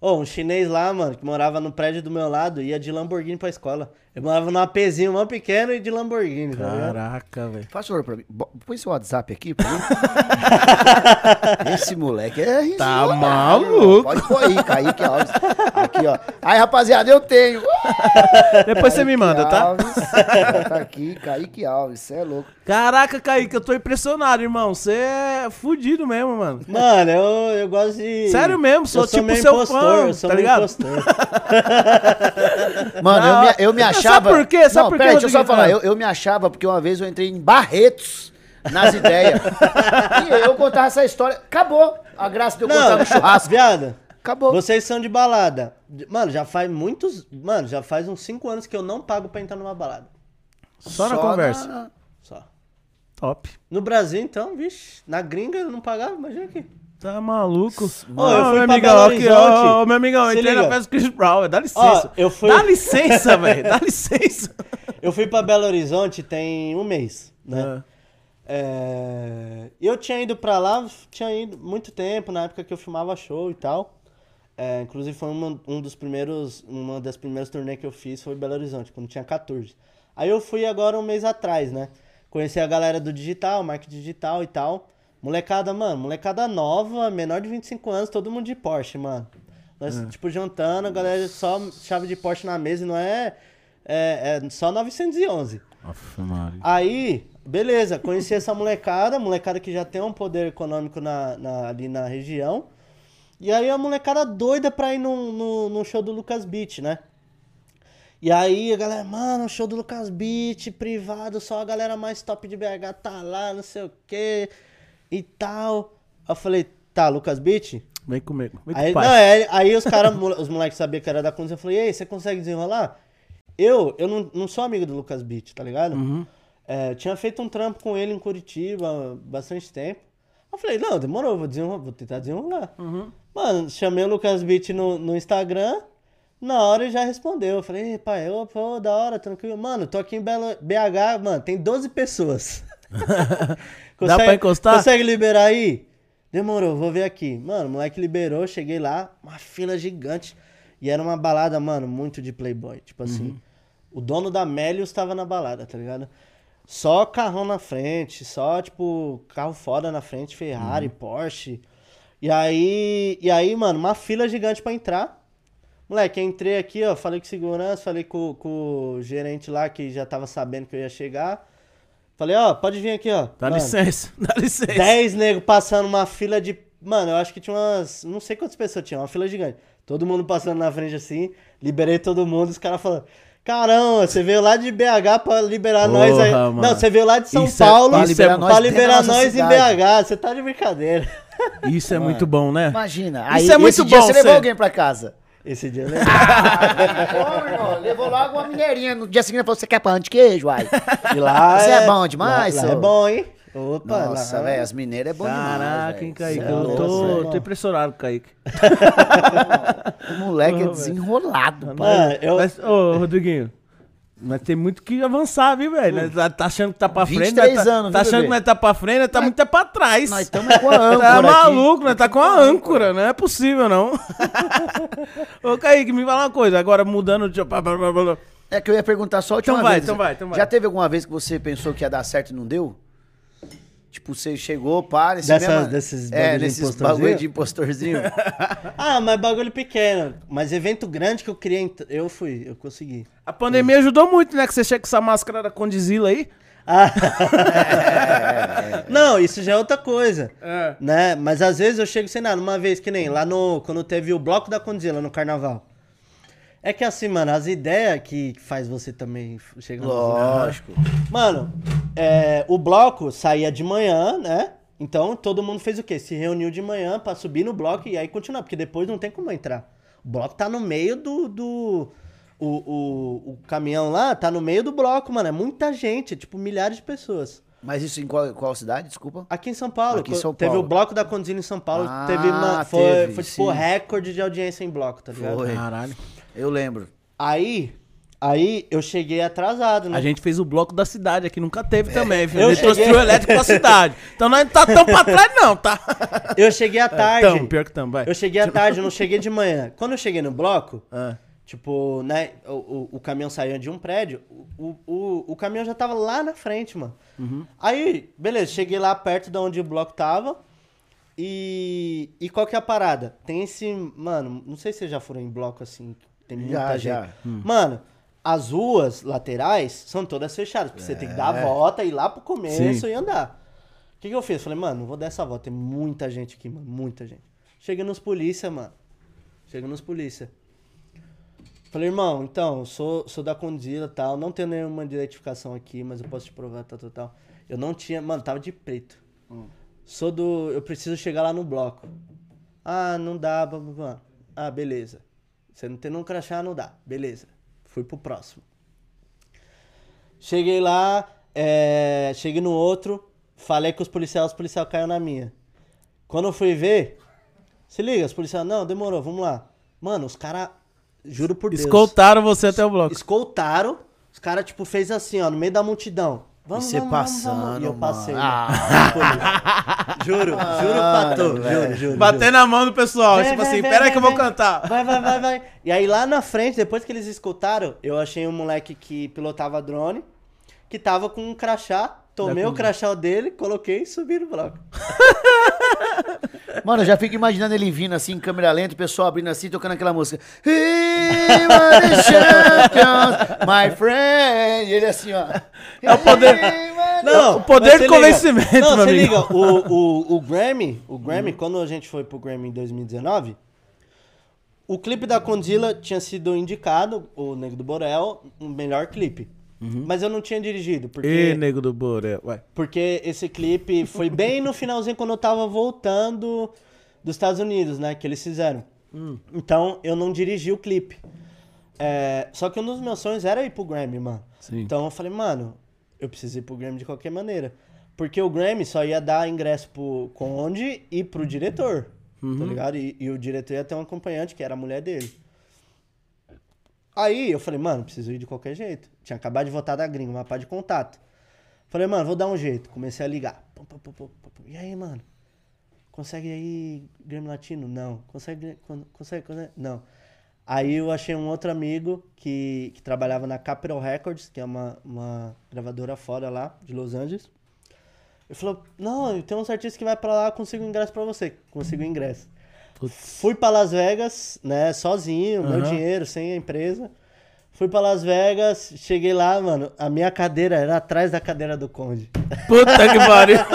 Ô, um chinês lá, mano, que morava no prédio do meu lado, ia de Lamborghini pra escola. Eu morava num APzinho mó pequeno e de Lamborghini, tá ligado? Caraca, velho. Faz favor pra mim. Bo- Põe seu WhatsApp aqui pra mim. Esse moleque é Tá risonho, maluco. Pode pôr aí, Kaique Alves. Aqui, ó. Aí, rapaziada, eu tenho. Depois você me manda, tá? Alves. Tá aqui, Kaique Alves. Você é louco. Caraca, Kaique, eu tô impressionado, irmão. Você é fudido mesmo, mano. Mano, eu, eu gosto de. Sério mesmo, sou eu sou tipo meio seu impostor, fã, eu sou tá meio ligado? impostor. Mano, eu me, eu me Sabe achava. por quê? Sabe Não, por quê, peraí, deixa eu só falar. Ah. Eu, eu me achava porque uma vez eu entrei em Barretos nas ideias. e eu contava essa história. Acabou. A graça de eu contar no churrasco. viado. Acabou. Vocês são de balada. Mano, já faz muitos. Mano, já faz uns 5 anos que eu não pago pra entrar numa balada. Só, na conversa. na- Só. Top. No Brasil, então, vixe, na gringa eu não pagava, imagina aqui. Tá maluco? Ô, eu fui meu amigão, aqui, ó, meu amigão, Se entrei na liga. festa do Chris Brown, dá licença. Ó, eu fui- Dá licença, velho, dá licença. Eu fui pra Belo Horizonte tem um mês, né? É. É, Eu tinha ido pra lá, tinha ido muito tempo, na época que eu filmava show e tal. É, inclusive foi uma, um dos primeiros, uma das primeiras turnês que eu fiz foi Belo Horizonte, quando tinha 14. Aí eu fui agora um mês atrás, né? Conheci a galera do digital, marketing digital e tal. Molecada, mano, molecada nova, menor de 25 anos, todo mundo de Porsche, mano. Nós, tipo, jantando, a galera só chave de Porsche na mesa e não é, é, é só 911. Nossa, Maria. Aí, beleza, conheci essa molecada, molecada que já tem um poder econômico na, na- ali na região. E aí a molecada doida pra ir no, no, no show do Lucas Beat, né? E aí a galera, mano, show do Lucas Beat, privado, só a galera mais top de BH tá lá, não sei o que e tal. Aí eu falei, tá, Lucas Beat? Vem comigo, vem com Aí, não, é, aí os caras, os moleques sabiam que era da Kunz, eu falei, ei, você consegue desenrolar? Eu, eu não, não sou amigo do Lucas Beat, tá ligado? É, tinha feito um trampo com ele em Curitiba há bastante tempo. Eu falei, não, demorou, vou, desenrolar, vou tentar desenrolar. Mano, chamei o Lucas Beat no, no Instagram, na hora ele já respondeu. Eu falei, "Ei, pai, ô, pô, da hora, tranquilo. Mano, tô aqui em Belo, BH, mano, tem 12 pessoas. Dá pra encostar? Consegue liberar aí? Demorou, vou ver aqui. Mano, o moleque liberou, cheguei lá, uma fila gigante. E era uma balada, mano, muito de playboy. Tipo assim, o dono da Melius tava na balada, tá ligado? Só carrão na frente, só, tipo, carro foda na frente, Ferrari, Porsche. E aí, e aí, mano, uma fila gigante pra entrar. Moleque, entrei aqui, ó, falei com segurança, falei com, com o gerente lá que já tava sabendo que eu ia chegar. Falei, ó, pode vir aqui, ó. Dá Mano, licença, dá licença. 10 nego passando uma fila de. Mano, eu acho que tinha umas. Não sei quantas pessoas tinha, uma fila gigante. Todo mundo passando na frente assim. Liberei todo mundo, os caras falando. Caramba, você veio lá de BH pra liberar Porra, nós aí. mano. Não, você veio lá de São Isso é- Paulo pra liberar nós pra liberar nós em. BH. Você tá de brincadeira. Isso é muito bom, né? Imagina. Aí, Isso é muito esse dia bom, você levou alguém pra casa. Esse dia eu lembro. Ô, irmão, levou logo uma mineirinha. No dia seguinte ele falou, você quer pão de queijo, uai? E lá Você é bom demais, Lá, lá é bom, hein? Opa, Nossa, lá- velho, as mineiras é bom Caraca, demais, hein. Kaique? É Eu louco, tô, tô impressionado com o Kaique. O moleque é desenrolado, pai. Mano, eu. Mas, ô, Rodriguinho, mas tem muito que avançar, viu, velho? Tá, tá achando que tá pra frente, 23 né? tá, anos, tá viu, achando bebê? que nós tá pra frente, nós tá muito é pra trás. Nós estamos com a âncora Tá aqui. maluco, né? Tá com a âncora, não é possível, não. Ô, Kaique, me fala uma coisa, agora mudando de... É que eu ia perguntar só a última Então vai, vez. então vai, então vai. Já teve alguma vez que você pensou que ia dar certo e não deu? Tipo, você chegou, para, esse Dessas- mesmo... desses É, bagulho de nesses impostorzinho? bagulho de impostorzinho. Ah, mas bagulho pequeno. Mas evento grande que eu ent- Eu fui, eu consegui. A pandemia ajudou muito, né? Que você chega com essa máscara da Condizila aí. Ah. Não, isso já é outra coisa. É. Né? Mas às vezes eu chego sem nada. Uma vez que nem lá no. Quando teve o bloco da Condzilla no carnaval. É que assim, mano, as ideias que faz você também chegar Lógico. Mano, é, o bloco saía de manhã, né? Então todo mundo fez o quê? Se reuniu de manhã pra subir no bloco e aí continuar, porque depois não tem como entrar. O bloco tá no meio do. do o, o, o caminhão lá tá no meio do bloco, mano. É muita gente, tipo milhares de pessoas. Mas isso em qual, qual cidade, desculpa? Aqui em São Paulo. Aqui em São Teve Paulo. o bloco da Condizila em São Paulo. Ah, teve uma, foi, teve, foi tipo sim. recorde de audiência em bloco, tá ligado? Foi. Caralho. Eu lembro. Aí, aí eu cheguei atrasado, né? A gente fez o bloco da cidade aqui, nunca teve também. viu? eu Ele trouxe cheguei- trio elétrico pra cidade. Então nós não tá tão pra trás, não, tá? Eu cheguei à tarde. Tamo, pior que vai. Eu cheguei à tarde, eu não cheguei de manhã. Quando eu cheguei no bloco, Ah. tipo, né, o, o, o caminhão saía de um prédio, o, o, o caminhão já tava lá na frente, mano. Aí, beleza, cheguei lá perto de onde o bloco tava. E, e qual que é a parada? Tem esse, mano, não sei se vocês já foram em bloco assim, tem muita Já, gente. já. Mano, as ruas laterais são todas fechadas, porque você tem que dar a volta, ir lá pro começo Sim. e andar. O que, que eu fiz? Falei, mano, não vou dar essa volta, tem muita gente aqui, mano, muita gente. Chega nos polícia, mano. Chega nos polícia. Falei, irmão, então, sou, sou da Condila e tal, não tenho nenhuma identificação aqui, mas eu posso te provar, tal, tal, tal. Eu não tinha, mano, tava de preto. Sou do, eu preciso chegar lá no bloco. Ah, não dá, blá, blá, blá. Ah, beleza. Você não tem um crachá, não dá. Beleza. Fui pro próximo. Cheguei lá, é, cheguei no outro, falei com os policiais, os policiais caiu na minha. Quando eu fui ver, se liga, os policiais, não, demorou, vamos lá. Mano, os caras, juro por Deus. Escoltaram você até o bloco. Escoltaram, os caras, tipo, fez assim, ó, no meio da multidão. Vamos, E você vamos, vamos, vamos. passando, E eu passei. Ah. Juro, juro pra tu, juro, juro. Bater na mão do pessoal, Vem, tipo vem, assim, vem, pera aí vem, que eu vou cantar. Vai, vai, vai, vai. E aí lá na frente, depois que eles escutaram, eu achei um moleque que pilotava drone, que tava com um crachá, tomei o crachá dele, coloquei e subi no bloco. Mano, eu já fico imaginando ele vindo assim, em câmera lenta, o pessoal abrindo assim, tocando aquela música. He was the champions, my friend. E ele assim, ó. É o poder- Não, o poder se convencimento. Não, meu se amigo. liga, o, o, o Grammy, o Grammy, quando a gente foi pro Grammy em 2019, o clipe da Condzilla tinha sido indicado, o Nego do Borel, o melhor clipe. Mas eu não tinha dirigido, porque... Ê, nego do Borel, vai. Porque esse clipe foi bem no finalzinho quando eu tava voltando dos Estados Unidos, né? Que eles fizeram. Então eu não dirigi o clipe. É, só que um dos meus sonhos era ir pro Grammy, mano. Sim. Então eu falei, mano, eu preciso ir pro Grammy de qualquer maneira. Porque o Grammy só ia dar ingresso pro Conde e pro diretor. Tá ligado? E, e o diretor ia ter um acompanhante, que era a mulher dele. Aí eu falei, mano, preciso ir de qualquer jeito. Tinha acabado de voltar da gringa, uma pá de contato. Falei, mano, vou dar um jeito. Comecei a ligar. E aí, mano? Consegue aí Grammy Latino? Não. Consegue, con- consegue, consegue? Não. Aí eu achei um outro amigo que, que trabalhava na Capitol Records, que é uma, uma gravadora fora lá, de Los Angeles. Ele falou, não, tem uns artistas que vai pra lá, consigo ingresso pra você. Consigo ingresso. Fui pra Las Vegas, né, sozinho, meu Aham. dinheiro, sem a empresa. Fui pra Las Vegas, cheguei lá, mano, a minha cadeira era atrás da cadeira do Conde. Puta que pariu.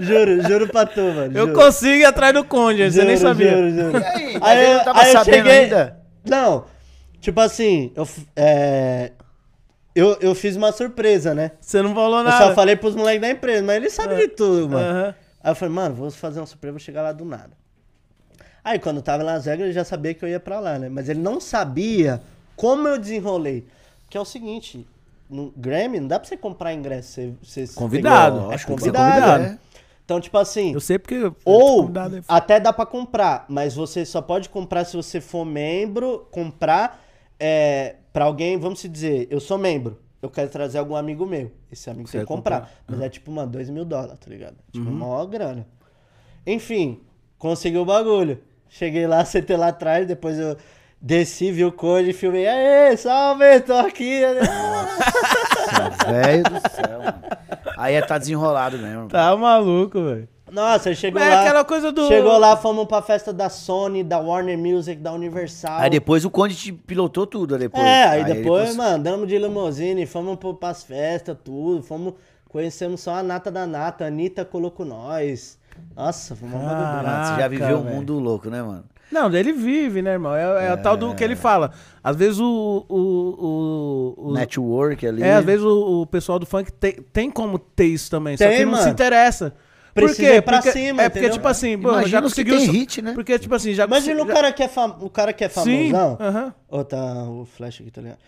Juro, juro pra tu, mano. Eu juro. consigo ir atrás do Conde, você nem Juro, sabia. Juro, juro. E aí? Ele não tava eu sabendo ainda? Não, tipo assim, eu, é, eu, eu fiz uma surpresa, né? Você não falou Eu nada. só falei pros moleques da empresa, mas eles sabem de tudo, mano. Aham. Aí eu falei, mano, vou fazer uma surpresa, vou chegar lá do nada. Aí quando eu tava em Las Vegas, ele já sabia que eu ia pra lá, né? Mas ele não sabia como eu desenrolei. Que é o seguinte, no Grammy não dá pra você comprar ingresso. Você, você Convidado. que- Acho É que tem que ser convidado. convidado. É. Então, tipo assim, Eu sei porque... eu ou convidado aí. até dá pra comprar, mas você só pode comprar se você for membro, comprar é, pra alguém, vamos dizer, eu sou membro, eu quero trazer algum amigo meu. Esse amigo Você tem que comprar. comprar. Mas é tipo, mano, dois mil dólares, tá ligado? Tipo, Uhum. maior grana. Enfim, consegui o bagulho. Cheguei lá, sentei lá atrás, depois eu desci, vi o code, filmei, aê, salve, tô aqui. Velho do céu, mano. Aí é tá desenrolado mesmo. Tá maluco, velho. Nossa, aí chegou é lá. aquela coisa do... Chegou lá, fomos pra festa da Sony, da Warner Music, da Universal. Aí depois o Conde te pilotou tudo depois. É, aí, ele depois, cons- mano, andamos de limousine, fomos pras festas, tudo, fomos, conhecemos só a nata da nata, a Anitta colocou nós. Nossa, foi uma você já viveu um mundo louco, né, mano? Não, ele vive, né, irmão? É, é o tal do que ele fala. Às vezes o... o, o, o- Network ali. É, às vezes o, o pessoal do funk tem, tem como ter isso também, só Tem, que não se interessa. Por Precisa quê? ir pra Porque- cima, É porque, entendeu? tipo assim, pô, Imagina já conseguiu... tem hit, né? Porque, tipo assim, já... Imagina o cara que é, fam... o cara que é Sim, famosão. aham. Ô, tá o flash aqui, tá ligado?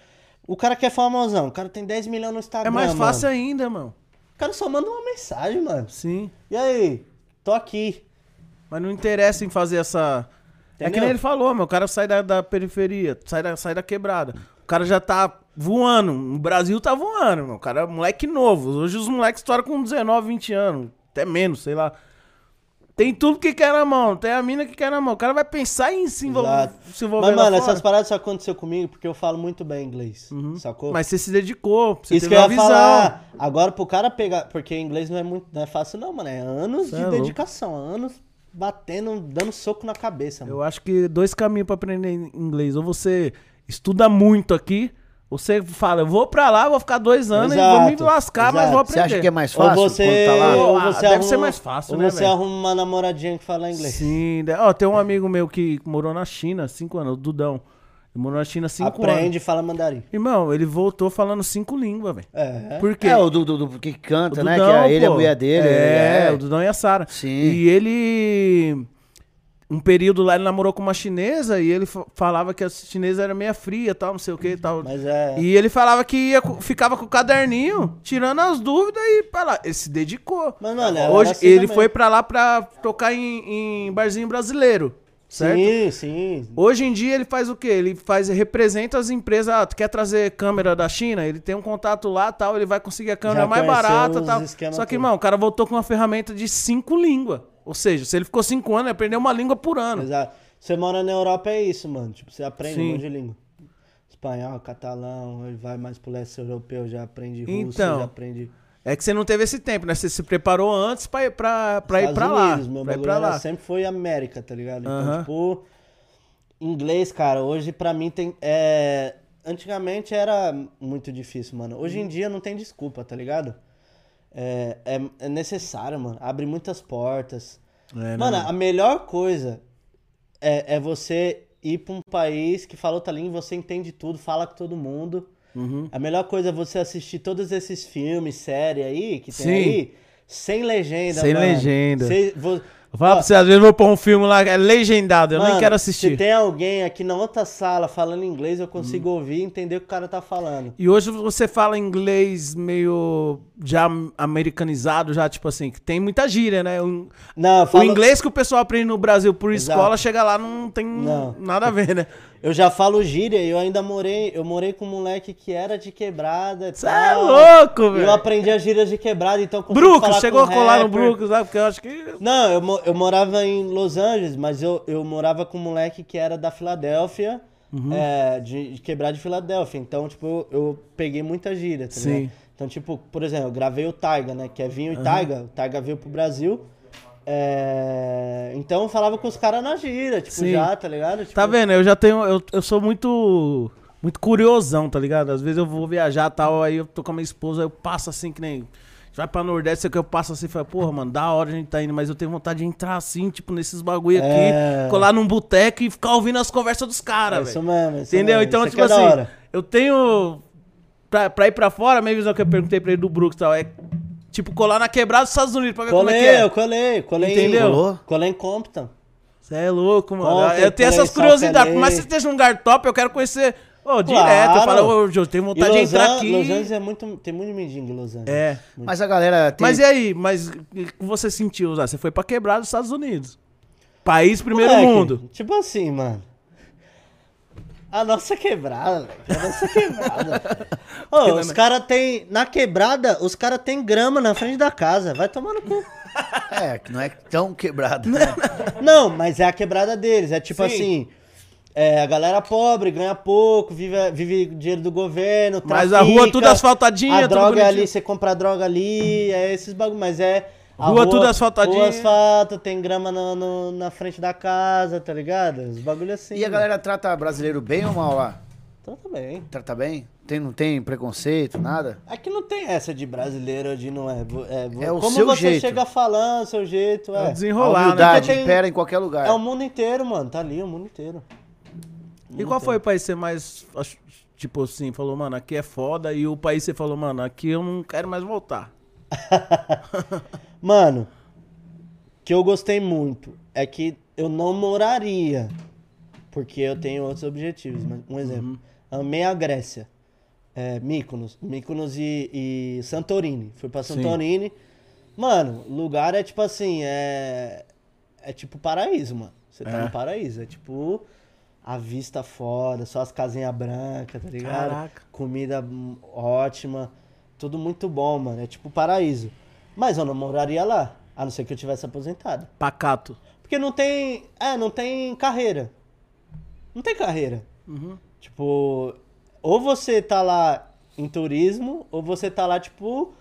O cara que é famosão, o cara tem 10 milhões no Instagram, É mais fácil mano. ainda, mano. O cara só manda uma mensagem, mano. Sim. E aí? Tô aqui. Mas não interessa em fazer essa. É que Entendeu? nem ele falou, meu. O cara sai da, da periferia, sai da, sai da quebrada. O cara já tá voando. O Brasil tá voando, meu. O cara é moleque novo. Hoje os moleques estouram com 19, 20 anos. Até menos, sei lá. Tem tudo que quer na mão. Tem a mina que quer na mão. O cara vai pensar em se envolver. Se envolver Mas, mano, fora. essas paradas só aconteceu comigo porque eu falo muito bem inglês. Sacou? Mas você se dedicou. Você Isso que teve eu uma ia visão. falar. Agora, pro cara pegar. Porque inglês não é muito não é fácil, não, mano. É anos Cê de é dedicação. Anos batendo, dando soco na cabeça, mano. Eu acho que dois caminhos pra aprender inglês. Ou você estuda muito aqui, você fala, eu vou pra lá, vou ficar dois anos e vou me Exato, lascar, mas exato. vou Você aprender. acha que é mais Ou fácil você, quando tá lá? ou Ah, você deve arruma, ser mais fácil, ou né, você velho? arruma uma namoradinha que fala inglês. Sim, de- ó, tem um amigo meu que morou na China cinco anos, o Dudão. Ele morou na China cinco Aprende anos. e fala mandarim. Irmão, ele voltou falando cinco línguas, velho. É. Por quê? É, o do, do, do que canta, O né? Dudão, que é ele, a mulher dele. É, é. o Dudão e a Sara. Sim. E ele. Um período lá ele namorou com uma chinesa e ele fa- falava que a chinesa era meia fria, tal, não sei o que, tal. Mas é. E ele falava que ia, ficava com o caderninho, tirando as dúvidas e pra lá. Ele se dedicou. Mas, mano, ela Hoje assim ele também. foi pra lá pra tocar em, em barzinho brasileiro, certo? Sim, sim. Hoje em dia ele faz o quê? Ele faz representa as empresas. Ah, tu quer trazer câmera da China? Ele tem um contato lá, tal, ele vai conseguir a câmera Já mais barata, tal. Só que, irmão, o cara voltou com uma ferramenta de cinco línguas. Ou seja, se ele ficou cinco anos, ele aprendeu uma língua por ano. Exato. Você mora na Europa, é isso, mano. Tipo, você aprende Sim. um monte de língua. Espanhol, catalão, ele vai mais pro leste europeu, já aprende russo, Então. já aprende. É que você não teve esse tempo, né? Você se preparou antes pra ir pra, pra, ir pra lá. Unidos, Meu Pra ir pra lá. sempre foi América, tá ligado? Então, Aham. tipo, inglês, cara, hoje pra mim tem. É... Antigamente era muito difícil, mano. Hoje em dia não tem desculpa, tá ligado? É, é, é necessário, mano. Abre muitas portas. É, né, Mano, a melhor coisa é, é você ir pra um país que fala outra língua, você entende tudo, fala com todo mundo. Uhum. A melhor coisa é você assistir todos esses filmes, séries aí, que tem Sim. aí, sem legenda, Sem mano. legenda. Cê- vo- Eu falo Ó, pra você, às vezes eu vou pôr um filme lá, é legendado, eu nem mano, quero Se assistir. tem alguém aqui na outra sala falando inglês, eu consigo Uhum. ouvir e entender o que o cara tá falando. E hoje você fala inglês meio já americanizado, já tipo assim, que tem muita gíria, né? O, Não, eu o falo- inglês que o pessoal aprende no Brasil por Exato. escola, chega lá não tem Não. nada a ver, né? Eu já falo gíria, eu ainda morei, eu morei com um moleque que era de quebrada. e Você é louco, Eu velho. api gírias de quebrada, então falar chegou a com colar no rapper. Brooklyn, sabe? Porque eu acho que. Não, eu, eu morava em Los Angeles, mas eu, eu morava com um moleque que era da Filadélfia, Uhum. é, de, de quebrar de Filadélfia. Então, tipo, eu, eu peguei muita gíria, tá Sim. ligado? Então, tipo, por exemplo, eu gravei o Taiga, né? Que é Vinho e Taiga. O Taiga veio pro Brasil. É, Então eu falava com os caras na gira, tipo, Sim. já, tá ligado? Tipo, Tá vendo? Eu já tenho. Eu, eu sou muito. Muito curiosão, tá ligado? Às vezes eu vou viajar e tal, aí eu tô com a minha esposa, aí eu passo assim, que nem. Vai pra Nordeste, sei que eu passo assim e falo, porra, mano, da hora a gente tá indo, mas eu tenho vontade de entrar assim, tipo, nesses bagulho aqui, É. colar num boteco e ficar ouvindo as conversas dos É caras, isso velho. mesmo, é isso Entendeu? mesmo. Então, Isso tipo é assim, eu tenho. Pra, pra ir pra fora, a minha visão que eu perguntei pra ele do Brooks e tal, é tipo colar na quebrada dos Estados Unidos pra ver como é que Colei, é. eu colei, colei. Entendeu? Colou? colei em Compton. Você é louco, mano. Ontem eu tenho essas curiosidades. Mas se LA. esteja num lugar top, eu quero conhecer. Ô, direto. Eu Claro. falo, ô, Jô, eu tenho vontade de entrar An- aqui. Los Angeles é muito. Tem muito mendigo em Los Angeles. É. Mas a galera tem. Mas e aí? Mas o que você sentiu, Zé? Você foi pra quebrar dos Estados Unidos. País primeiro Moleque, mundo. Tipo assim, mano. A nossa quebrada, velho. A nossa quebrada. Ô, os caras tem. Na quebrada, os caras tem grama na frente da casa. Vai tomar no cu. É, que não é tão quebrado. Né? Não, mas é a quebrada deles. É tipo Sim. assim. É, a galera pobre ganha pouco, vive, vive dinheiro do governo, Mas a rua tudo trafica, asfaltadinha, A tudo droga é bonitinho. ali, você compra a droga ali, é esses bagulho, mas é... a Rua tudo asfaltadinha. Rua asfalto, tem grama no, no- na frente da casa, tá ligado? Os bagulho assim. E a galera trata brasileiro bem ou mal lá? Então também. Trata bem? Tem, não tem preconceito, nada? Aqui não tem essa de brasileiro de não é. é, É o como seu você jeito. chega falando, seu jeito, É é. A desenrolar, né? humildade tem- impera em qualquer lugar. É o mundo inteiro, mano. Tá ali o mundo inteiro. E qual foi o país que você mais, tipo assim, falou, mano, aqui é foda, e o país que você falou, mano, aqui eu não quero mais voltar? Mano, que eu gostei muito é que eu não moraria, porque eu tenho outros objetivos. Mas, Um exemplo, amei a Grécia, é, Mykonos, Mykonos e, e Santorini. Fui pra Santorini. Mano, lugar é tipo assim, é é tipo paraíso, mano. Você tá É. no paraíso, é tipo a vista foda, só as casinhas brancas, tá ligado? Caraca. Comida ótima, tudo muito bom, mano. É tipo paraíso. Mas eu não moraria lá, a não ser que eu tivesse aposentado. Pacato. Porque não tem, é, não tem carreira. Não tem carreira. Uhum. Tipo, ou você tá lá em turismo, ou você tá lá, tipo,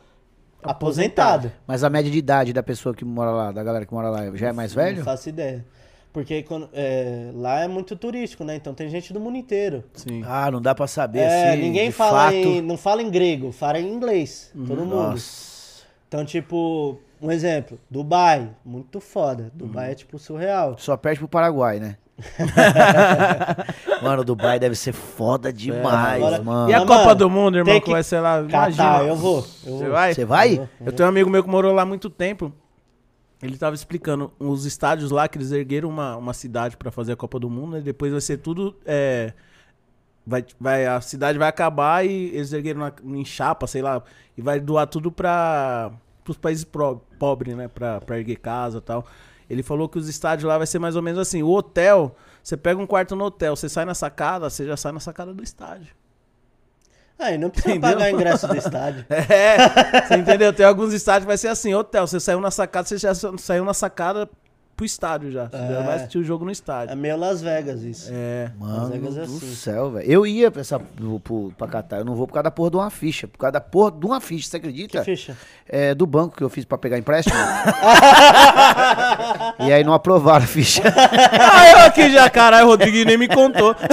aposentado. Mas a média de idade da pessoa que mora lá, da galera que mora lá, já é mais velho? Não faço ideia. Porque quando, é, lá é muito turístico, né? Então tem gente do mundo inteiro. Sim. Ah, não dá pra saber É, assim. ninguém de fala fato. em, não fala em grego, fala em inglês. Todo mundo. Nossa. Então, tipo, um exemplo, Dubai, muito foda. Dubai é tipo surreal. Só perde pro Paraguai, né? mano, Dubai deve ser foda demais, agora- mano. E a Mas, Copa mano, do Mundo, irmão, que que vai ser lá, Catar, imagina. eu vou. Eu Você vou. vai? Você vai? Eu tenho um amigo meu que morou lá há muito tempo. Ele tava explicando os estádios lá que eles ergueram uma, uma cidade pra fazer a Copa do Mundo, e depois vai ser tudo. é, vai, vai, a cidade vai acabar e eles ergueram na- em chapa, sei lá, e vai doar tudo para os países pobres, né? Pra erguer casa e tal. Ele falou que os estádios lá vai ser mais ou menos assim. O hotel, você pega um quarto no hotel, você sai na sacada, você já sai na sacada do estádio. Aí não precisa Entendeu? pagar ingresso do estádio. É, você entendeu? Tem alguns estádios que vai ser assim, hotel, você saiu na sacada, você já saiu na sacada pro estádio já. Você já É. vai assistir o jogo no É estádio. meio Las Vegas isso. É. Mano Vegas é do assim. céu, velho. Eu ia pra, essa, pro, pro, pra Catar. Eu não vou por causa da porra de uma ficha. Por causa da porra de uma ficha, você acredita? Que ficha? É, do banco que eu fiz pra pegar empréstimo. e aí não aprovaram a ficha. Ah, eu aqui já, caralho, o Rodrigo nem me contou.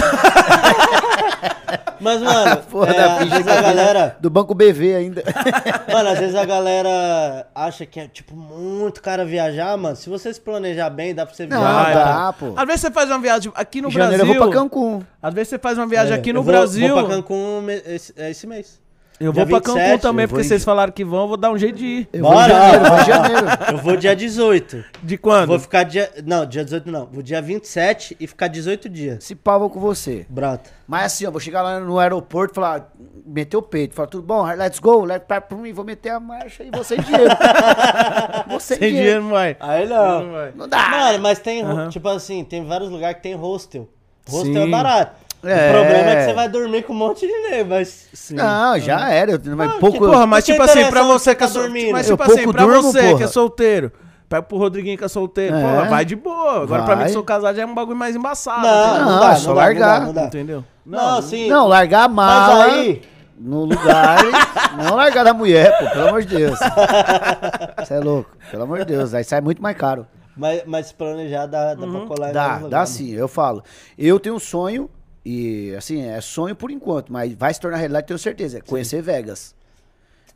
Mas, mano, Porra é, da às vezes a galera. Do banco BV ainda. Mano, às vezes a galera acha que é, tipo, muito cara viajar, mano. Se você se planejar bem, dá pra você Não, viajar. Vai, dá, pô. Às vezes você faz uma viagem aqui no janeiro Brasil. eu vou pra Cancún. Às vezes você faz uma viagem É, aqui no eu vou- Brasil. Vou pra Cancún esse, é esse mês. Eu Dia vou pra Cancún 27, também, porque em- vocês falaram que vão, eu vou dar um jeito de ir. Eu vou em Bora! janeiro, vou em janeiro. Eu vou dia 18. De quando? Vou ficar dia. Não, dia 18 não. Vou dia 27 e ficar 18 dias. Se pau, vou com você. Brota. Mas assim, ó, vou chegar lá no aeroporto e falar, meter o peito, falar, tudo bom, let's go, let's pra mim, vou meter a marcha e vou sem dinheiro. vou sem, Sem dinheiro não vai. Aí Não vai. Não dá. Mano, mas tem, tipo assim, tem vários lugares que tem hostel. Hostel Sim. é barato. É. O problema é que você vai dormir com um monte de nego, mas... Sim. Não, já era. Eu, mas Ah, pouco. que Porra, mas tipo assim, pra você que é tá sol- dormindo? Mas Eu tipo assim, pouco pra durmo, você que é solteiro. Pega pro Rodriguinho que é solteiro. É. Porra, vai de boa. Agora pra mim Vai. que sou casado já é um bagulho mais embaçado. Não, não, Não, dá, é só não dá, largar. Não, dá, não dá. Entendeu? Não, sim. Não, largar a Mas aí... no lugar. não largar da mulher, pô, pelo amor de Deus. Você é louco, pelo amor de Deus. Aí sai muito mais caro. Mas, mas se planejar dá, dá pra colar em Dá, dá lugares. sim, eu falo. Eu tenho um sonho, e assim, é sonho por enquanto, mas vai se tornar realidade, tenho certeza. É conhecer Vegas.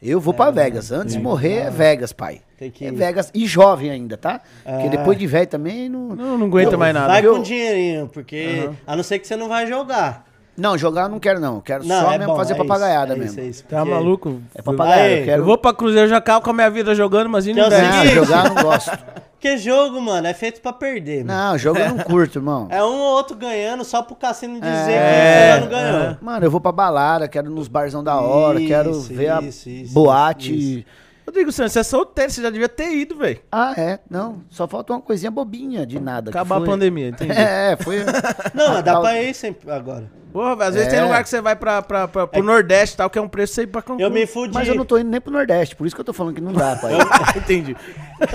Eu vou pra Vegas. Antes de morrer é Vegas, pai. Tem que É. Vegas e jovem ainda, tá? Porque É. depois de velho também não. Não, não aguenta mais nada. Vai Eu- com dinheirinho, porque... A não ser que você não vai jogar. Não, jogar eu não quero, não. Quero Não, só é mesmo bom, fazer é papagaiada isso, é mesmo. isso, é isso, Tá porque- maluco? É papagaiada. Aí, Eu quero. Eu vou pra Cruzeiro já acabo com a minha vida jogando, imagina Que é o investe. Não, seguinte- jogar eu não gosto. Porque jogo, mano, é feito pra perder. mano. Não, jogo eu não curto, irmão. É um ou outro ganhando só pro cassino dizer É, que você não ganhou. Mano, eu vou pra balada, quero nos barzão da hora, quero Isso, ver a isso, isso, boate. isso. Rodrigo Santos, você é solteiro, você já devia ter ido, velho. Ah, é? Não, só falta uma coisinha bobinha de nada. Acabar a foi- pandemia, entendi. É, foi. Não, dá Tal- pra ir sempre agora. Porra, velho, às vezes É. tem lugar que você vai pra, pra, pra, pro Nordeste e tal, que é um preço ir pra Cancún. Eu me fudi. Mas eu não tô indo nem pro Nordeste, por isso que eu tô falando que não dá, pai. Entendi. Eu,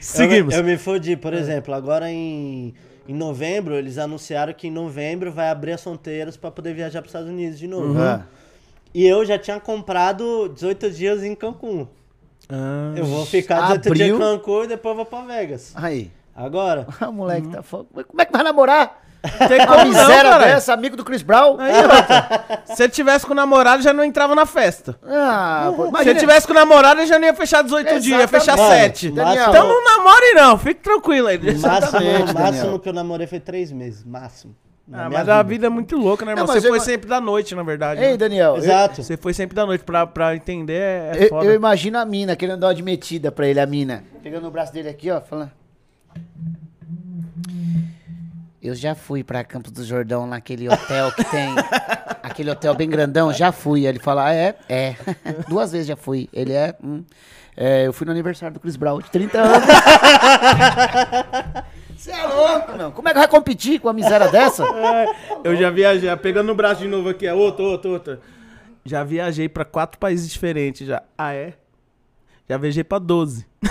Seguimos. eu me fudi, por exemplo, agora em, em novembro, eles anunciaram que em novembro vai abrir as fronteiras pra poder viajar pros Estados Unidos de novo. Ah, E eu já tinha comprado 18 dias em Cancún. Ah, Eu vou ficar 18 dias em Abril? Cancún e depois vou pra Vegas. Aí. Agora. Ah, moleque, tá foda. Como é que vai namorar? tem Uma não, miséria cara. dessa, amigo do Chris Brown? Aí, outra. Se ele tivesse com o namorado, já não entrava na festa. Ah, pô, Se ele tivesse com o namorado, ele já não ia fechar 18 dias, ia fechar Mano, 7. Daniel. Então não namore não, fique tranquilo aí. Máximo, Exatamente, máximo que eu namorei foi três meses. Máximo. Na Ah, mas a vida é muito louca, né, irmão? Não, mas Você eu foi ima- sempre da noite, na verdade. Ei, né? Daniel, eu, Exato. Você foi sempre da noite, pra, pra entender é, é eu, foda. eu imagino a mina querendo dar uma de metida pra ele, a mina. Pegando o braço dele aqui, ó, falando. Eu já fui pra Campos do Jordão, naquele hotel que tem. aquele hotel bem grandão, já fui. Aí Ele fala, ah, é? É. Duas vezes já fui. Ele é. hum. É, eu fui no aniversário do Chris Brown de 30 anos. Você é louco, meu. Como é que vai competir com uma miséria dessa? Eu já viajei, pegando no braço de novo aqui, é outro, outro, outro. Já viajei pra quatro países diferentes já. Ah, é? Já viajei pra 12.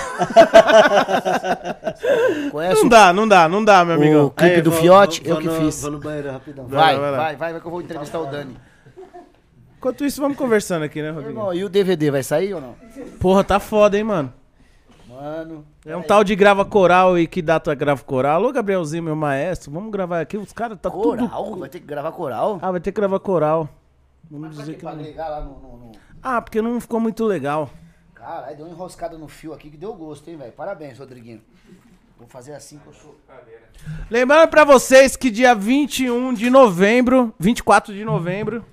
Conhece Não o, dá, não dá, não dá, meu o amigão. clipe Aí, do vou- Fiote? vou- eu vou que no- fiz. Vou no banheiro rapidão. Vai, Vai, vai, vai, vai, vai, que eu vou entrevistar o Dani. Enquanto isso, vamos conversando aqui, né, Rodrigo? Irmão, e o DVD vai sair ou não? Porra, tá foda, hein, mano. Mano. É um tal de grava coral e que data grava coral. Alô, Gabrielzinho, meu maestro, vamos gravar aqui. Os caras tá tudo... Coral? Vai ter que gravar coral? Ah, vai ter que gravar coral. Vamos Pra dizer que Pra não. agregar lá no, no, no- Ah, porque não ficou muito legal. Caralho, deu uma enroscada no fio aqui que deu gosto, hein, velho? Parabéns, Rodriguinho. Vou fazer assim que eu sou. Lembrando pra vocês que dia 21 de novembro, 24 de novembro,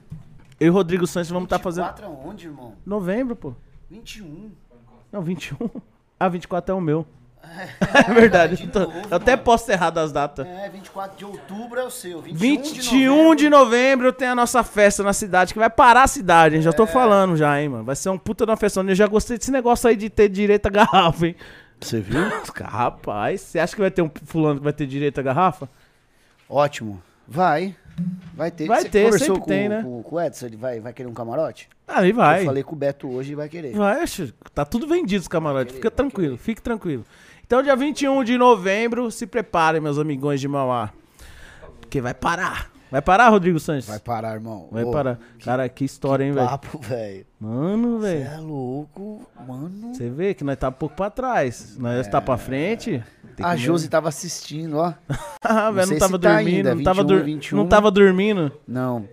eu e Rodrigo Santos vamos estar fazendo. 24 aonde, irmão? Novembro, pô. 21. Não, 21. Ah, 24 é o meu. É verdade. eu, tô- eu até posto errado as datas. É, 24 de outubro é o seu. 21 de novembro tem a nossa festa na cidade, que vai parar a cidade, hein? Já É. tô falando já, hein, mano. Vai ser um puta de uma festa. Eu já gostei desse negócio aí de ter direito a garrafa, hein? Você viu? Rapaz, você acha que vai ter um fulano que vai ter direito a garrafa? Ótimo. Vai. Vai ter. Vai Você ter, conversou sempre com, tem, né? com, com o Edson? Ele vai, vai querer um camarote? Aí vai. Eu falei com o Beto hoje e vai querer. Vai, tá tudo vendido os camarotes. Fica tranquilo, fique tranquilo. Então, dia 21 de novembro, se preparem, meus amigões de Mauá. Porque vai parar. Vai parar, Rodrigo Sanches? Vai parar, irmão. Vai Ô, parar. Cara, que história, hein, velho? Papo, velho. Mano, Você velho. é louco, mano. Você vê que nós tá um pouco pra trás. Nós tá pra frente. Tem A que- Josi tava assistindo, ó. Ah, velho, sei não tava tá dormindo. ainda, não, tava 21, dur- 21. não tava dormindo. Não.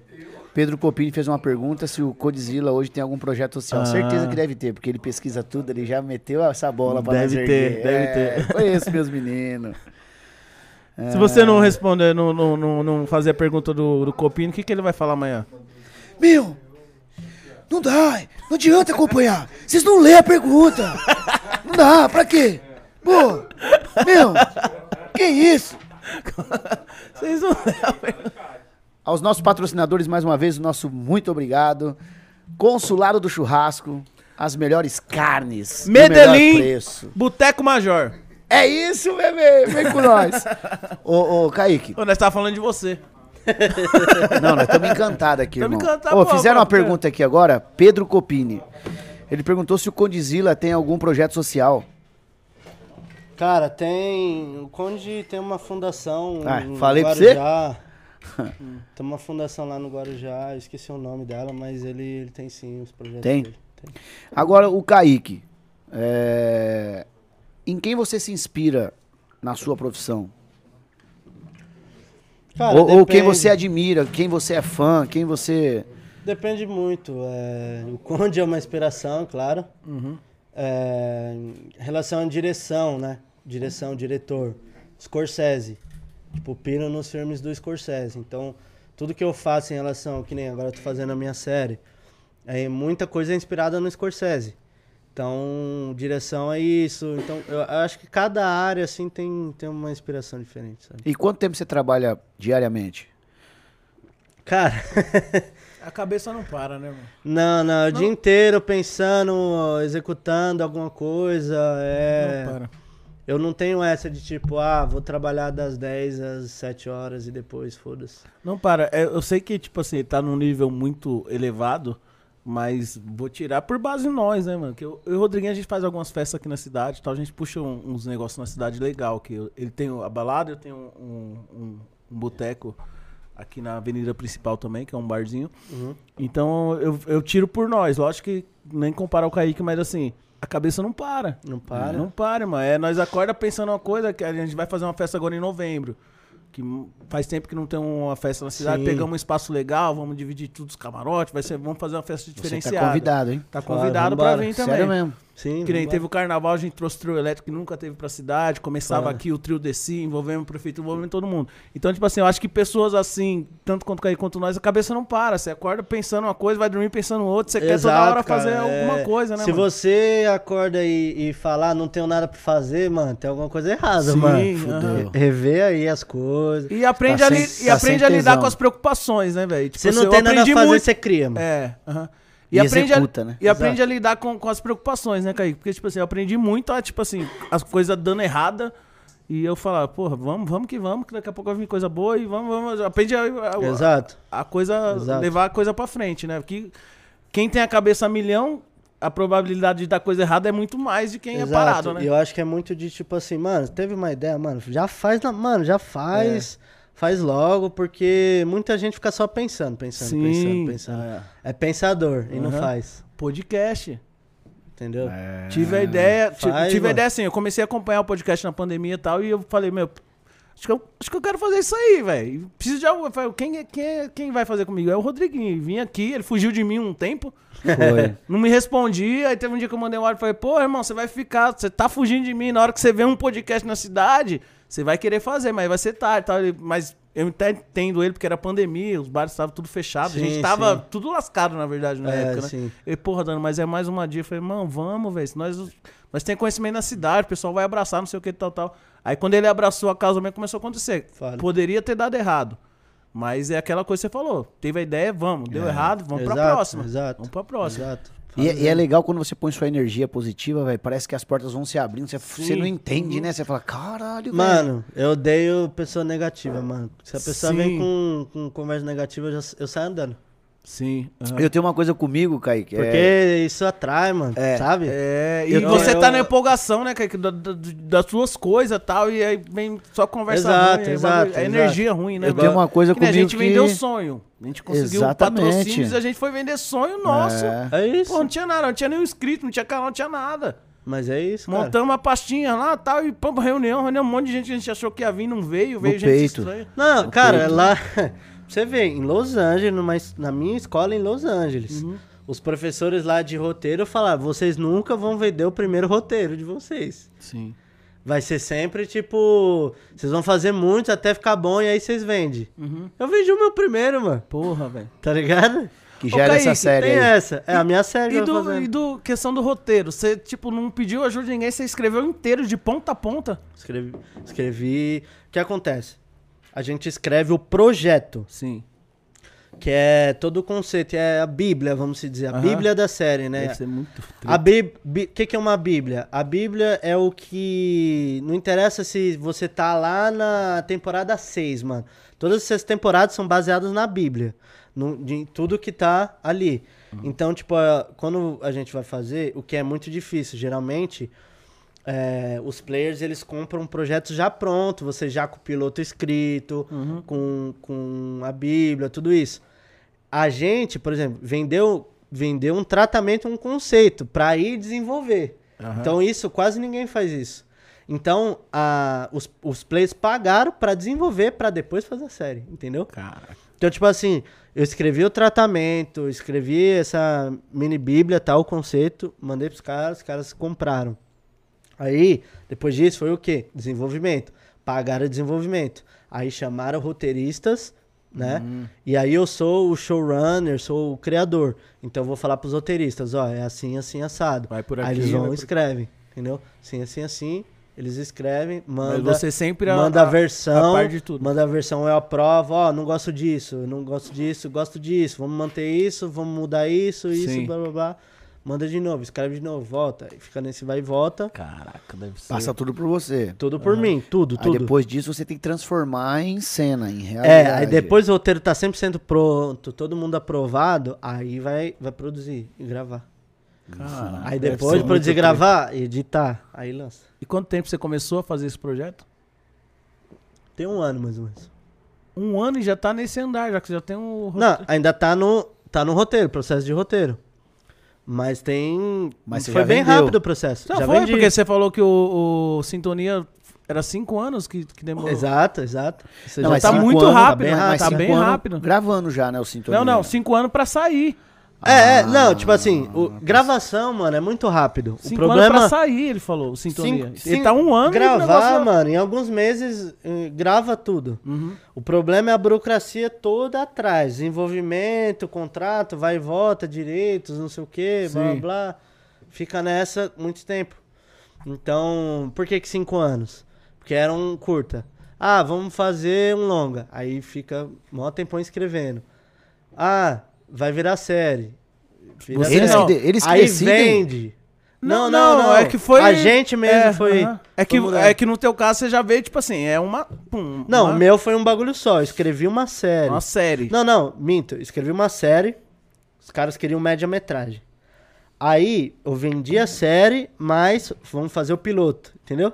Pedro Copini fez uma pergunta se o Codzilla hoje tem algum projeto social. Ah. Certeza que deve ter, porque ele pesquisa tudo, ele já meteu essa bola pra Deve ter, erguer. deve É, ter. Conheço meus meninos. Se você não responder, não, não, não, não fazer a pergunta do, do Copino, o que, que ele vai falar amanhã? Meu, não dá, não adianta acompanhar. Vocês não lêem a pergunta. Não dá, pra quê? Pô, meu, que isso? Vocês não. Aos nossos patrocinadores, mais uma vez, o nosso muito obrigado. Consulado do Churrasco, as melhores carnes. Medellín, preço. Boteco Major. É isso, bebê, vem com nós. ô, ô, Kaique, Ô, nós tava falando de você. não, nós estamos encantados aqui, Tamo irmão. encantado, Ô, pô, fizeram uma pô, pergunta aqui agora, Pedro Copini. Ele perguntou se o Condizila tem algum projeto social. Cara, tem. O Conde tem uma fundação. Ah, em falei pra você? Guarujá. tem uma fundação lá no Guarujá, esqueci o nome dela, mas ele, ele tem sim os projetos Tem? dele. Tem. Agora, o Kaique. é, Em quem você se inspira na sua profissão? Cara, ou, ou quem você admira, quem você é fã, quem você. Depende muito. é, o Conde é uma inspiração, claro. É, em relação à direção, né? Direção, diretor. Scorsese. Tipo, piro nos filmes do Scorsese. Então, tudo que eu faço em relação, que nem agora eu tô fazendo a minha série, é muita coisa é inspirada no Scorsese. Então, direção é isso. Então, eu acho que cada área, assim, tem, tem uma inspiração diferente, sabe? E quanto tempo você trabalha diariamente? Cara, A cabeça não para, né, mano? Não, não, o dia inteiro pensando, executando alguma coisa. É... Não para. Eu não tenho essa de tipo, ah, vou trabalhar das 10 às 7 horas e depois foda-se. Não para. É, eu sei que, tipo assim, tá num nível muito elevado, mas vou tirar por base nós, né, mano? Que eu, eu e o Rodriguinho, a gente faz algumas festas aqui na cidade e tal, a gente puxa um- uns negócios na cidade legal, que eu- ele tem a balada, eu tenho um, um, um boteco aqui na avenida principal também, que é um barzinho. Então eu, eu tiro por nós. Lógico que nem comparar o Kaique, mas assim, a cabeça não para. Não para? Não para, mano. É, nós acorda pensando uma coisa, que a gente vai fazer uma festa agora em novembro. Que faz tempo que não tem uma festa na cidade. Sim. Pegamos um espaço legal, vamos dividir tudo os camarotes, vai ser, vamos fazer uma festa Você diferenciada. tá convidado, hein? Tá convidado vambora. vir também. Sério mesmo. Sim. Que nem teve o carnaval, a gente trouxe o trio elétrico que nunca teve pra cidade. Começava Claro. aqui o trio descia, envolvendo o prefeito, envolvendo todo mundo. Então, tipo assim, eu acho que pessoas assim, tanto quanto Kaique quanto nós, a cabeça não para. Você acorda pensando uma coisa, vai dormir pensando outra, você quer toda Exato, hora fazer cara, alguma é. coisa, né, Se mano? você acorda e, e falar, não tenho nada pra fazer, mano, tem alguma coisa errada, Sim, mano. fudeu. Rever aí as coisas. E aprende, Tá a, li- sem- e tá aprende a lidar com as preocupações, né, velho? Tipo assim, não eu tem nada a fazer, muito- você cria, mano. É, aham. E aprende executa, a, né? E aprende Exato. a lidar com, com as preocupações, né, Kaique? Porque, tipo assim, eu aprendi muito a, tipo assim, as coisas dando errada. E eu falava, porra, vamos, vamos que vamos, que daqui a pouco vai vir coisa boa e vamos, vamos. Aprende a, a- Exato. a coisa, Exato. levar a coisa pra frente, né? Porque quem tem a cabeça a milhão, a probabilidade de dar coisa errada é muito mais de quem é parado, né? E eu acho que é muito de tipo assim, mano, teve uma ideia, mano, já faz, na- mano, já faz, É. faz logo, porque muita gente fica só pensando, pensando, Sim, pensando, pensando. É, pensador e não faz, Podcast. entendeu? Tive a ideia, Faz, tive a mano. ideia assim, eu comecei a acompanhar o podcast na pandemia e tal, e eu falei, meu, acho que eu, acho que eu quero fazer isso aí, velho. Preciso de algo. Eu falei, Quem, é- quem, é- quem vai fazer comigo? É o Rodriguinho. Vim aqui, ele fugiu de mim um tempo, Foi. não me respondia. Aí teve um dia que eu mandei um áudio e falei, pô, irmão, você vai ficar, você tá fugindo de mim. Na hora que você vê um podcast na cidade, você vai querer fazer, mas vai ser tarde. Tal. Mas Eu até entendo ele, porque era pandemia, os bares estavam tudo fechados. a gente tava sim. tudo lascado, na verdade, na É, época, né? sim. Ele, porra, Dano, mas é mais uma dia. Eu falei, mano, vamos, velho. se Nós, nós temos conhecimento na cidade, o pessoal vai abraçar, não sei o que, tal, tal. Aí quando ele abraçou a mesmo, começou a acontecer. Fala. Poderia ter dado errado. Mas é aquela coisa que você falou. Teve a ideia, vamos. Deu errado, vamos pra Exato, próxima. Exato. Vamos pra próxima. Exato. E, é- e é legal quando você põe sua energia positiva, velho. Parece que as portas vão se abrindo. Você, você não entende, né? Você fala, caralho. Mano, eu odeio pessoa negativa, mano. Se a pessoa Sim. vem com, com conversa negativa, eu, já, eu saio andando. Sim. aham. Eu tenho uma coisa comigo, Kaique. Porque é- isso atrai, mano. É. Sabe? É, e Eu- você eu- tá na empolgação, né, Kaique, da- da- das suas coisas e tal, e aí vem só conversa Exato, ruim, exato, é exato. energia ruim, né? Eu mano? tenho uma coisa Que comigo a gente que... vendeu sonho. A gente conseguiu Exatamente. patrocínios e a gente foi vender sonho nosso. É. É isso. Pô, não tinha nada, não tinha nenhum inscrito, não tinha canal, não tinha nada. Mas é isso, cara. Montamos uma pastinha lá tal, e pô, reunião, reunião, um monte de gente que a gente achou que ia vir, não veio, veio gente peito. estranha. Não, cara, peito. lá. Você vê, em Los Angeles, numa, na minha escola em Los Angeles, os professores lá de roteiro falaram: vocês nunca vão vender o primeiro roteiro de vocês. Sim. Vai ser sempre tipo. Vocês vão fazer muitos até ficar bom e aí vocês vendem. Eu vendi o meu primeiro, mano. Porra, velho. Tá ligado? Que Ô, gera essa série Tem aí. essa. É a minha série E do, e do questão do roteiro, você, tipo, não pediu ajuda de ninguém, você escreveu inteiro, de ponta a ponta. Escrevi, escrevi. O que acontece? A gente escreve o projeto, Sim. que é todo o conceito, é a Bíblia, vamos dizer, a Aham. Bíblia da série, né? Deve ser muito A Bíblia. O que, que é uma Bíblia? A Bíblia é o que. Não interessa se você tá lá na temporada 6, mano. Todas essas temporadas são baseadas na Bíblia. No, de tudo que tá ali. Então, tipo, a- quando a gente vai fazer, o que é muito difícil, geralmente. É, os players eles compram projetos já pronto, você já com o piloto escrito, com, com a Bíblia, tudo isso. A gente, por exemplo, vendeu, vendeu um tratamento, um conceito para ir desenvolver. Então isso quase ninguém faz isso. Então a- os, os players pagaram para desenvolver para depois fazer a série, entendeu? Cara. Então tipo assim, eu escrevi o tratamento, escrevi essa mini bíblia, tal conceito, mandei pros caras, os caras compraram. Aí, depois disso, foi o quê? Desenvolvimento. Pagaram o desenvolvimento. Aí chamaram roteiristas, né? E aí eu sou o showrunner, sou o criador. Então eu vou falar pros roteiristas, ó, é assim, assim, assado. Vai por aí aqui, eles vão e por- escrevem, entendeu? Assim, assim, assim. Eles escrevem, Mas manda, você sempre a- manda a, a- versão, a de tudo. manda a versão, eu aprovo, ó, não gosto disso, não gosto disso, gosto disso, vamos manter isso, vamos mudar isso, isso, Sim. blá, blá, blá. Manda de novo, escreve de novo, volta. E fica nesse vai e volta. Caraca, deve ser. Passa tudo por você. Tudo por mim, tudo, Aí tudo. depois disso você tem que transformar em cena, em realidade. É, aí depois o roteiro tá 100% pronto, todo mundo aprovado, aí vai, vai produzir e gravar. Caraca, Aí depois de produzir e gravar, editar, aí lança. E quanto tempo você começou a fazer esse projeto? Tem um ano mais ou menos. Um ano e já tá nesse andar, já que já tem um. Não, ainda tá no, tá no roteiro, processo de roteiro. Mas tem. Mas você foi já bem vendeu. rápido o processo. Não, já foi, vendi. porque você falou que o, o Sintonia era cinco anos que, que demorou. Exato, exato. Você Não, já mas tá muito anos, rápido, bem né? rápido, tá bem rápido. Gravando já, né, o Sintonia. Não, não, cinco anos pra sair. É, é, Ah, não, tipo assim, o, gravação, mano, é muito rápido. O Cinco anos problema pra sair, ele falou, o Sintonia. Cinco- ele cinco- tá um ano e o Gravar, mano, em alguns meses eh, grava tudo. Uhum. O problema é a burocracia toda atrás. Desenvolvimento, contrato, vai e volta, direitos, não sei o que, blá blá blá. Fica nessa muito tempo. Então, por que que cinco anos? Porque era um curta. Ah, vamos fazer um longa. Aí fica mó tempão escrevendo. Ah, vai virar série. Vira Você Eles, não. que, eles que Aí decidem. vende. Não, não, é que foi. A gente mesmo é, foi. aham. É que, foi é que no teu caso você já veio, tipo assim, é uma. pum, Não, uma, o meu foi um bagulho só. Eu escrevi uma série. uma série. Não, não, minto. Eu escrevi uma série. Os caras queriam média-metragem. Aí eu vendi a série, mas vamos fazer o piloto, entendeu?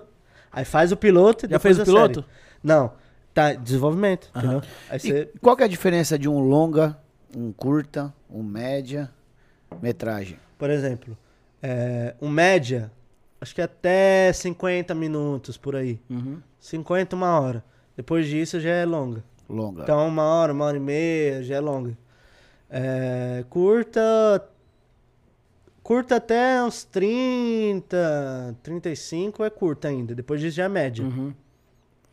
Aí faz o piloto e Já depois fez o a piloto? série. Não. Tá, desenvolvimento, entendeu? Aí você. E qual que é a diferença de um longa, um curta, um média, metragem? Por exemplo, é, um média, acho que até 50 minutos por aí. Uhum. 50, uma hora. Depois disso já é longa. Longa. Então, uma hora, uma hora e meia, já é longa. É, curta. Curta até uns 30, 35 é curta ainda. Depois disso já é média. Uhum.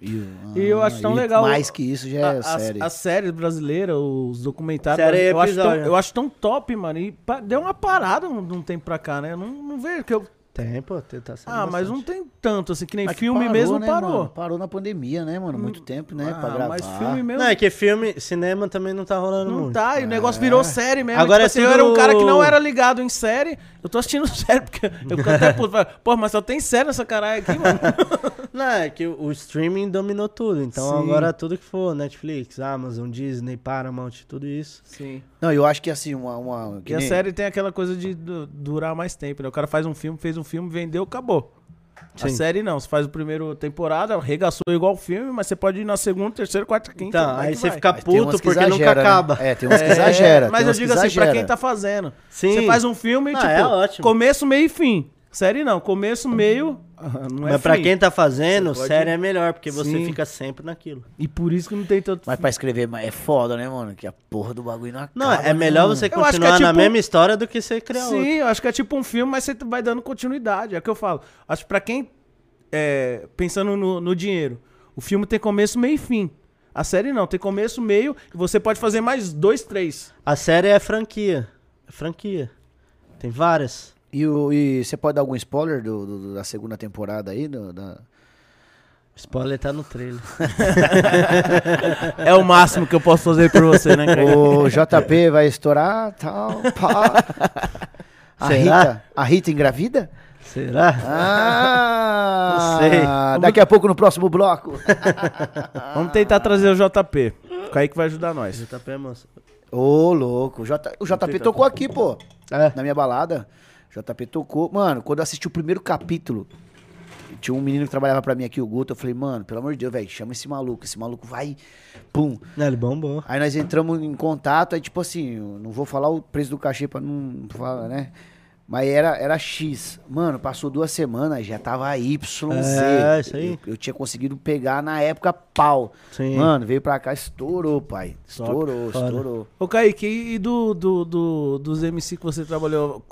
E, E eu acho tão legal- Mais que isso já é A- as, série. as séries brasileiras, os documentários, Série eu, acho tão, eu acho tão top, mano. E pa- deu uma parada um, um tempo pra cá, né? Eu não, não vejo que eu. Tem, pô, tá sendo Ah, mas não tem tanto, assim, que nem Mas que filme parou, mesmo né, parou. mano? Parou na pandemia, né, mano? Muito tempo, né? pra Ah, gravar. mas filme mesmo. Não, é que filme, cinema também não tá rolando Não muito. tá, e o negócio virou série mesmo. Agora tipo é assim, eu era um cara que não era ligado em série. Eu tô assistindo série, porque eu fico até puto. Pô, mas só tem série nessa caralho aqui, mano. Não, é que o streaming dominou tudo. Então Sim. agora tudo que for Netflix, Amazon, Disney, Paramount, tudo isso. Sim. Não, eu acho que assim, uma. uma que E a nem- série tem aquela coisa de du- durar mais tempo, né? O cara faz um filme, fez um filme, vendeu, acabou. A Sim. série não, você faz o primeiro temporada, arregaçou igual o filme, mas você pode ir na segunda, terceira, quarta, quinta. Então, vai aí você vai. fica Mas puto que porque nunca exagera, né? acaba. É, tem uns que É, exagera. Mas tem eu digo assim, pra exagera. quem tá fazendo. Sim. Você faz um filme, Não, tipo, é ótimo. começo, meio e fim. Série não, começo, meio, ah, não é Mas pra fim. quem tá fazendo, Você pode- série é melhor, porque você Sim. fica sempre naquilo. E por isso que não tem tanto... Mas pra escrever é foda, né, mano? Que a porra do bagulho não acaba. Não, é né, melhor mano? você Eu acho que é continuar na tipo- mesma história do que você criar Sim, outra. eu acho que é tipo um filme, mas você vai dando continuidade. É o que eu falo. Acho que pra quem. é, pensando no, no dinheiro, o filme tem começo, meio e fim. A série não, tem começo, meio, e você pode fazer mais dois, três. A série é franquia. É franquia. Tem várias. E, o- e você pode dar algum spoiler do, do- da segunda temporada aí? do- da... Spoiler tá no trailer. É o máximo que eu posso fazer por você, né, cara? O JP vai estourar, tal, pá. A Será? Rita, a Rita engravida? Será? Ah, Não sei. Daqui a pouco no próximo bloco. Vamos tentar trazer o JP. O Kaique vai ajudar nós. JP é moço. Ô, louco. O, J, o JP tocou aqui, pô. É. Na minha balada. JP tocou. Mano, quando eu assisti o primeiro capítulo, tinha um menino que trabalhava pra mim aqui, o Guto. Eu falei, mano, pelo amor de Deus, velho, chama esse maluco. Esse maluco vai. Pum. Não, ele bombou. Aí nós entramos em contato, aí tipo assim, não vou falar o preço do cachê pra não falar, né? Mas era, era X. Mano, passou duas semanas, já tava YZ. É, isso aí. Eu, eu tinha conseguido pegar na época pau. Sim. Mano, veio pra cá, estourou, pai. Estourou, Foda. estourou. Ô, Kaique, e do, do, do- dos MC que você trabalhou,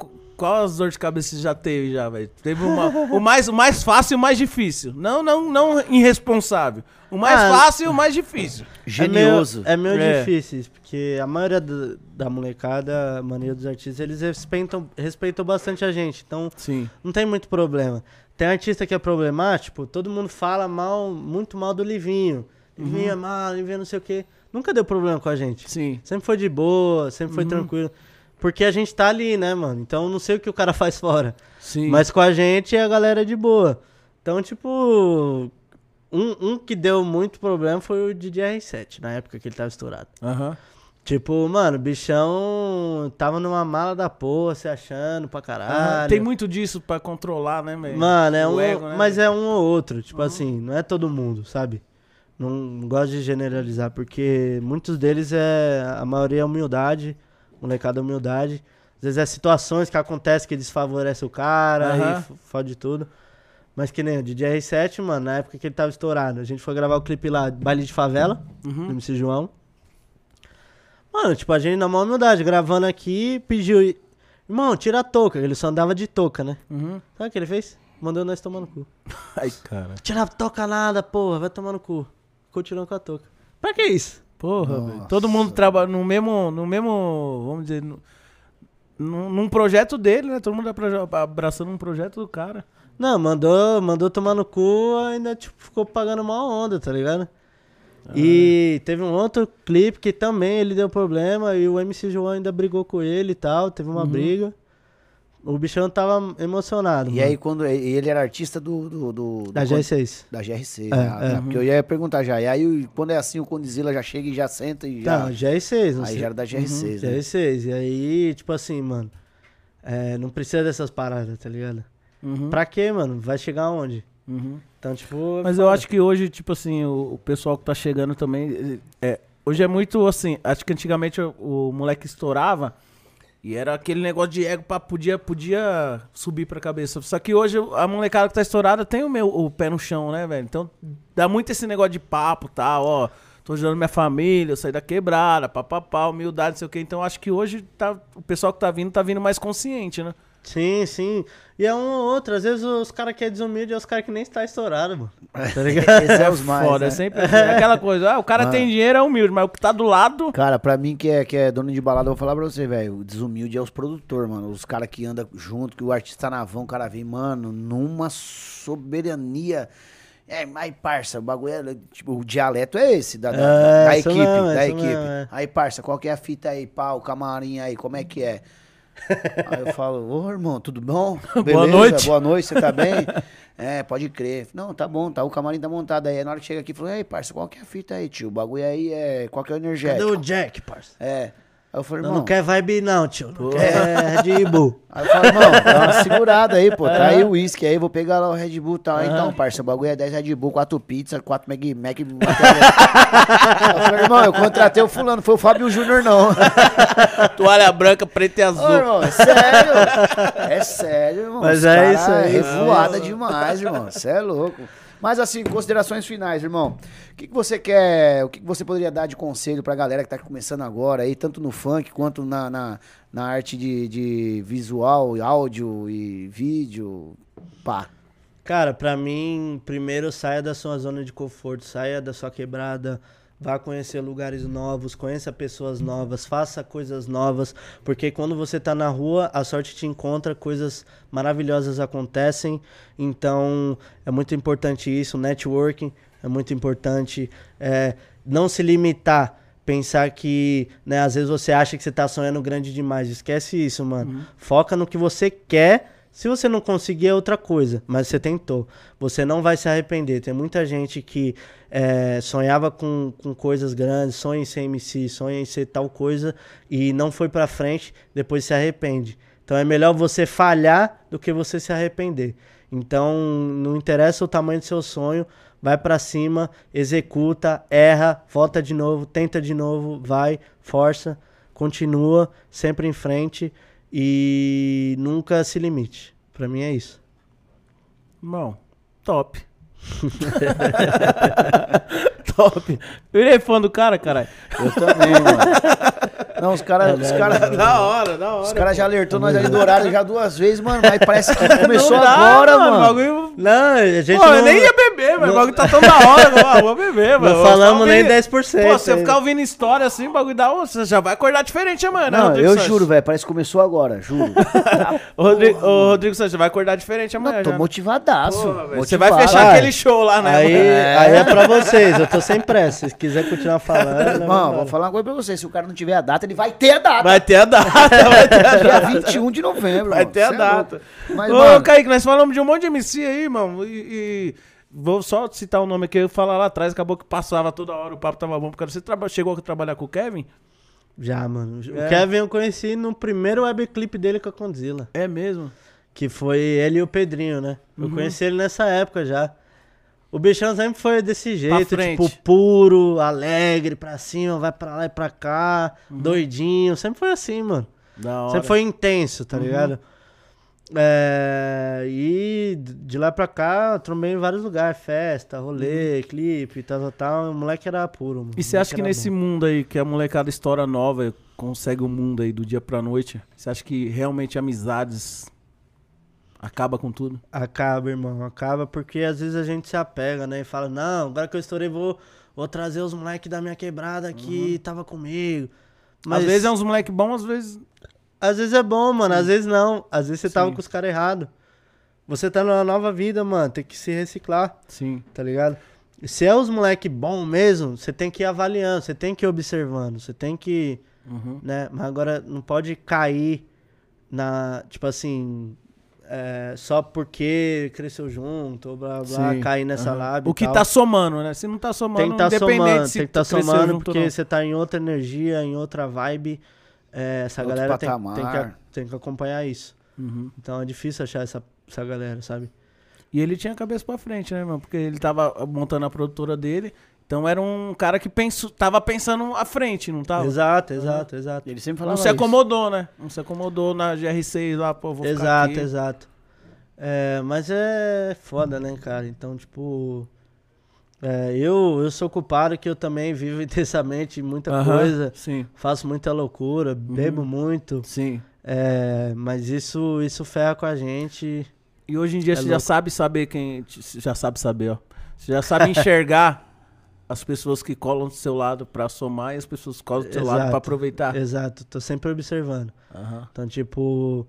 qu- qual as dores de cabeça você já teve já, velho? Teve uma, o, mais, o mais fácil e o mais difícil. Não, não, não irresponsável. O mais Ah, fácil e o mais difícil. Genioso. É meio, é meio É. difícil, porque a maioria do- da molecada, a maioria dos artistas, eles respeitam, respeitam bastante a gente. Então, Sim. não tem muito problema. Tem artista que é problemático, todo mundo fala mal, muito mal do Livinho. Livinho é mal, Livinho não sei o quê. Nunca deu problema com a gente. Sim. Sempre foi de boa, sempre foi tranquilo. Porque a gente tá ali, né, mano? Então não sei o que o cara faz fora. Sim. Mas com a gente a galera é de boa. Então, tipo. Um, um que deu muito problema foi o DJ R7, na época que ele tava estourado. Aham. Tipo, mano, o bichão tava numa mala da porra, se achando pra caralho. Ah, tem muito disso pra controlar, né, velho? Mano, é O um. ego, né, mas é um ou outro. Tipo assim, não é todo mundo, sabe? Não, não gosto de generalizar, porque muitos deles é. A maioria é humildade, molecada humildade. Às vezes é situações que acontecem que desfavorecem o cara Aham. e fode tudo. Mas que nem o DJ R7, mano, na época que ele tava estourado, a gente foi gravar o clipe lá, baile de favela, Uhum. do MC João. Mano, tipo, a gente na maior humildade, gravando aqui, pediu. Irmão, tira a touca. Ele só andava de touca, né? Uhum. Sabe o que ele fez? Mandou nós tomar no cu. Ai, cara. Tira a touca nada, porra, vai tomar no cu. Ficou tirando com a touca. Pra que isso? Porra, velho. Todo mundo trabalha no mesmo, no mesmo, vamos dizer, no- num, num projeto dele, né? Todo mundo abra- abraçando um projeto do cara. Não, mandou, mandou tomar no cu, ainda tipo, ficou pagando uma onda, tá ligado? E teve um outro clipe que também ele deu problema e o MC João ainda brigou com ele e tal, teve uma briga. O bichão tava emocionado. E mano. aí, quando e ele era artista do. do, do- do Da G6. Da GRC, É, já, é. né? Porque eu ia perguntar já. E aí, quando é assim, o Condizila já chega e já senta e já. Tá, G6, não aí sei. já era da GR6, né? G6. E aí, tipo assim, mano, é, não precisa dessas paradas, tá ligado? Uhum. Pra quê, mano? Vai chegar aonde? Uhum. Então, tipo. Mas eu acho que hoje, tipo assim, o, o pessoal que tá chegando também. É, hoje é muito assim. Acho que antigamente o, o moleque estourava e era aquele negócio de ego pra podia, podia subir pra cabeça. Só que hoje a molecada que tá estourada tem o, meu, o pé no chão, né, velho? Então dá muito esse negócio de papo e tal, ó. tô ajudando minha família, eu saí da quebrada, papapá, humildade, não sei o quê. Então acho que hoje tá, o pessoal que tá vindo tá vindo mais consciente, né? Sim, sim. E é um ou outro. Às vezes os caras que é desumilde é os caras que nem está estourado, mano. Tá ligado? Esse é os mais, Foda, né? é sempre é aquela coisa. Ah, o cara Mano. tem dinheiro, é humilde, mas o que tá do lado. Cara, pra mim que é, que é dono de balada, eu vou falar pra você, velho. O desumilde é os produtores, mano. Os caras que andam junto, que o artista na van, o cara vem, mano, numa soberania. É, mas parça, o bagulho é. Tipo, o dialeto é esse, da, da, É, da equipe. mesmo, da equipe. mesmo, é. Aí, parça, qual que é a fita aí? O camarim aí, como é que é? Aí eu falo, ô irmão, tudo bom? Boa noite. Boa noite, você tá bem? É, pode crer. Não, tá bom, tá. O camarim tá montado aí. Na hora que chega aqui, falou, ei, parça, qual que é a fita aí, tio? O bagulho aí é. Qual que é o Cadê energético? o Jack, parça? É. Aí eu falei, Não, irmão. não quer vibe não, tio. Não quer Red Bull. Aí eu falei, irmão, dá uma segurada aí, pô. Tá aí o uísque aí, vou pegar lá o Red Bull e tal. Então, parça, o bagulho é 10 Red Bull, 4 pizza, 4 Mac, Mac. Eu falei, irmão, eu contratei o fulano, foi o Fábio Júnior, não. Toalha branca, preta e azul. Ô, irmão, é sério. É sério, irmão. Mas Os é isso aí. Revoada demais, irmão. Você é louco. Mas assim, considerações finais, irmão. O que, que você quer, o que, que você poderia dar de conselho pra galera que tá começando agora aí, tanto no funk quanto na, na, na arte de, de visual, áudio e vídeo? Pá. Cara, pra mim, primeiro saia da sua zona de conforto, saia da sua quebrada, vá conhecer lugares novos, conheça pessoas novas, faça coisas novas, porque quando você tá na rua, a sorte te encontra, coisas maravilhosas acontecem. Então, é muito importante isso, networking é muito importante, é, não se limitar pensar que, né, às vezes você acha que você tá sonhando grande demais. Esquece isso, mano. Foca no que você quer. Se você não conseguir é outra coisa, mas você tentou. Você não vai se arrepender. Tem muita gente que é, sonhava com, com coisas grandes, sonha em ser MC, sonha em ser tal coisa e não foi pra frente, depois se arrepende. Então é melhor você falhar do que você se arrepender. Então não interessa o tamanho do seu sonho, vai pra cima, executa, erra, volta de novo, tenta de novo, vai, força, continua, sempre em frente e nunca se limite. Pra mim é isso. Irmão, top. top. Eu virei fã do cara, caralho. Eu também, mano. Não, os caras. Os caras. Da hora, da hora. Os caras já alertou nós ali do horário já duas vezes, mano. Mas parece que começou dá, agora, mano. O Não, a gente Pô, não, eu nem ia beber, mas o bagulho tá tão da hora. ah, vou beber, mano. não falamos nem ficar 10%. Pô, se você ficar ouvindo história assim, o bagulho dá. Você já vai acordar diferente amanhã, né, Não, Rodrigo eu Sanches? juro, velho. Parece que começou agora, juro. Ô, Rodrigo, ô, Rodrigo Sanches, vai acordar diferente amanhã. Não, tô já. motivadaço. Porra, velho, Você vai motivado. fechar Vai. aquele show lá, né? Aí, aí é pra vocês, eu tô sem pressa. Se quiser continuar falando. Irmão, vambora. vou falar uma coisa pra você. Se o cara não tiver a data, ele vai ter a data. Vai ter a data, vai ter a Dia data. 21 de novembro. Vai mano. ter a é data. Mas, Ô, mano, Kaique, nós falamos de um monte de MC aí, mano. E, e vou só citar o nome aqui. Eu falar lá atrás, acabou que passava toda hora, o papo tava bom. Porque você traba- chegou a trabalhar com o Kevin? Já, mano. É. O Kevin eu conheci no primeiro webclip dele com a Condzilla. É mesmo. Que foi ele e o Pedrinho, né? Eu Uhum. conheci ele nessa época já. O bichão sempre foi desse jeito, tipo, puro, alegre, pra cima, vai pra lá e pra cá, Uhum. doidinho. Sempre foi assim, mano. Da hora. Sempre foi intenso, Uhum. tá ligado? É, e de lá pra cá, trombei em vários lugares, festa, rolê, clipe, tal, tal, tal. O moleque era puro, mano. Uhum. E você acha que nesse bom. mundo aí, que a molecada estoura nova, consegue o mundo aí do dia pra noite, você acha que realmente amizades acaba com tudo? Acaba, irmão, acaba porque às vezes a gente se apega, né? E fala, não, agora que eu estourei, vou, vou trazer os moleques da minha quebrada que tava comigo. Mas Às vezes é uns moleque bons, às vezes. Às vezes é bom, mano, às vezes não. Às vezes você tava Sim. com os caras errados. Você tá numa nova vida, mano, tem que se reciclar, Sim. tá ligado? Se é os moleque bom mesmo, você tem que ir avaliando, você tem que ir observando, você tem que, Uhum. né? Mas agora não pode cair na, tipo assim, é, só porque cresceu junto, ou blá blá, Sim. cair nessa Aham. lábia. O que tal. tá somando, né? Se não tá somando, tem que independente somando, se tem que cresceu somando porque você tá em outra energia, em outra vibe. É, essa Outro galera tem, tem, que, tem que acompanhar isso. Uhum. Então é difícil achar essa, essa galera, sabe? E ele tinha a cabeça pra frente, né, mano? Porque ele tava montando a produtora dele. Então era um cara que penso, tava pensando à frente, não tava? Exato, exato, exato. ele sempre Não falava se isso. acomodou, né? Não se acomodou na GR6 lá, pô, vou Exato, exato. É, mas é foda, né, cara? Então, tipo. É, eu, eu sou culpado que eu também vivo intensamente muita Aham, coisa, Sim, faço muita loucura, bebo muito, sim. é, mas isso, isso ferra com a gente. E hoje em dia É você já louco. sabe saber quem. Já sabe saber, ó. Você já sabe enxergar as pessoas que colam do seu lado pra somar e as pessoas que colam do seu lado Exato. pra aproveitar. Exato, tô sempre observando. Então, tipo,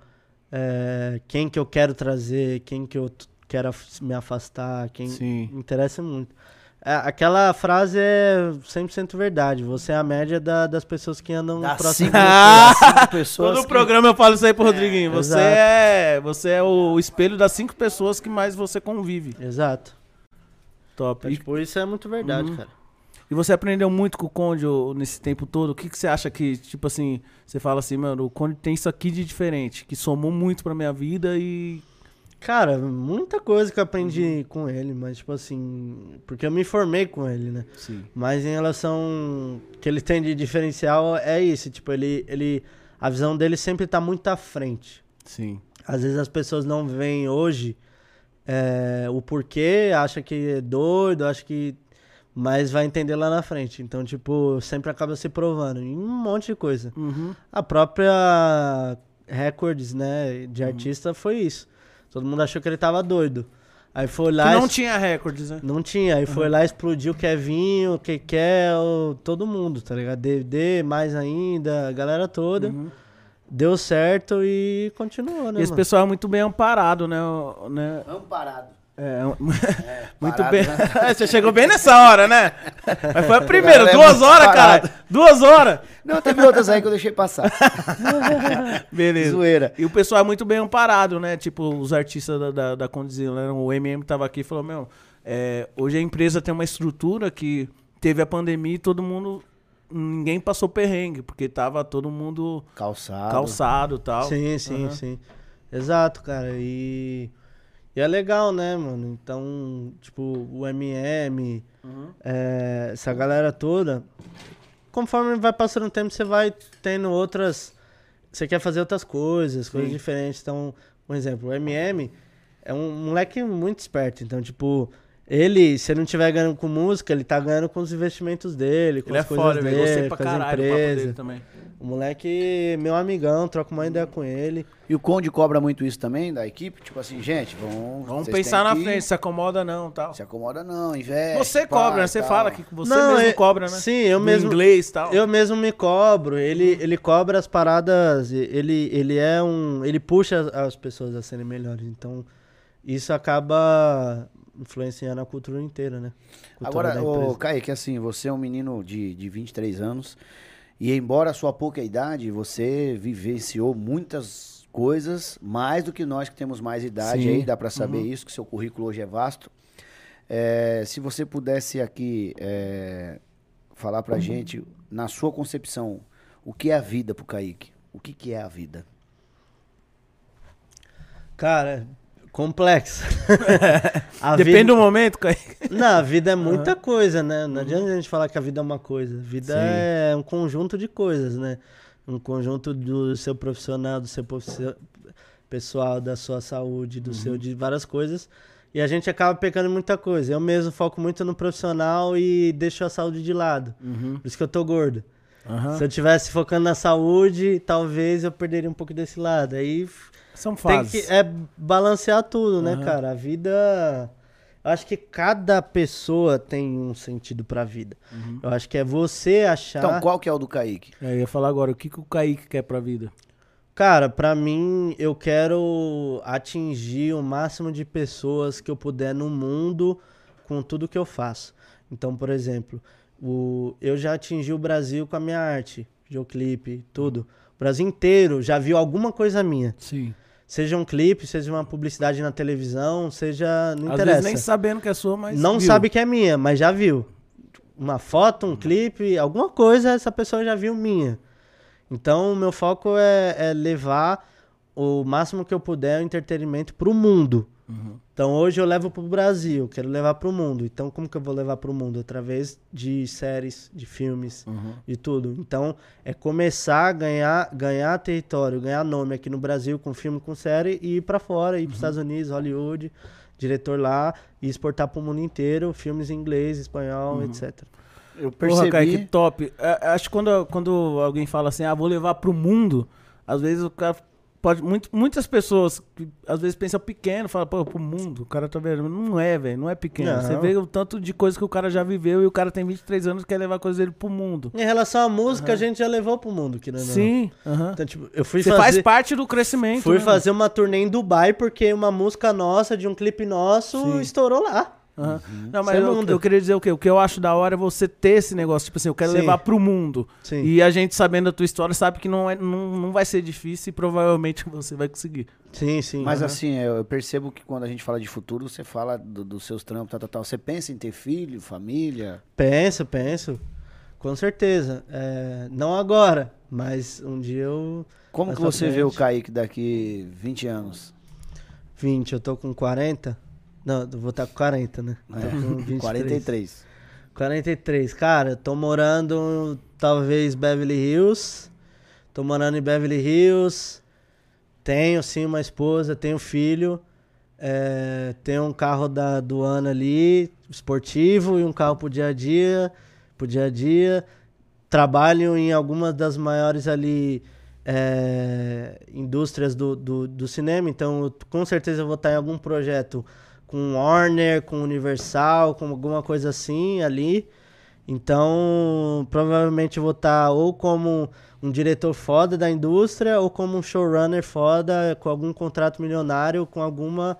é, quem que eu quero trazer, quem que eu quero af- me afastar, quem Sim. me interessa muito. É, aquela frase é 100% verdade. Você é a média da- das pessoas que andam Das próximo cinco, pessoas. Todo que- programa eu falo isso aí pro Rodriguinho. Você exato. é, você é o espelho das cinco pessoas que mais você convive. Exato. Top. E, tipo, isso é muito verdade, Uhum. cara. e você aprendeu muito com o Conde nesse tempo todo. O que, que você acha que, tipo assim, você fala assim, mano, o Conde tem isso aqui de diferente, que somou muito pra minha vida e. Cara, muita coisa que eu aprendi Uhum. com ele, mas, tipo assim, porque eu me formei com ele, né? Sim. Mas em relação que ele tem de diferencial é isso, tipo, ele, ele a visão dele sempre tá muito à frente. Sim. Às vezes as pessoas não veem hoje é, o porquê, acha que é doido, acha que mas vai entender lá na frente. Então, tipo, sempre acaba se provando em um monte de coisa. Uhum. A própria Records, né, de Uhum. artista foi isso. Todo mundo achou que ele tava doido. Aí foi Que lá não e tinha recordes, né? não tinha, aí foi lá, explodiu o Kevinho, o Kekel, todo mundo, tá ligado? DVD, mais ainda, a galera toda. Uhum. Deu certo e continuou, né, E esse mano? pessoal é muito bem amparado, né? né? Amparado. É, muito parado, bem. né? Você chegou bem nessa hora, né? Mas foi a primeira, Galera, é duas muito horas, parado. cara. Duas horas. Não, teve outras aí que eu deixei passar. Beleza. Zoeira. E o pessoal é muito bem amparado, né? Tipo, os artistas da, da, da Condizila, né? O MM tava aqui e falou, meu, é, hoje a empresa tem uma estrutura que teve a pandemia e todo mundo. Ninguém passou perrengue, porque tava todo mundo Calçado. calçado e tal. Sim, sim, Aham. sim. Exato, cara. E, e é legal, né, mano? Então, tipo, o MM, Uhum. é, essa galera toda, conforme vai passando o tempo, você vai tendo outras. Você quer fazer outras coisas, coisas Sim. diferentes. Então, por exemplo, o MM é um moleque muito esperto. Então, tipo, ele, se ele não estiver ganhando com música, ele tá ganhando com os investimentos dele, com Ele é as coisas foda, velho. Gostei dele, pra com as caralho papo dele empresas. também. O moleque, meu amigão, troco uma ideia com ele. E o Conde cobra muito isso também da equipe? Tipo assim, gente, vamos. Vamos pensar na que- frente, se acomoda não tal. Se acomoda não, investe. Você pá, cobra, né? Você tal. fala que você Não, mesmo eu- cobra, né? sim, eu No mesmo- inglês e tal. Eu mesmo me cobro, ele, ele cobra as paradas, ele, ele é um. Ele puxa as, as pessoas a serem melhores. Então, isso acaba influenciando a cultura inteira, né? Cultura Agora, ô. Kaique, assim, você é um menino de, de 23 anos. E embora a sua pouca idade, você vivenciou muitas coisas, mais do que nós que temos mais idade Sim. aí, dá pra saber Uhum. isso, que seu currículo hoje é vasto. É, se você pudesse aqui é, falar pra gente, na sua concepção, o que é a vida pro Kaique? O que, que é a vida? Cara, complexo. Depende vida- do momento. Não, a vida é muita coisa, né? Não adianta a gente falar que a vida é uma coisa. A vida Sim. é um conjunto de coisas, né? Um conjunto do seu profissional, do seu pessoal, da sua saúde, do seu de várias coisas. E a gente acaba pecando muita coisa. Eu mesmo foco muito no profissional e deixo a saúde de lado. Por isso que eu tô gordo. Se eu tivesse focando na saúde, talvez eu perderia um pouco desse lado. Aí São tem fases. que é balancear tudo, né, cara? A vida. Eu acho que cada pessoa tem um sentido pra vida. Eu acho que é você achar. Então, qual que é o do Kaique? É, Eu ia falar agora, o que, que o Kaique quer pra vida? Cara, pra mim, eu quero atingir o máximo de pessoas que eu puder no mundo com tudo que eu faço. Então, por exemplo, o, eu já atingi o Brasil com a minha arte, videoclipe, tudo. O Brasil inteiro já viu alguma coisa minha. Sim. Seja um clipe, seja uma publicidade na televisão, seja. Não Às interessa. vezes nem sabendo que é sua, mas. não viu. sabe que é minha, mas já viu. Uma foto, um clipe, alguma coisa, essa pessoa já viu minha. Então, o meu foco é, é levar o máximo que eu puder o entretenimento pro mundo. Então hoje eu levo pro Brasil, quero levar pro mundo. Então como que eu vou levar pro mundo? Através de séries, de filmes, de tudo. Então é começar a ganhar, ganhar território, ganhar nome aqui no Brasil com filme, com série e ir pra fora, ir pros Estados Unidos, Hollywood, diretor lá e exportar pro mundo inteiro, filmes em inglês, espanhol, etc. Eu Porra, percebi. cara, que top. É, acho que quando, quando alguém fala assim, ah, vou levar pro mundo, às vezes o cara pode. muito- muitas pessoas que às vezes pensam pequeno, falam, pô, pro mundo, o cara tá vendo. Não é, velho, não é pequeno. Não. Você vê o tanto de coisa que o cara já viveu e o cara tem 23 anos e quer levar coisa dele pro mundo. Em relação à música, a gente já levou pro mundo, que não é Sim, aham. Então, tipo, eu fui Você fazer... faz parte do crescimento. Fui né, fazer uma turnê em Dubai porque uma música nossa, de um clipe nosso, Sim. estourou lá. Aham. Não, mas é eu, mundo. eu queria dizer o quê? O que eu acho da hora é você ter esse negócio, tipo assim, eu quero Sim. levar pro mundo. Sim. E a gente, sabendo a tua história, sabe que não, é, não, não vai ser difícil e provavelmente você vai conseguir. Sim, sim. Mas aham. assim, eu eu percebo que quando a gente fala de futuro, você fala do- dos seus trampos, tal, tal, tal. Você pensa em ter filho, família? Penso, penso. Com certeza. É, não agora, mas um dia eu. Como que você vê o frente. Kaique daqui 20 anos? 20, eu tô com 40. Não, vou estar com 40, né? Tô com 23. 43. 43. Cara, tô morando talvez Beverly Hills. Tô morando em Beverly Hills. Tenho sim uma esposa, tenho filho. É, tenho um carro da Duana ali, esportivo, e um carro pro dia a dia. Pro dia a dia. Trabalho em algumas das maiores ali é, indústrias do, do, do cinema, então eu, com certeza eu vou estar em algum projeto com Warner, com Universal, com alguma coisa assim ali. Então, provavelmente vou estar ou como um diretor foda da indústria ou como um showrunner foda com algum contrato milionário com alguma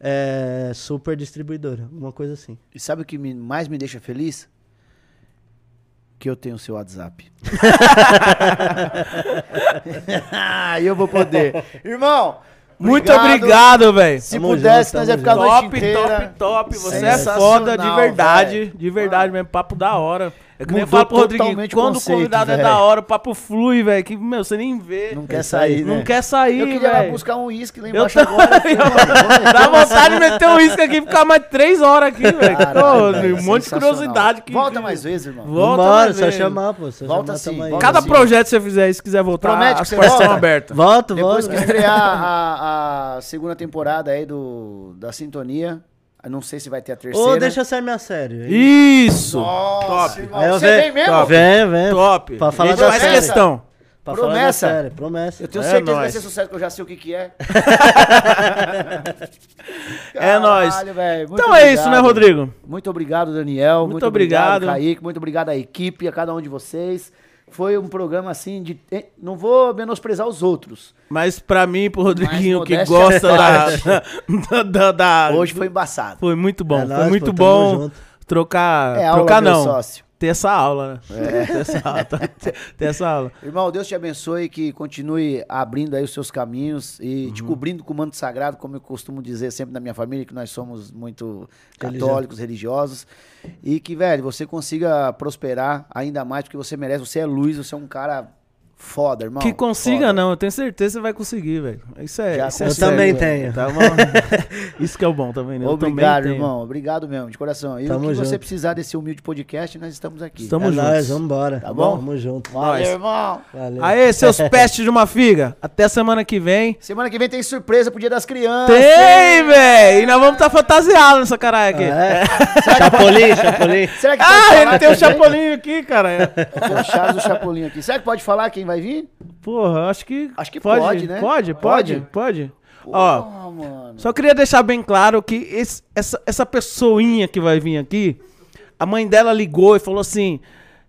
é, super distribuidora, alguma coisa assim. E sabe o que me- mais me deixa feliz? Que eu tenho o seu WhatsApp. Eu vou poder. Irmão, Muito obrigado, velho. Se Tamo pudesse, junto, nós ia ficar a noite Top, inteira. top, top. Você é foda de verdade. velho. De verdade mesmo. Papo da hora. É que nem eu falo pro Rodriguinho. totalmente o Quando conceito, o convidado é velho. da hora, o papo flui, velho. Que, meu, você nem vê. Não quer sair, né? Não quer sair, Eu queria lá velho. buscar um uísque lá Eu embaixo também. agora. filho. Dá vontade de meter um uísque aqui e ficar mais três horas aqui, velho. Um monte de curiosidade. Que, Volta mais vezes, irmão. Volta Vambora, mais só chamar, pô. Só Volta chamar, sim, volta Cada projeto que você fizer, se quiser voltar, Promete as portas estão volta? abertas. Volto, Depois volto. que estrear a, a segunda temporada aí do, da Sintonia, eu não sei se vai ter a terceira. Ô, deixa sair minha série. Isso! Nossa, Top. Aí eu você ve- vem mesmo? Top. Vem, vem. Top. Pra falar da faz série. questão. Pra falar da Promessa? série, promessa. Eu tenho É certeza que vai nóis. ser sucesso, que eu já sei o que que é. É nóis. Então é isso, né, obrigado. Rodrigo? Muito obrigado, Daniel. Muito Muito, obrigado, obrigado. Kaique. Muito obrigado à equipe, a cada um de vocês. Foi um programa assim de. eh, Não vou menosprezar os outros. Mas pra mim, pro Rodriguinho, que gosta da, da, da- Hoje foi embaçado. Foi muito bom. É foi nóis, muito pô, bom trocar. É trocar não. sócio. Ter essa aula, né? Ter essa aula. tá? Ter essa aula. Irmão, Deus te abençoe, que continue abrindo aí os seus caminhos e te cobrindo com o manto sagrado, como eu costumo dizer sempre na minha família, que nós somos muito católicos, religiosos. E que, velho, você consiga prosperar ainda mais, porque você merece. Você é luz, você é um cara foda, irmão. que consiga, Foda. não. Eu tenho certeza que você vai conseguir, velho. Isso é. Já isso é Eu certo. também tenho. Tá bom? isso que é o bom também, né? Eu Obrigado, também tenho. irmão. Obrigado mesmo, de coração. E Tamo o que você junto. precisar desse humilde podcast, nós estamos aqui. Estamos é juntos. nóis, vambora. Tá bom? Tamo junto. Valeu, Nós. irmão. Valeu. Aê, seus pestes de uma figa. Até semana que vem. Semana que vem tem surpresa pro Dia das Crianças. Tem, velho! E nós vamos estar fantasiados nessa caralho aqui. É. Chapolin, Chapolin. Será que Ah, ele tem o quem vem? chapolinho aqui, cara. Tem o Charles do Chapolin aqui. Será que pode falar quem vai vir? Porra, acho que. Acho que pode, né? Pode, pode, pode. Pô, Ó, mano. só queria deixar bem claro que esse- essa, essa pessoinha que vai vir aqui, a mãe dela ligou e falou assim: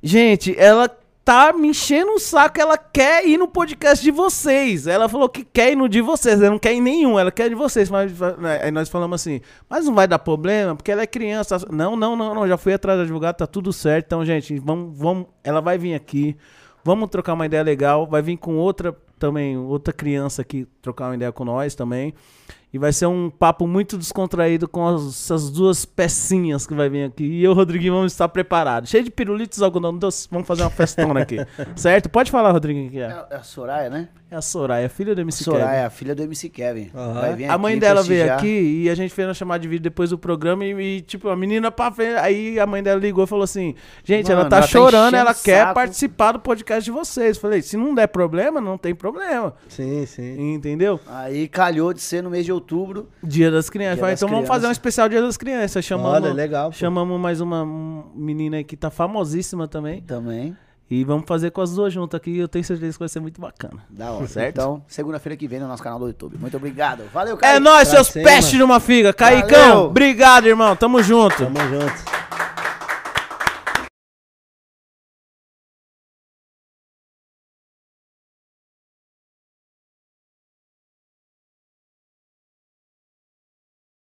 gente, ela tá me enchendo o saco, ela quer ir no podcast de vocês. Ela falou que quer ir no de vocês, ela não quer ir em nenhum, ela quer de vocês. Mas aí nós falamos assim, mas não vai dar problema, porque ela é criança. Não, não, não, não, já fui atrás do advogado, tá tudo certo. Então, gente, vamos, vamos, ela vai vir aqui, vamos trocar uma ideia legal, vai vir com outra também, outra criança aqui trocar uma ideia com nós também. E vai ser um papo muito descontraído com as- essas duas pecinhas que vai vir aqui. E eu e o Rodriguinho vamos estar preparados. Cheio de pirulitos, algodão doce. Vamos fazer uma festona aqui. certo? Pode falar, Rodriguinho, que é. É, é a Soraya, né? É a Soraya, filha do MC Soraya, Kevin. a filha do MC Kevin. Vir A mãe aqui dela veio aqui e a gente fez uma chamada de vídeo depois do programa e, e, tipo, a menina pra frente. Aí a mãe dela ligou e falou assim: Gente, ela Mano, tá ela tá chorando, enchendo ela quer saco." participar do podcast de vocês. Falei: Se não der problema, não tem problema. Sim, sim. Entendeu? Aí calhou de ser no mês de outubro. Dia das crianças. Dia Falei, das então vamos crianças. fazer um especial Dia das Crianças. Chamamos, Olha, legal, pô. chamamos mais uma um, menina aí que tá famosíssima também. Também. E vamos fazer com as duas juntas aqui. Eu tenho certeza que vai ser muito bacana. Da hora. Certo? Então, segunda-feira que vem no nosso canal do YouTube. Muito obrigado. Valeu, É Kaique. nóis, Pra seus pestes de uma figa. Caicão, Valeu. obrigado, irmão. Tamo junto. Tamo junto.